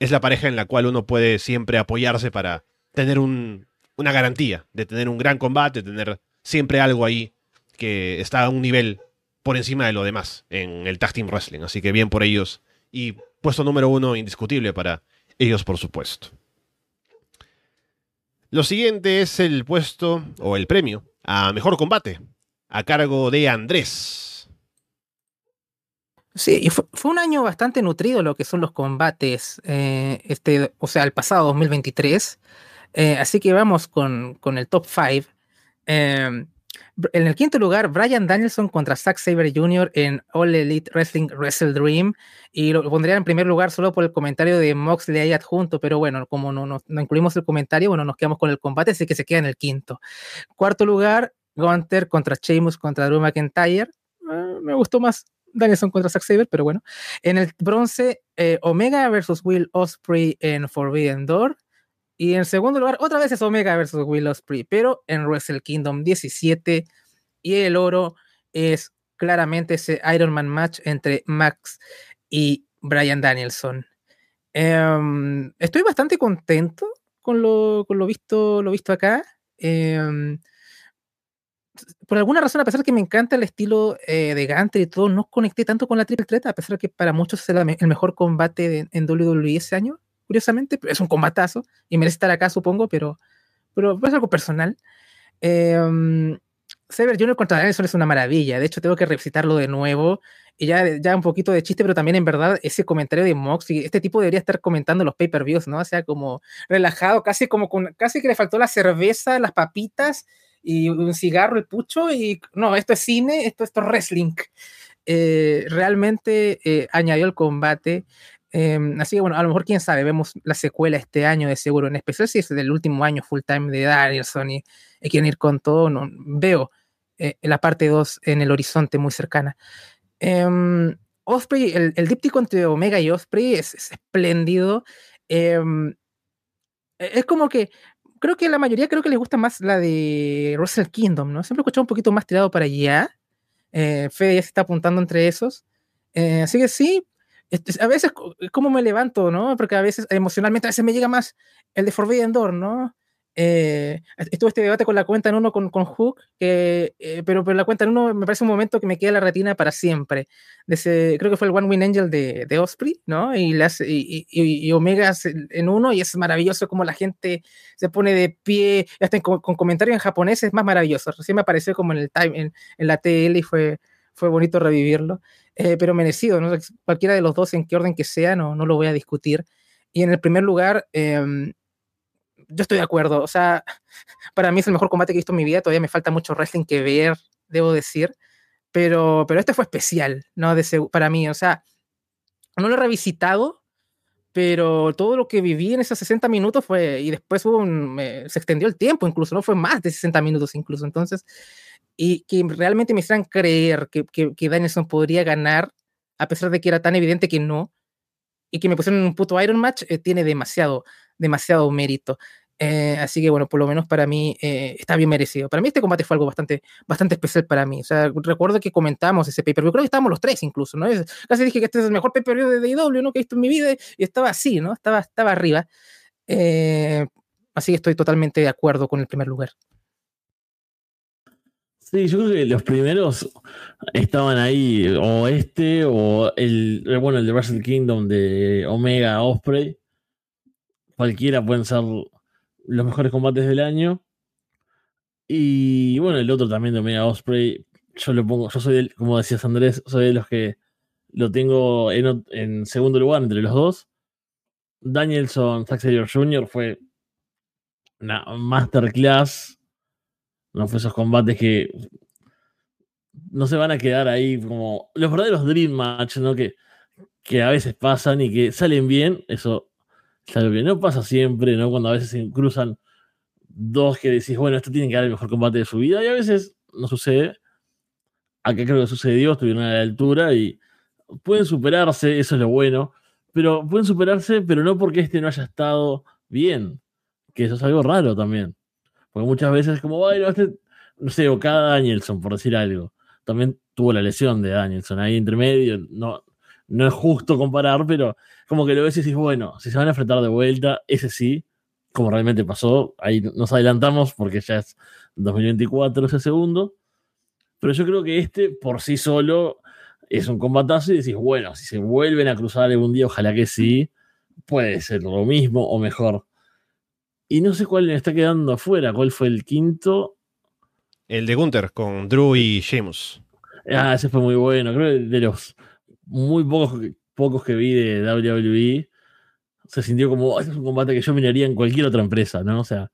es la pareja en la cual uno puede siempre apoyarse para tener un, una garantía de tener un gran combate, de tener siempre algo ahí que está a un nivel por encima de lo demás en el Tag Team Wrestling. Así que bien por ellos y puesto número uno indiscutible para ellos, por supuesto. Lo siguiente es el puesto o el premio a mejor combate a cargo de Andrés. Sí, y fue, un año bastante nutrido lo que son los combates, eh, este, o sea, el pasado 2023. Eh, así que vamos con, con el top 5. Eh, en el quinto lugar, Brian Danielson contra Zack Saber Jr. en All Elite Wrestling Wrestle Dream. Y lo pondría en primer lugar solo por el comentario de Moxley ahí adjunto, pero bueno, como no, no, incluimos el comentario, bueno, nos quedamos con el combate, así que se queda en el quinto. Cuarto lugar, Gunter contra Sheamus contra Drew McIntyre. Eh, me gustó más Danielson contra Zack Saber, pero bueno. En el bronce, eh, Omega versus Will Osprey en Forbidden Door. Y en segundo lugar, otra vez es Omega versus Will Ospreay, pero en Wrestle Kingdom 17. Y el oro es claramente ese Iron Man match entre Max y Brian Danielson. Um, estoy bastante contento con lo, con lo, visto, lo visto acá. Um, por alguna razón, a pesar de que me encanta el estilo eh, de Gunter y todo, no conecté tanto con la triple threat, a pesar de que para muchos es el, mejor combate en WWE ese año curiosamente, es un combatazo y merece estar acá, supongo, pero, pero es algo personal. Eh, Saber Jr. contra Danielson es una maravilla, de hecho tengo que revisitarlo de nuevo y ya, ya un poquito de chiste, pero también en verdad ese comentario de Mox, y este tipo debería estar comentando los pay-per-views, ¿no? O sea, como relajado, casi como con, casi que le faltó la cerveza, las papitas y un cigarro, el pucho, y no, esto es cine, esto, esto es wrestling. Eh, realmente eh, añadió el combate. Eh, así que bueno, a lo mejor quién sabe, vemos la secuela este año de seguro, en especial si es del último año full time de Danielson y, y quieren ir con todo, no, veo eh, la parte 2 en el horizonte muy cercana. Eh, Osprey, el, el díptico entre Omega y Osprey es, es espléndido. es como que creo que la mayoría creo que les gusta más la de Russell Kingdom, ¿no? Siempre he escuchado un poquito más tirado para allá. Eh, Fede ya se está apuntando entre esos. Eh, así que sí, a veces como me levanto, ¿no? Porque a veces emocionalmente a veces me llega más el de Forbidden Door, ¿no? Eh, estuve este debate con la cuenta en uno con, con Hook, que, eh, pero, pero la cuenta en uno me parece un momento que me queda la retina para siempre. Ese, creo que fue el One Win Angel de, de Osprey, ¿no? Y, las, y, y, y, Omega en uno, y es maravilloso como la gente se pone de pie, hasta con, con comentarios en japonés es más maravilloso. Recién me apareció como en, el time, en, en la TL y fue, fue bonito revivirlo, eh, pero merecido, ¿no? Cualquiera de los dos, en qué orden que sea, no, no lo voy a discutir. Y en el primer lugar, eh, yo estoy de acuerdo. O sea, para mí es el mejor combate que he visto en mi vida. Todavía me falta mucho wrestling que ver, debo decir. Pero, pero este fue especial, ¿no? De para mí. O sea, no lo he revisitado, pero todo lo que viví en esos 60 minutos fue. Y después hubo un, eh, se extendió el tiempo, incluso, ¿no? Fue más de 60 minutos, incluso. Entonces, y que realmente me hicieran creer que, que, que Danielson podría ganar, a pesar de que era tan evidente que no y que me pusieron en un puto Iron Match, eh, tiene demasiado, demasiado mérito. Eh, así que bueno, por lo menos para mí eh, está bien merecido. Para mí este combate fue algo bastante, bastante especial para mí. O sea, recuerdo que comentamos ese pay-per-view, creo que estábamos los tres incluso, ¿no? Casi dije que este es el mejor pay-per-view de DW ¿no? que he visto en mi vida y estaba así, ¿no? Estaba, estaba arriba. Eh, así que estoy totalmente de acuerdo con el primer lugar. Sí, yo creo que los primeros estaban ahí, o este, o el, bueno, el de Wrestle Kingdom de Omega Osprey. Cualquiera pueden ser los mejores combates del año. Y bueno, el otro también de Omega Osprey, yo lo pongo, yo soy, como decías Andrés, soy de los que lo tengo en, en segundo lugar entre los dos. Danielson, Zack Jr. fue una masterclass no fue esos combates que no se van a quedar ahí como los verdaderos Dream Match, ¿no? Que, que a veces pasan y que salen bien, eso sale bien. No pasa siempre, ¿no? Cuando a veces se cruzan dos que decís, bueno, esto tiene que dar el mejor combate de su vida, y a veces no sucede. Acá creo que sucedió, estuvieron a la altura y pueden superarse, eso es lo bueno, pero pueden superarse, pero no porque este no haya estado bien, que eso es algo raro también. Porque muchas veces es como, bueno, este, no sé, o cada Danielson, por decir algo. También tuvo la lesión de Danielson ahí entre medio. No, no es justo comparar, pero como que lo ves y dices, bueno, si se van a enfrentar de vuelta, ese sí, como realmente pasó. Ahí nos adelantamos porque ya es 2024 ese segundo. Pero yo creo que este por sí solo es un combatazo y decís, bueno, si se vuelven a cruzar algún día, ojalá que sí, puede ser lo mismo o mejor. Y no sé cuál me está quedando afuera. ¿Cuál fue el quinto? El de Gunther con Drew y Sheamus. Ah, ese fue muy bueno. Creo que de los muy pocos, pocos que vi de WWE, se sintió como, este es un combate que yo miraría en cualquier otra empresa, ¿no? O sea,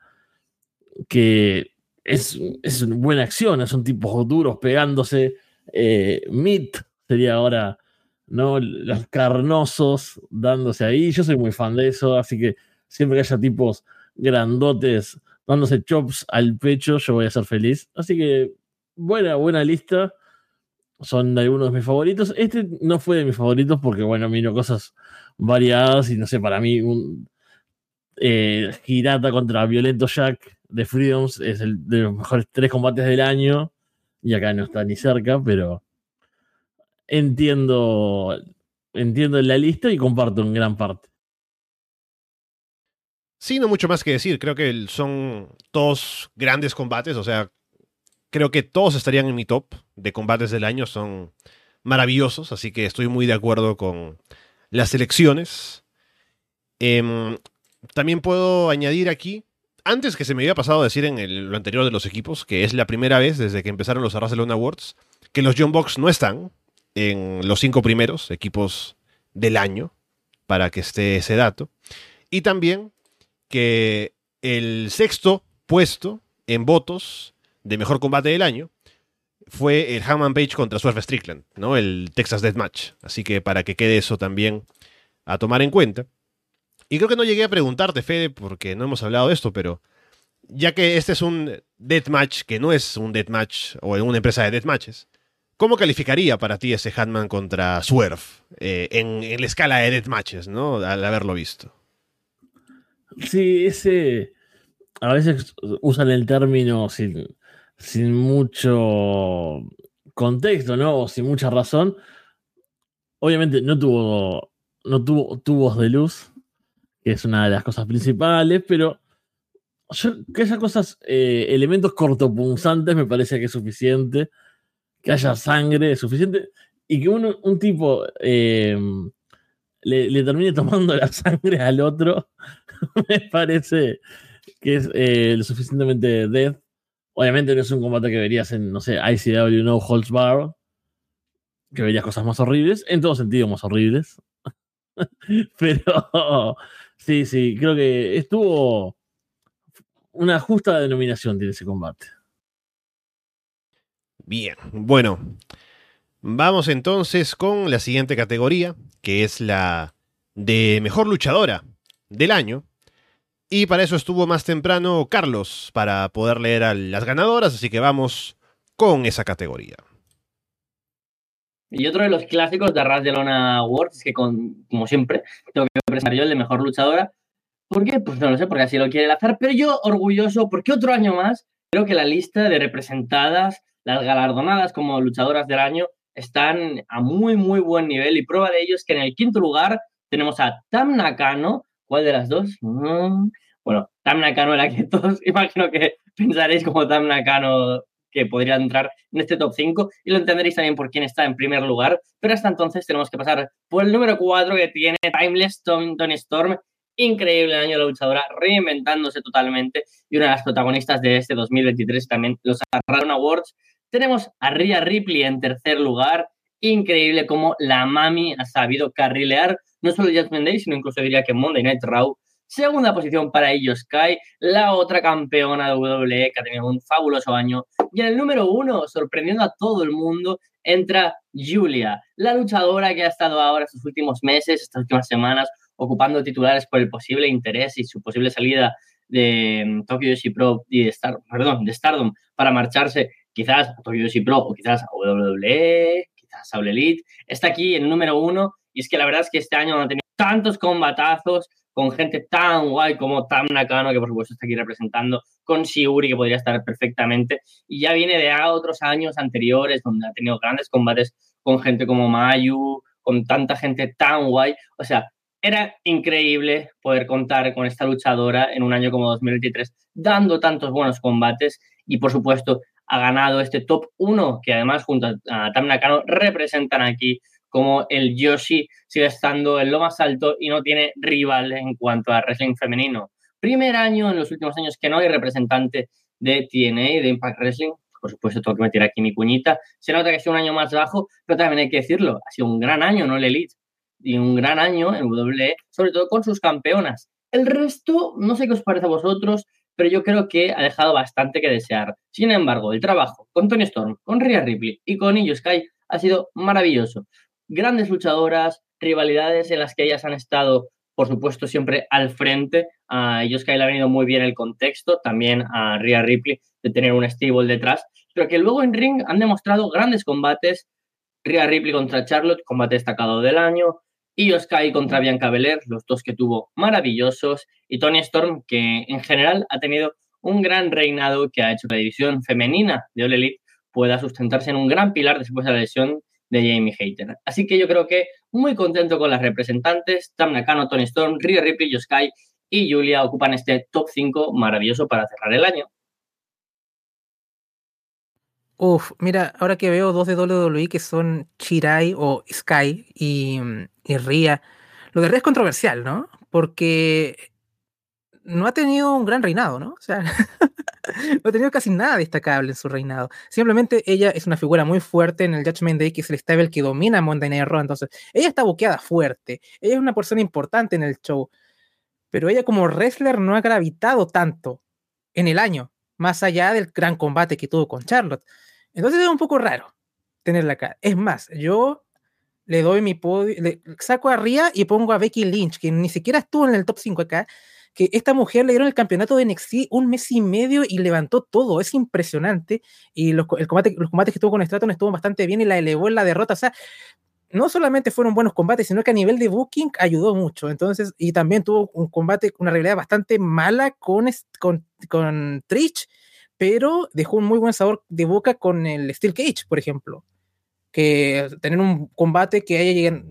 que es, es una buena acción, son tipos duros pegándose. Eh, Meat sería ahora, ¿no? Los carnosos dándose ahí. Yo soy muy fan de eso, así que siempre que haya tipos grandotes dándose chops al pecho, yo voy a ser feliz. Así que buena, buena lista. Son algunos de mis favoritos. Este no fue de mis favoritos porque, bueno, miro cosas variadas y no sé, para mí un eh, Girata contra Violento Jack de Freedoms es el de los mejores tres combates del año y acá no está ni cerca, pero entiendo entiendo la lista y comparto en gran parte. Sí, no mucho más que decir. Creo que son todos grandes combates. O sea, creo que todos estarían en mi top de combates del año. Son maravillosos. Así que estoy muy de acuerdo con las elecciones. Eh, también puedo añadir aquí, antes que se me había pasado decir en lo anterior de los equipos, que es la primera vez desde que empezaron los Arrasalón Awards, que los John Box no están en los cinco primeros equipos del año, para que esté ese dato. Y también que el sexto puesto en votos de mejor combate del año fue el Hammond Page contra Swerve Strickland, ¿no? El Texas Death Match. Así que para que quede eso también a tomar en cuenta. Y creo que no llegué a preguntarte, Fede, porque no hemos hablado de esto, pero ya que este es un deathmatch que no es un deathmatch o en una empresa de deathmatches, ¿cómo calificaría para ti ese Hatman contra Swerve eh, en, en, la escala de deathmatches, ¿no? Al haberlo visto. Sí, ese. a veces usan el término sin, sin mucho contexto, ¿no? O sin mucha razón. Obviamente no tuvo, no tuvo tubos de luz, que es una de las cosas principales, pero que haya cosas, eh, elementos cortopunzantes me parece que es suficiente. Que haya sangre es suficiente. Y que un tipo eh, le, termine tomando la sangre al otro, me parece que es eh, lo suficientemente dead. Obviamente no es un combate que verías en, no sé, ICW No Holds Bar, que verías cosas más horribles, en todo sentido más horribles. Pero sí, sí, creo que estuvo una justa denominación tiene ese combate. Bien, bueno. Vamos entonces con la siguiente categoría, que es la de mejor luchadora del año. Y para eso estuvo más temprano Carlos, para poder leer a las ganadoras, así que vamos con esa categoría. Y otro de los clásicos de Arras de Lona Awards que, como siempre, tengo que presentar yo el de mejor luchadora. ¿Por qué? Pues no lo sé, porque así lo quiere el azar, pero yo orgulloso, porque otro año más, creo que la lista de representadas, las galardonadas como luchadoras del año, están a muy, muy buen nivel. Y prueba de ello es que en el quinto lugar tenemos a Tam Nakano, ¿Cuál de las dos? Mm, bueno, Tam Nakano, la que todos imagino que pensaréis como Tam Nakano que podría entrar en este top 5 y lo entenderéis también por quién está en primer lugar. Pero hasta entonces tenemos que pasar por el número 4 que tiene Timeless Tony Storm. Increíble año de la luchadora, reinventándose totalmente y una de las protagonistas de este 2023 también los Arran Awards. Tenemos a Rhea Ripley en tercer lugar. Increíble como la Mami ha sabido carrilear no solo Judgment Day, sino incluso diría que Monday Night Raw. Segunda posición para ellos, Kai, la otra campeona de WWE que ha tenido un fabuloso año. Y en el número uno, sorprendiendo a todo el mundo, entra Julia, la luchadora que ha estado ahora estos últimos meses, estas últimas semanas, ocupando titulares por el posible interés y su posible salida de mm, Tokyo Yoshi Pro y de, Star, perdón, de Stardom para marcharse quizás a Tokyo Yoshi Pro o quizás a WWE, quizás a All Elite. Está aquí en número uno y es que la verdad es que este año han tenido tantos combatazos con gente tan guay como Tam Nakano, que por supuesto está aquí representando, con Shiuri, que podría estar perfectamente. Y ya viene de otros años anteriores, donde ha tenido grandes combates con gente como Mayu, con tanta gente tan guay. O sea, era increíble poder contar con esta luchadora en un año como 2023, dando tantos buenos combates y, por supuesto, ha ganado este top 1, que además junto a Tam Nakano representan aquí como el Yoshi sigue estando en lo más alto y no tiene rival en cuanto a wrestling femenino. Primer año en los últimos años que no hay representante de TNA, de Impact Wrestling. Por supuesto, tengo que meter aquí mi cuñita. Se nota que ha sido un año más bajo, pero también hay que decirlo, ha sido un gran año, no el Elite, y un gran año en WWE, sobre todo con sus campeonas. El resto, no sé qué os parece a vosotros, pero yo creo que ha dejado bastante que desear. Sin embargo, el trabajo con Tony Storm, con Rhea Ripley y con Io Sky ha sido maravilloso grandes luchadoras, rivalidades en las que ellas han estado, por supuesto, siempre al frente. A ellos que le ha venido muy bien el contexto, también a Rhea Ripley de tener un stable detrás, pero que luego en ring han demostrado grandes combates. Rhea Ripley contra Charlotte, combate destacado del año. Y Sky contra Bianca Belair, los dos que tuvo maravillosos. Y Tony Storm, que en general ha tenido un gran reinado que ha hecho que la división femenina de All Elite pueda sustentarse en un gran pilar después de la lesión de Jamie Hayter. Así que yo creo que muy contento con las representantes. Tam Nakano, Tony Storm, Rhea Ripley, Sky y Julia ocupan este top 5 maravilloso para cerrar el año. Uf, mira, ahora que veo dos de WWE que son Chirai o Sky y, Ria, lo de Ria es controversial, ¿no? Porque no ha tenido un gran reinado, ¿no? O sea, no ha tenido casi nada destacable en su reinado. Simplemente ella es una figura muy fuerte en el Judgment Day, que es el stable que domina Monday Night Raw. Entonces, ella está buqueada fuerte. Ella es una persona importante en el show. Pero ella como wrestler no ha gravitado tanto en el año, más allá del gran combate que tuvo con Charlotte. Entonces es un poco raro tenerla acá. Es más, yo le doy mi podio, le saco a Ria y pongo a Becky Lynch, que ni siquiera estuvo en el top 5 acá, que esta mujer le dieron el campeonato de NXT un mes y medio y levantó todo. Es impresionante. Y los, el combate, los combates que tuvo con Stratton estuvo bastante bien y la elevó en la derrota. O sea, no solamente fueron buenos combates, sino que a nivel de booking ayudó mucho. Entonces, y también tuvo un combate, una realidad bastante mala con, con, con Trish, pero dejó un muy buen sabor de boca con el Steel Cage, por ejemplo. Que tener un combate que haya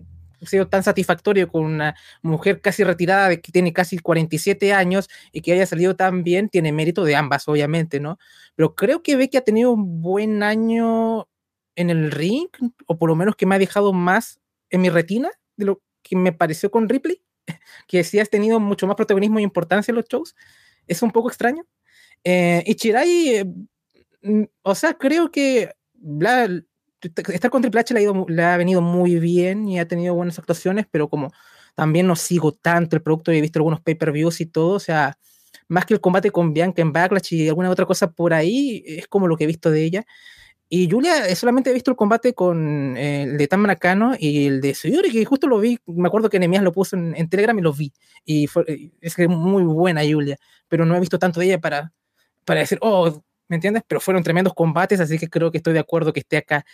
sido tan satisfactorio con una mujer casi retirada, que tiene casi 47 años y que haya salido tan bien, tiene mérito de ambas, obviamente, ¿no? Pero creo que Becky ha tenido un buen año en el ring, o por lo menos que me ha dejado más en mi retina de lo que me pareció con Ripley, que sí has tenido mucho más protagonismo e importancia en los shows. Es un poco extraño. Eh, y Chirai, eh, o sea, creo que estar con Triple H le ha, ido, le ha venido muy bien y ha tenido buenas actuaciones, pero como también no sigo tanto el producto, he visto algunos pay-per-views y todo, o sea, más que el combate con Bianca en Backlash y alguna otra cosa por ahí, es como lo que he visto de ella. Y Julia, eh, solamente he visto el combate con eh, el de Tan Maracano y el de Suyuri, que justo lo vi, me acuerdo que Nemias lo puso en, Telegram y lo vi. Y fue, eh, es muy buena Julia, pero no he visto tanto de ella para, para decir, oh, ¿me entiendes? Pero fueron tremendos combates, así que creo que estoy de acuerdo que esté acá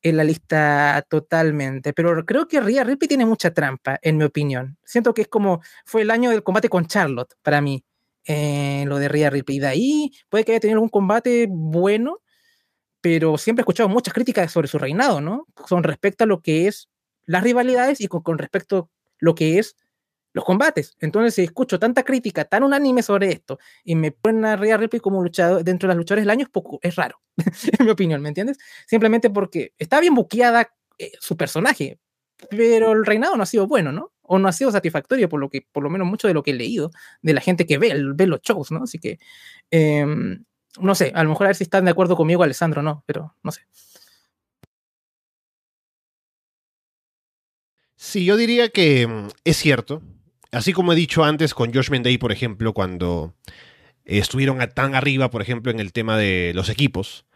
en la lista totalmente. Pero creo que Rhea Ripley tiene mucha trampa, en mi opinión. Siento que es como, fue el año del combate con Charlotte, para mí, lo de Rhea Ripley. Y de ahí puede que haya tenido algún combate bueno, pero siempre he escuchado muchas críticas sobre su reinado, ¿no? Con respecto a lo que es las rivalidades y con, respecto a lo que es los combates. Entonces, si escucho tanta crítica tan unánime sobre esto y me ponen a Rhea Ripley como luchador dentro de las luchadores del año, es, poco, es raro, en mi opinión, ¿me entiendes? Simplemente porque está bien buqueada eh, su personaje, pero el reinado no ha sido bueno, ¿no? O no ha sido satisfactorio, por lo que, por lo menos mucho de lo que he leído de la gente que ve, ve los shows, ¿no? Así que em, no sé, a lo mejor a ver si están de acuerdo conmigo, Alessandro, no, pero no sé. Sí, yo diría que mm, es cierto. Así como he dicho antes con Josh Mendey, por ejemplo, cuando estuvieron tan arriba, por ejemplo, en el tema de los equipos.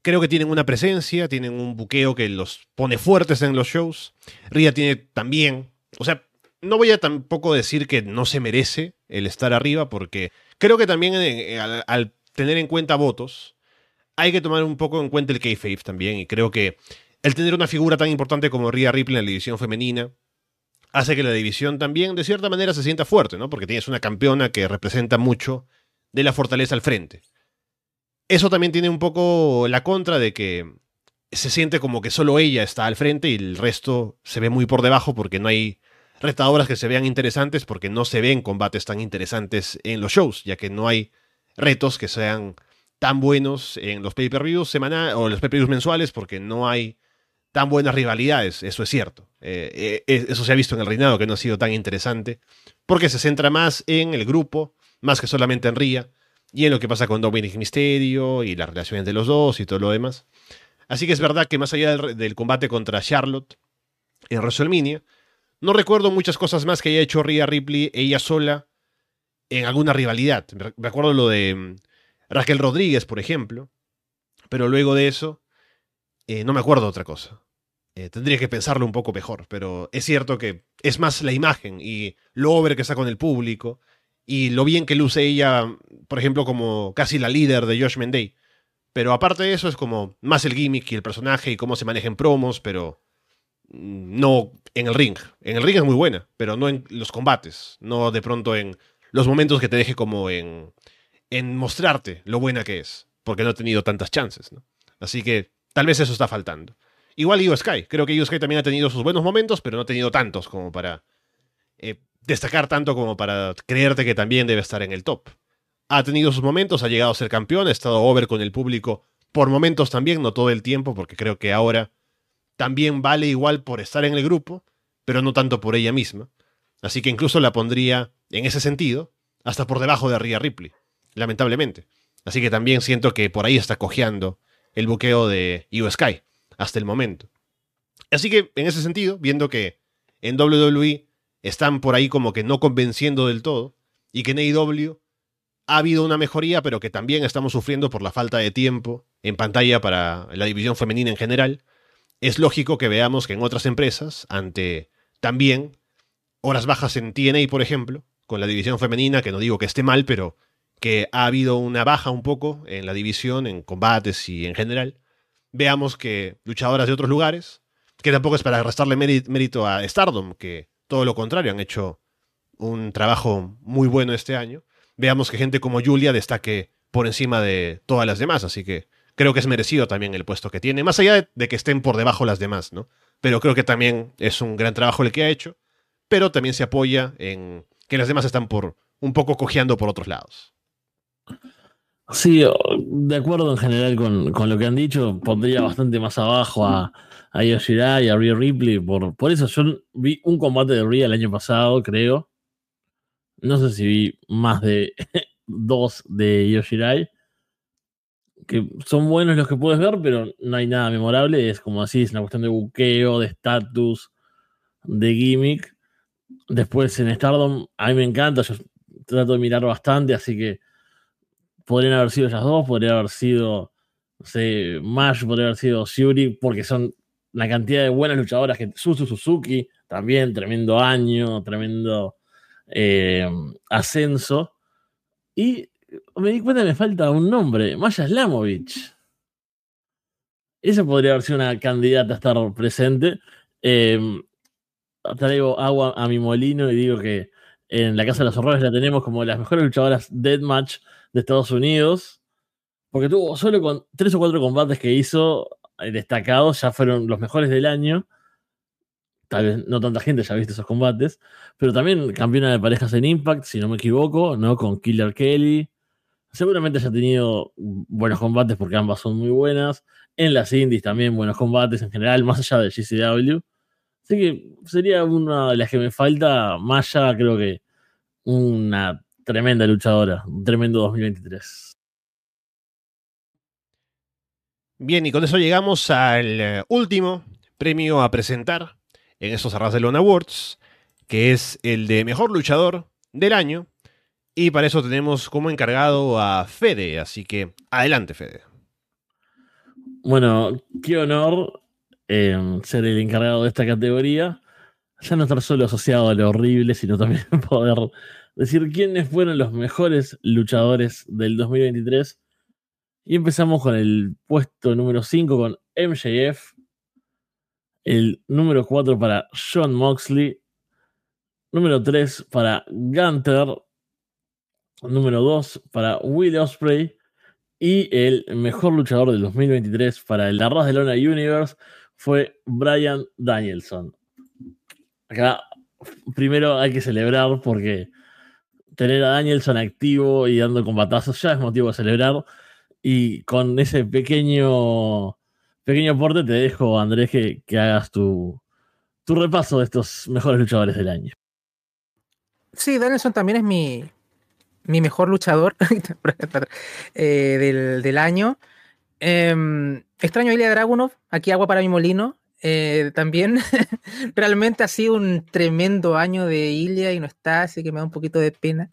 Creo que tienen una presencia, tienen un buqueo que los pone fuertes en los shows. Ria tiene también, o sea, no voy a tampoco decir que no se merece el estar arriba, porque creo que también eh, al tener en cuenta votos, hay que tomar un poco en cuenta el kayfabe también. Y creo que el tener una figura tan importante como Rhea Ripley en la división femenina hace que la división también, de cierta manera, se sienta fuerte, ¿no? Porque tienes una campeona que representa mucho de la fortaleza al frente. Eso también tiene un poco la contra de que se siente como que solo ella está al frente y el resto se ve muy por debajo porque no hay retadoras que se vean interesantes porque no se ven combates tan interesantes en los shows, ya que no hay retos que sean tan buenos en los pay-per-views semanales o los pay-per-views mensuales porque no hay tan buenas rivalidades, eso es cierto. Eh, eh, eso se ha visto en el reinado que no ha sido tan interesante porque se centra más en el grupo, más que solamente en Ria y en lo que pasa con Dominic Mysterio y las relaciones de los dos y todo lo demás. Así que es verdad que más allá del, del combate contra Charlotte en WrestleMania, no recuerdo muchas cosas más que haya hecho Rhea Ripley ella sola en alguna rivalidad. Me acuerdo lo de mm, Raquel Rodríguez, por ejemplo, pero luego de eso eh, no me acuerdo de otra cosa. Eh, tendría que pensarlo un poco mejor, pero es cierto que es más la imagen y lo over que está con el público y lo bien que luce ella, por ejemplo, como casi la líder de Josh Mendey. Pero aparte de eso es como más el gimmick y el personaje y cómo se maneja en promos, pero mm, no en el ring. En el ring es muy buena, pero no en los combates, no de pronto en los momentos que te deje como en, en mostrarte lo buena que es, porque no ha tenido tantas chances, ¿no? Así que tal vez eso está faltando. Igual Io Sky, creo que Io Sky también ha tenido sus buenos momentos, pero no ha tenido tantos como para eh, destacar tanto como para creerte que también debe estar en el top. Ha tenido sus momentos, ha llegado a ser campeón, ha estado over con el público por momentos también, no todo el tiempo, porque creo que ahora también vale igual por estar en el grupo, pero no tanto por ella misma. Así que incluso la pondría, en ese sentido, hasta por debajo de Rhea Ripley, lamentablemente. Así que también siento que por ahí está cojeando el buqueo de Sky, hasta el momento. Así que, en ese sentido, viendo que en WWE están por ahí como que no convenciendo del todo, y que en AEW ha habido una mejoría, pero que también estamos sufriendo por la falta de tiempo en pantalla para la división femenina en general, es lógico que veamos que en otras empresas, ante también horas bajas en TNA, por ejemplo, con la división femenina, que no digo que esté mal, pero que ha habido una baja un poco en la división, en combates y en general. Veamos que luchadoras de otros lugares Que tampoco es para restarle méri- mérito a Stardom, que todo lo contrario, han hecho un trabajo muy bueno este año. Veamos que gente como Julia destaque por encima de todas las demás, así que creo que es merecido también el puesto que tiene, más allá de, de que estén por debajo las demás, ¿no? Pero creo que también es un gran trabajo el que ha hecho, pero también se apoya en que las demás están por un poco cojeando por otros lados. Sí, de acuerdo en general con, con lo que han dicho, pondría bastante más abajo a, a Io Shirai y a Rhea Ripley. Por, por eso yo vi un combate de Rhea el año pasado, creo. No sé si vi más de dos de Io Shirai. Que son buenos los que puedes ver, pero no hay nada memorable. Es como así, es una cuestión de buqueo, de estatus, de gimmick. Después en Stardom, a mí me encanta, yo trato de mirar bastante, así que podrían haber sido ellas dos, podría haber sido, no sé, Mash, podría haber sido Shuri, porque son la cantidad de buenas luchadoras que Suzu Suzuki, también tremendo año, tremendo eh, ascenso. Y me di cuenta que me falta un nombre, Maya Slamovich. Esa podría haber sido una candidata a estar presente. Eh, traigo agua a mi molino y digo que en la Casa de los Horrores la tenemos como las mejores luchadoras deathmatch de Estados Unidos, porque tuvo solo con tres o cuatro combates que hizo eh, destacados, ya fueron los mejores del año. Tal vez no tanta gente ya ha visto esos combates, pero también campeona de parejas en Impact, si no me equivoco, ¿no? Con Killer Kelly. Seguramente haya tenido buenos combates porque ambas son muy buenas. En las indies también buenos combates en general, más allá de GCW. Así que sería una de las que me falta. Maya, creo que una tremenda luchadora. Un tremendo 2023. Bien, y con eso llegamos al eh, último premio a presentar en estos Arras de Lona Awards, que es el de Mejor Luchador del Año. Y para eso tenemos como encargado a Fede, así que adelante, Fede. Bueno, qué honor eh, ser el encargado de esta categoría. Ya no estar solo asociado a lo horrible, sino también poder decir quiénes fueron los mejores luchadores del 2023. Y empezamos con el puesto número 5 con MJF. El número 4 para John Moxley. Número 3 para Gunter. Número 2 para Will Ospreay. Y el mejor luchador del 2023 para el Arras de Lona Universe fue Brian Danielson. Acá primero hay que celebrar porque tener a Danielson activo y dando combatazos ya es motivo de celebrar. Y con ese pequeño, pequeño aporte te dejo, Andrés, que, que hagas tu, tu repaso de estos mejores luchadores del año. Sí, Danielson también es mi, mi mejor luchador eh, del, del, año. Eh, extraño a Ilya Dragunov, aquí agua para mi molino. Eh, también realmente ha sido un tremendo año de Ilya y no está, así que me da un poquito de pena.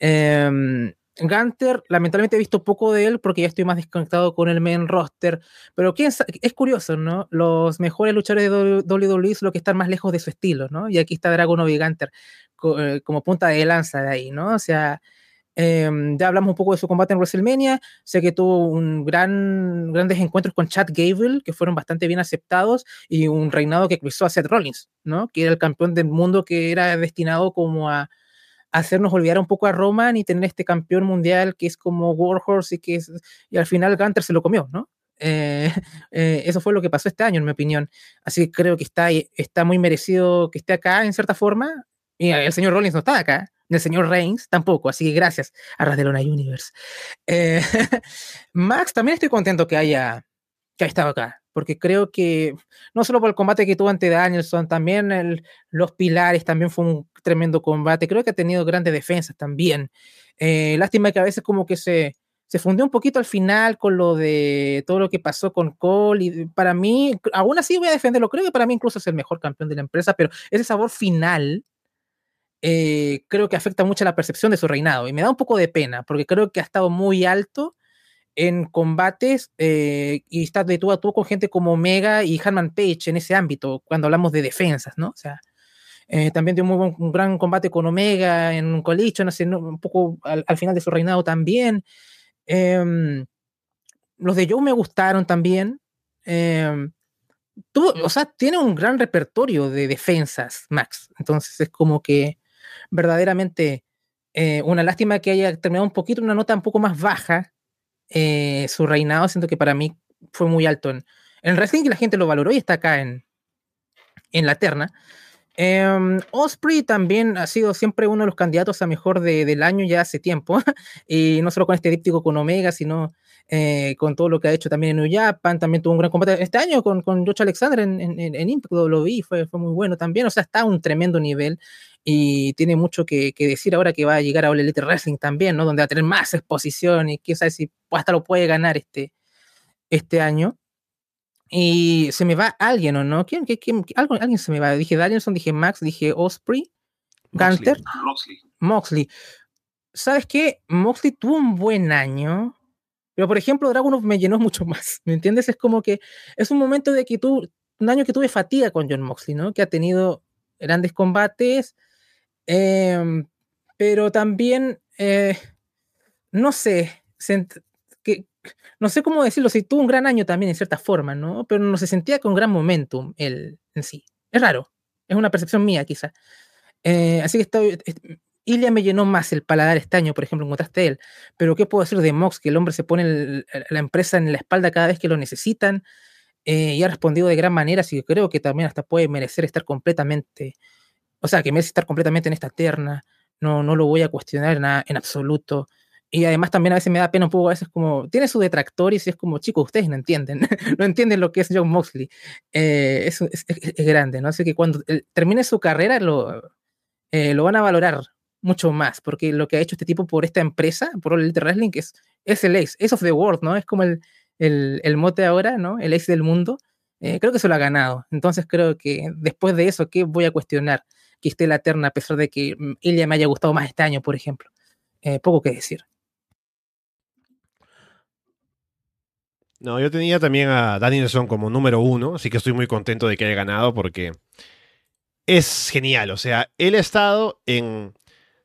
Eh, Gunter, lamentablemente he visto poco de él porque ya estoy más desconectado con el main roster, pero quién es curioso, ¿no? Los mejores luchadores de WWE son los que están más lejos de su estilo, ¿no? Y aquí está Dragunov y Gunter como punta de lanza de ahí, ¿no? O sea, eh, ya hablamos un poco de su combate en WrestleMania, sé que tuvo un gran, grandes encuentros con Chad Gable, que fueron bastante bien aceptados, y un reinado que cruzó a Seth Rollins, ¿no? Que era el campeón del mundo que era destinado como a hacernos olvidar un poco a Roman y tener este campeón mundial que es como Warhorse y que es, y al final Gunter se lo comió, ¿no? Eh, eh, eso fue lo que pasó este año, en mi opinión. Así que creo que está, está muy merecido que esté acá en cierta forma. Y el señor Rollins no está acá, ni el señor Reigns tampoco. Así que gracias a Rasdelona Universe. Eh, Max, también estoy contento que haya, que haya estado acá, porque creo que no solo por el combate que tuvo ante Danielson, también los pilares, también fue un tremendo combate. Creo que ha tenido grandes defensas también. Eh, lástima que a veces como que se, se fundió un poquito al final con lo de todo lo que pasó con Cole. Y para mí, aún así voy a defenderlo. Creo que para mí incluso es el mejor campeón de la empresa, pero ese sabor final eh, creo que afecta mucho la percepción de su reinado. Y me da un poco de pena, porque creo que ha estado muy alto en combates eh, y está de tú a tú con gente como Omega y Hanman Page en ese ámbito, cuando hablamos de defensas, ¿no? O sea, eh, también dio muy buen, un gran combate con Omega en un colicho, no sé, un poco al, al, final de su reinado también. Eh, los de Joe me gustaron también. tuvo, o sea, tiene un gran repertorio de defensas, Max. Entonces es como que verdaderamente eh, una lástima que haya terminado un poquito, una nota un poco más baja. eh, su reinado, siento que para mí fue muy alto en, en wrestling y la gente lo valoró y está acá en, en la terna. Em, Osprey también ha sido siempre uno de los candidatos a mejor de- del año ya hace tiempo, y no solo con este díptico con Omega, sino eh, con todo lo que ha hecho también en New Japan, también tuvo un gran combate este año con, con Josh Alexander en, en, en- Impact, lo vi, fue, fue muy bueno también, o sea, está a un tremendo nivel y tiene mucho que, que decir ahora que va a llegar a All Elite Wrestling también, ¿no? Donde va a tener más exposición y quién sabe si hasta lo puede ganar este, este año. Y se me va alguien, ¿o no? ¿Quién, quién, quién- algo, alguien se me va. Dije Danielson, dije Max, dije Osprey, Gunter, Moxley. Moxley. ¿Sabes qué? Moxley tuvo un buen año, pero por ejemplo, Dragunov me llenó mucho más. ¿Me entiendes? Es como que es un momento de que tú, un año que tuve fatiga con John Moxley, ¿no? Que ha tenido grandes combates, em, pero también, eh, no sé, no sé cómo decirlo, si tuvo un gran año también en cierta forma, ¿no? Pero no se sentía con gran momentum él en sí. Es raro, es una percepción mía quizá. Eh, así que estoy, est- Ilya me llenó más el paladar este año, por ejemplo, en contraste a él. Pero ¿qué puedo decir de Mox? Que el hombre se pone la empresa en la espalda cada vez que lo necesitan eh, y ha respondido de gran manera, así que creo que también hasta puede merecer estar completamente, o sea, que merece estar completamente en esta terna. No, no lo voy a cuestionar en, en absoluto. Y además también a veces me da pena un poco, a veces como, tiene sus detractores y es como, chicos, ustedes no entienden, no entienden lo que es John Moxley. Eh, es, es- grande, ¿no? Así que cuando él termine su carrera lo, eh, lo van a valorar mucho más, porque lo que ha hecho este tipo por esta empresa, por All Elite Wrestling, es, es el ace, ace of the world, ¿no? Es como el, el, el mote ahora, ¿no? El ace del mundo. Eh, creo que se lo ha ganado. Entonces creo que después de eso, ¿qué voy a cuestionar? Que esté la terna, a pesar de que mm, Ilya me haya gustado más este año, por ejemplo. Eh, poco que decir. No, yo tenía también a Danielson como número uno, así que estoy muy contento de que haya ganado porque es genial. O sea, él ha estado en.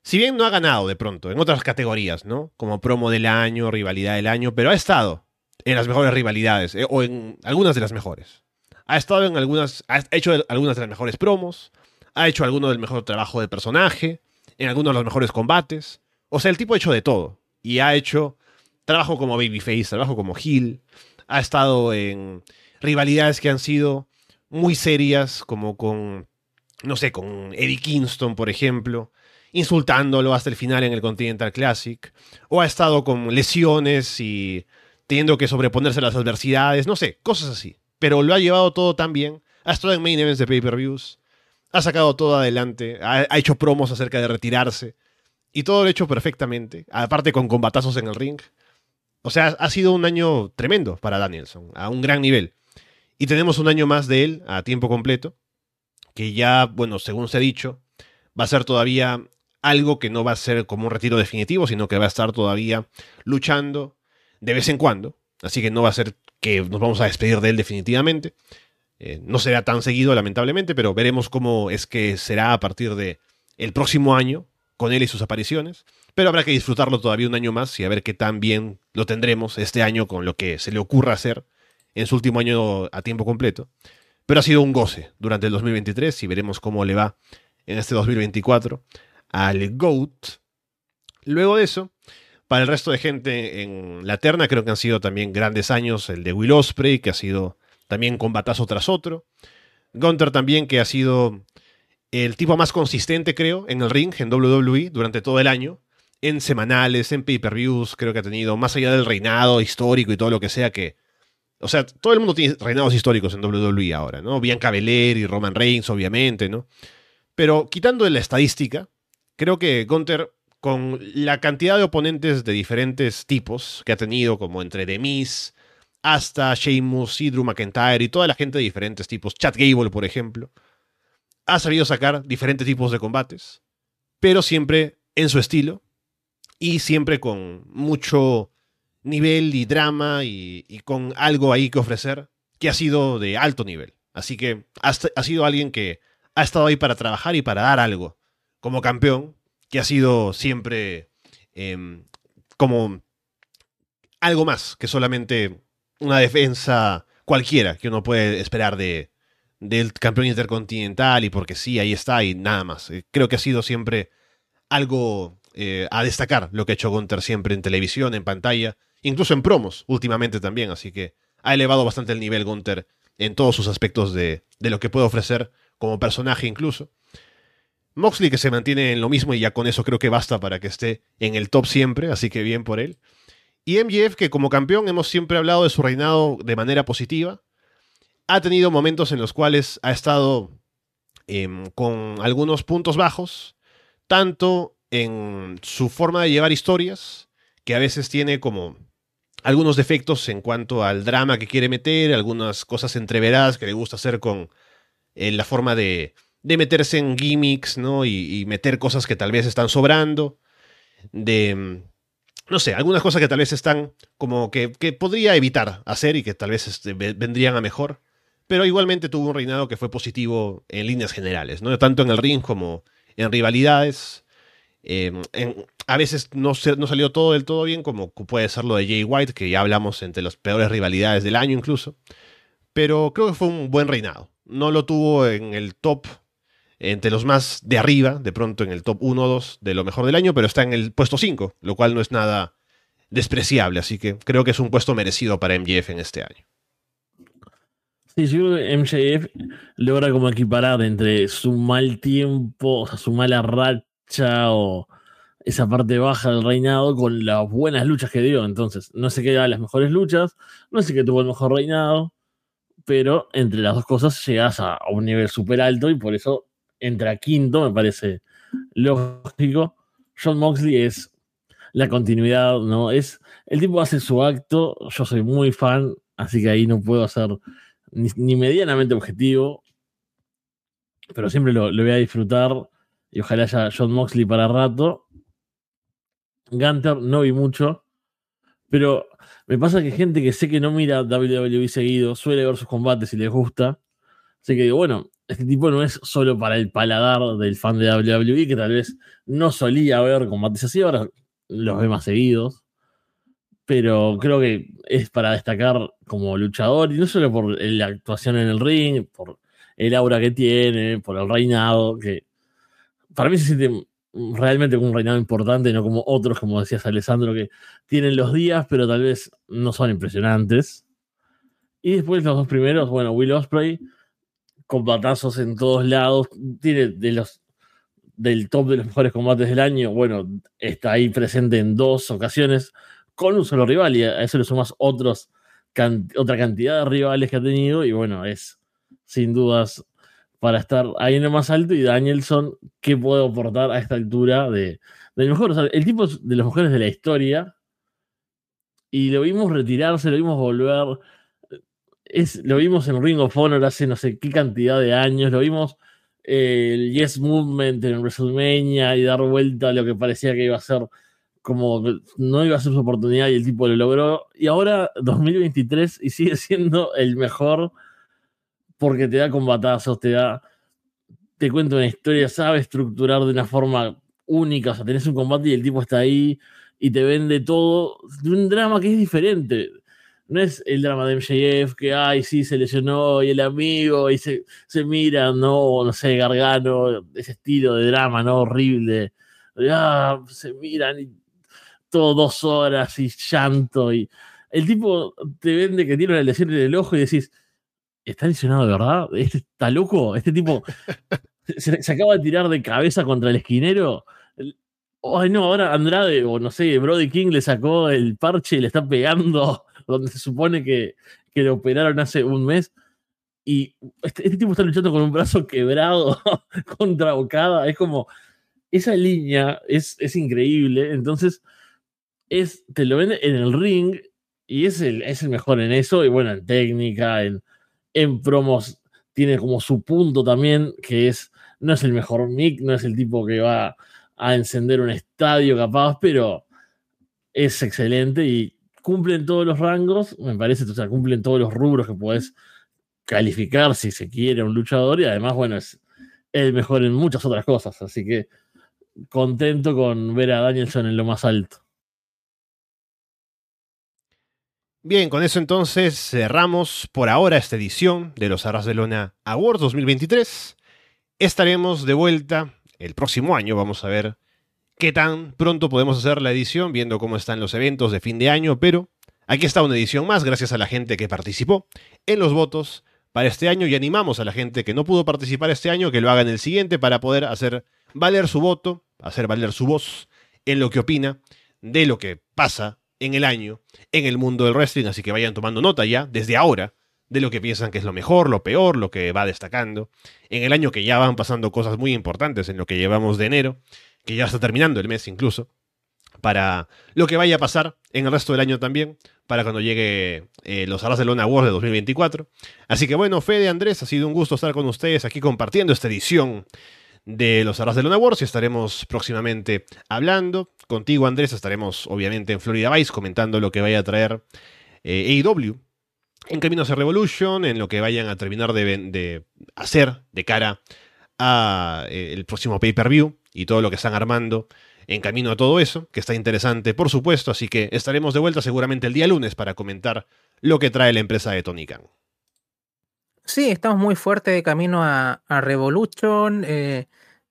Si bien no ha ganado de pronto, en otras categorías, ¿no? Como promo del año, rivalidad del año, pero ha estado en las mejores rivalidades, eh, o en algunas de las mejores. Ha estado en algunas. Ha hecho algunas de las mejores promos, ha hecho alguno del mejor trabajo de personaje, en algunos de los mejores combates. O sea, el tipo ha hecho de todo. Y ha hecho trabajo como Babyface, trabajo como Heel. Ha estado en rivalidades que han sido muy serias, como con, no sé, con Eddie Kingston, por ejemplo, insultándolo hasta el final en el Continental Classic. O ha estado con lesiones y teniendo que sobreponerse a las adversidades, no sé, cosas así. Pero lo ha llevado todo tan bien. Ha estado en main events de pay-per-views. Ha sacado todo adelante. Ha, hecho promos acerca de retirarse. Y todo lo ha hecho perfectamente. Aparte con combatazos en el ring. O sea, ha sido un año tremendo para Danielson, a un gran nivel. Y tenemos un año más de él a tiempo completo, que ya, bueno, según se ha dicho, va a ser todavía algo que no va a ser como un retiro definitivo, sino que va a estar todavía luchando de vez en cuando. Así que no va a ser que nos vamos a despedir de él definitivamente. Eh, no será tan seguido, lamentablemente, pero veremos cómo es que será a partir de el próximo año con él y sus apariciones. Pero habrá que disfrutarlo todavía un año más y a ver qué tan bien lo tendremos este año con lo que se le ocurra hacer en su último año a tiempo completo. Pero ha sido un goce durante el 2023 y veremos cómo le va en este 2024 al GOAT. Luego de eso, para el resto de gente en la terna, creo que han sido también grandes años. El de Will Osprey, que ha sido también combatazo tras otro. Gunter también, que ha sido el tipo más consistente, creo, en el ring, en WWE, durante todo el año. En semanales, en pay-per-views, creo que ha tenido, más allá del reinado histórico y todo lo que sea que... O sea, todo el mundo tiene reinados históricos en WWE ahora, ¿no? Bianca Belair y Roman Reigns, obviamente, ¿no? Pero quitando la estadística, creo que Gunter, con la cantidad de oponentes de diferentes tipos que ha tenido, como entre The hasta Sheamus, y Drew McIntyre y toda la gente de diferentes tipos, Chad Gable, por ejemplo, ha sabido sacar diferentes tipos de combates, pero siempre en su estilo y siempre con mucho nivel y drama y, con algo ahí que ofrecer que ha sido de alto nivel. Así que ha, sido alguien que ha estado ahí para trabajar y para dar algo como campeón, que ha sido siempre eh, como algo más que solamente una defensa cualquiera que uno puede esperar de, del campeón intercontinental y porque sí, ahí está y nada más. Eh, creo que ha sido siempre algo eh, a destacar lo que ha hecho Gunther siempre en televisión, en pantalla, incluso en promos últimamente también, así que ha elevado bastante el nivel Gunther en todos sus aspectos de, de lo que puede ofrecer como personaje incluso. Moxley que se mantiene en lo mismo y ya con eso creo que basta para que esté en el top siempre, así que bien por él. Y MJF que como campeón hemos siempre hablado de su reinado de manera positiva. Ha tenido momentos en los cuales ha estado em, con algunos puntos bajos, tanto en su forma de llevar historias, que a veces tiene como algunos defectos en cuanto al drama que quiere meter, algunas cosas entreveradas que le gusta hacer con eh, la forma de, meterse en gimmicks, ¿no? Y, y, meter cosas que tal vez están sobrando, de, no sé, algunas cosas que tal vez están como que, que podría evitar hacer y que tal vez este, vendrían a mejor, pero igualmente tuvo un reinado que fue positivo en líneas generales, ¿no? Tanto en el ring como en rivalidades. En, a veces no, no, salió todo del todo bien, como puede ser lo de Jay White, que ya hablamos entre las peores rivalidades del año incluso. Pero creo que fue un buen reinado. No lo tuvo en el top, entre los más de arriba, de pronto en el top 1 o 2 de lo mejor del año, pero está en el puesto 5, lo cual no es nada despreciable. Así que creo que es un puesto merecido para MJF en este año. Sí, yo creo que MJF logra como equiparar entre su mal tiempo, o sea, su mala racha o esa parte baja del reinado con las buenas luchas que dio. Entonces, no sé qué da las mejores luchas, no sé qué tuvo el mejor reinado, pero entre las dos cosas llegas a, a un nivel súper alto y por eso entra quinto, me parece lógico. John Moxley es la continuidad, ¿no? Es, el tipo hace su acto, yo soy muy fan, así que ahí no puedo hacer ni, medianamente objetivo, pero siempre lo, lo, voy a disfrutar y ojalá haya John Moxley para rato. Gunter no vi mucho, pero me pasa que gente que sé que no mira WWE seguido suele ver sus combates y les gusta. Así que digo, bueno, este tipo no es solo para el paladar del fan de WWE, que tal vez no solía ver combates así, ahora los ve más seguidos pero creo que es para destacar como luchador, y no solo por la actuación en el ring, por el aura que tiene, por el reinado, que para mí se siente realmente un reinado importante, no como otros, como decías Alessandro, que tienen los días, pero tal vez no son impresionantes. Y después los dos primeros, bueno, Will Osprey, con batazos en todos lados, tiene de los del top de los mejores combates del año, bueno, está ahí presente en dos ocasiones, con un solo rival y a eso le sumas otros, otra cantidad de rivales que ha tenido y bueno, es sin dudas para estar ahí en lo más alto y Danielson, ¿qué puede aportar a esta altura de, del mejor? O sea, el tipo de los mejores de la historia y lo vimos retirarse, lo vimos volver, es, lo vimos en Ring of Honor hace no sé qué cantidad de años, lo vimos eh, el Yes Movement en WrestleMania y dar vuelta a lo que parecía que iba a ser como no iba a ser su oportunidad y el tipo lo logró. Y ahora 2023 y sigue siendo el mejor porque te da combatazos, te da, te cuenta una historia, sabe estructurar de una forma única, o sea, tenés un combate y el tipo está ahí y te vende todo un drama que es diferente. No es el drama de MJF que, ay, sí, se lesionó y el amigo y se, se miran, no, no sé, Gargano, ese estilo de drama, ¿no? Horrible. Ah, se miran y todo dos horas y llanto. Y el tipo te vende que tiene una lesión en el ojo y decís, ¿está lesionado de verdad? ¿Este está loco? ¿Este tipo se, se, acaba de tirar de cabeza contra el esquinero? Ay, no, ahora Andrade, o no sé, Brody King le sacó el parche y le está pegando donde se supone que, que lo operaron hace un mes. Y este, este, tipo está luchando con un brazo quebrado contra Bocada. Es como, esa línea es, es increíble. Entonces, es, te lo vende en el ring y es el, es el mejor en eso. Y bueno, en técnica, en, en promos, tiene como su punto también, que es, no es el mejor mic, no es el tipo que va a encender un estadio capaz, pero es excelente y cumplen todos los rangos, me parece, o sea, cumplen todos los rubros que puedes calificar si se quiere un luchador y además, bueno, es el mejor en muchas otras cosas, así que contento con ver a Danielson en lo más alto. Bien, con eso entonces cerramos por ahora esta edición de los Arras de Lona Awards 2023. Estaremos de vuelta el próximo año, vamos a ver qué tan pronto podemos hacer la edición, viendo cómo están los eventos de fin de año, pero aquí está una edición más, gracias a la gente que participó en los votos para este año y animamos a la gente que no pudo participar este año que lo haga en el siguiente para poder hacer valer su voto, hacer valer su voz en lo que opina de lo que pasa en el año en el mundo del wrestling, así que vayan tomando nota ya desde ahora de lo que piensan que es lo mejor, lo peor, lo que va destacando. En el año que ya van pasando cosas muy importantes en lo que llevamos de enero, que ya está terminando el mes incluso, para lo que vaya a pasar en el resto del año también, para cuando llegue eh, los Alas de Lona Awards de 2024. Así que bueno, Fede, Andrés, ha sido un gusto estar con ustedes aquí compartiendo esta edición de los Luna Wars y estaremos próximamente hablando. Contigo, Andrés, estaremos obviamente en Florida Vice comentando lo que vaya a traer eh, AEW en camino a Revolution, en lo que vayan a terminar de, de hacer de cara a eh, el próximo pay-per-view y todo lo que están armando en camino a todo eso, que está interesante, por supuesto, así que estaremos de vuelta seguramente el día lunes para comentar lo que trae la empresa de Tony Khan. Sí, estamos muy fuertes de camino a, a Revolution. Eh,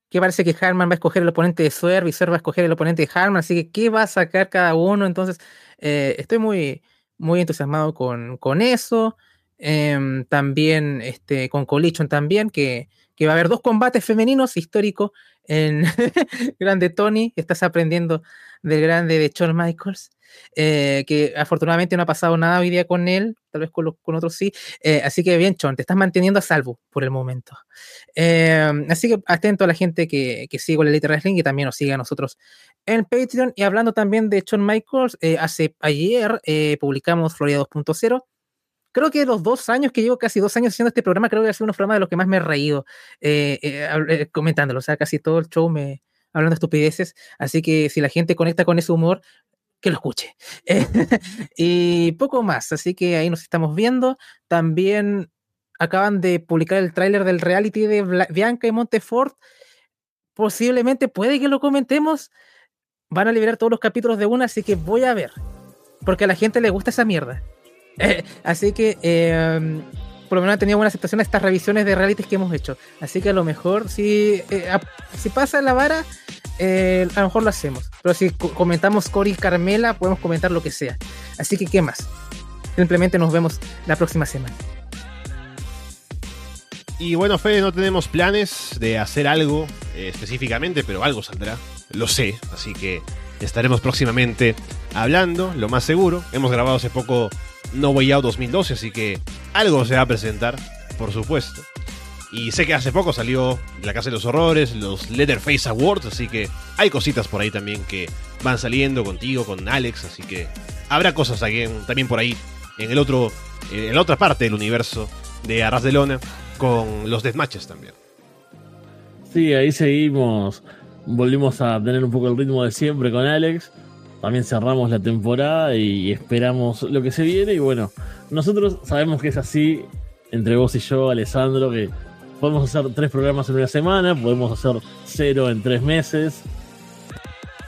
que parece que Harman va a escoger el oponente de Swerve y Swerve va a escoger el oponente de Harman, así que ¿qué va a sacar cada uno? Entonces, eh, estoy muy, muy entusiasmado con, con eso. Em, también este, con Collision también, que, que va a haber dos combates femeninos históricos en Grande Tony. Estás aprendiendo del grande de Shawn Michaels. Eh, que afortunadamente no ha pasado nada hoy día con él, tal vez con, otros sí. Eh, así que bien, Chon, te estás manteniendo a salvo por el momento. Eh, así que atento a la gente que, que sigue la Elite Wrestling y también nos sigue a nosotros en Patreon. Y hablando también de Shawn Michaels, hace ayer publicamos Florida 2.0 creo que los dos años que llevo, casi dos años haciendo este programa, creo que ha sido uno de los programas de los que más me he reído comentándolo. O sea, casi todo el show me hablando de estupideces. Así que si la gente conecta con ese humor, que lo escuche. y poco más, así que ahí nos estamos viendo. También acaban de publicar el tráiler del reality de Bianca y Montefort. Posiblemente puede que lo comentemos. Van a liberar todos los capítulos de una, así que voy a ver. Porque a la gente le gusta esa mierda. así que em, por lo menos ha tenido buena aceptación a estas revisiones de realities que hemos hecho. Así que a lo mejor si, eh, si pasa la vara, eh, a lo mejor lo hacemos. Pero si comentamos Cory y Carmela, podemos comentar lo que sea. Así que, ¿qué más? Simplemente nos vemos la próxima semana. Y bueno, Fede, no tenemos planes de hacer algo eh, específicamente, pero algo saldrá. Lo sé, así que estaremos próximamente hablando, lo más seguro. Hemos grabado hace poco No Way Out 2012, así que algo se va a presentar, por supuesto. Y sé que hace poco salió La Casa de los Horrores, los Leatherface Awards, así que hay cositas por ahí también que van saliendo contigo, con Alex, así que habrá cosas también por ahí en el otro, en la otra parte del universo de Arras de Lona con los deathmatches también. Sí, ahí seguimos. Volvimos a tener un poco el ritmo de siempre con Alex. También cerramos la temporada y esperamos lo que se viene. Y bueno, nosotros sabemos que es así entre vos y yo, Alessandro, que podemos hacer tres programas en una semana, podemos hacer cero en tres meses.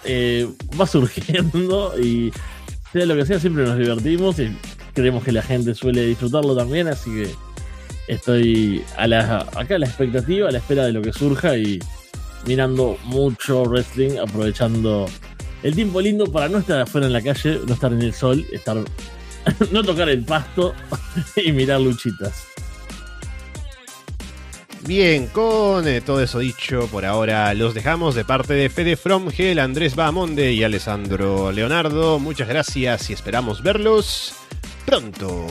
Eh, va surgiendo y sea lo que sea, siempre nos divertimos y creemos que la gente suele disfrutarlo también, así que estoy a la, acá a la expectativa, a la espera de lo que surja y mirando mucho wrestling, aprovechando el tiempo lindo para no estar afuera en la calle, no estar en el sol, estar no tocar el pasto y mirar luchitas. Bien, con eh, todo eso dicho, por ahora los dejamos de parte de Fede Fromgel, Andrés Bamonde y Alessandro Leonardo. Muchas gracias y esperamos verlos pronto.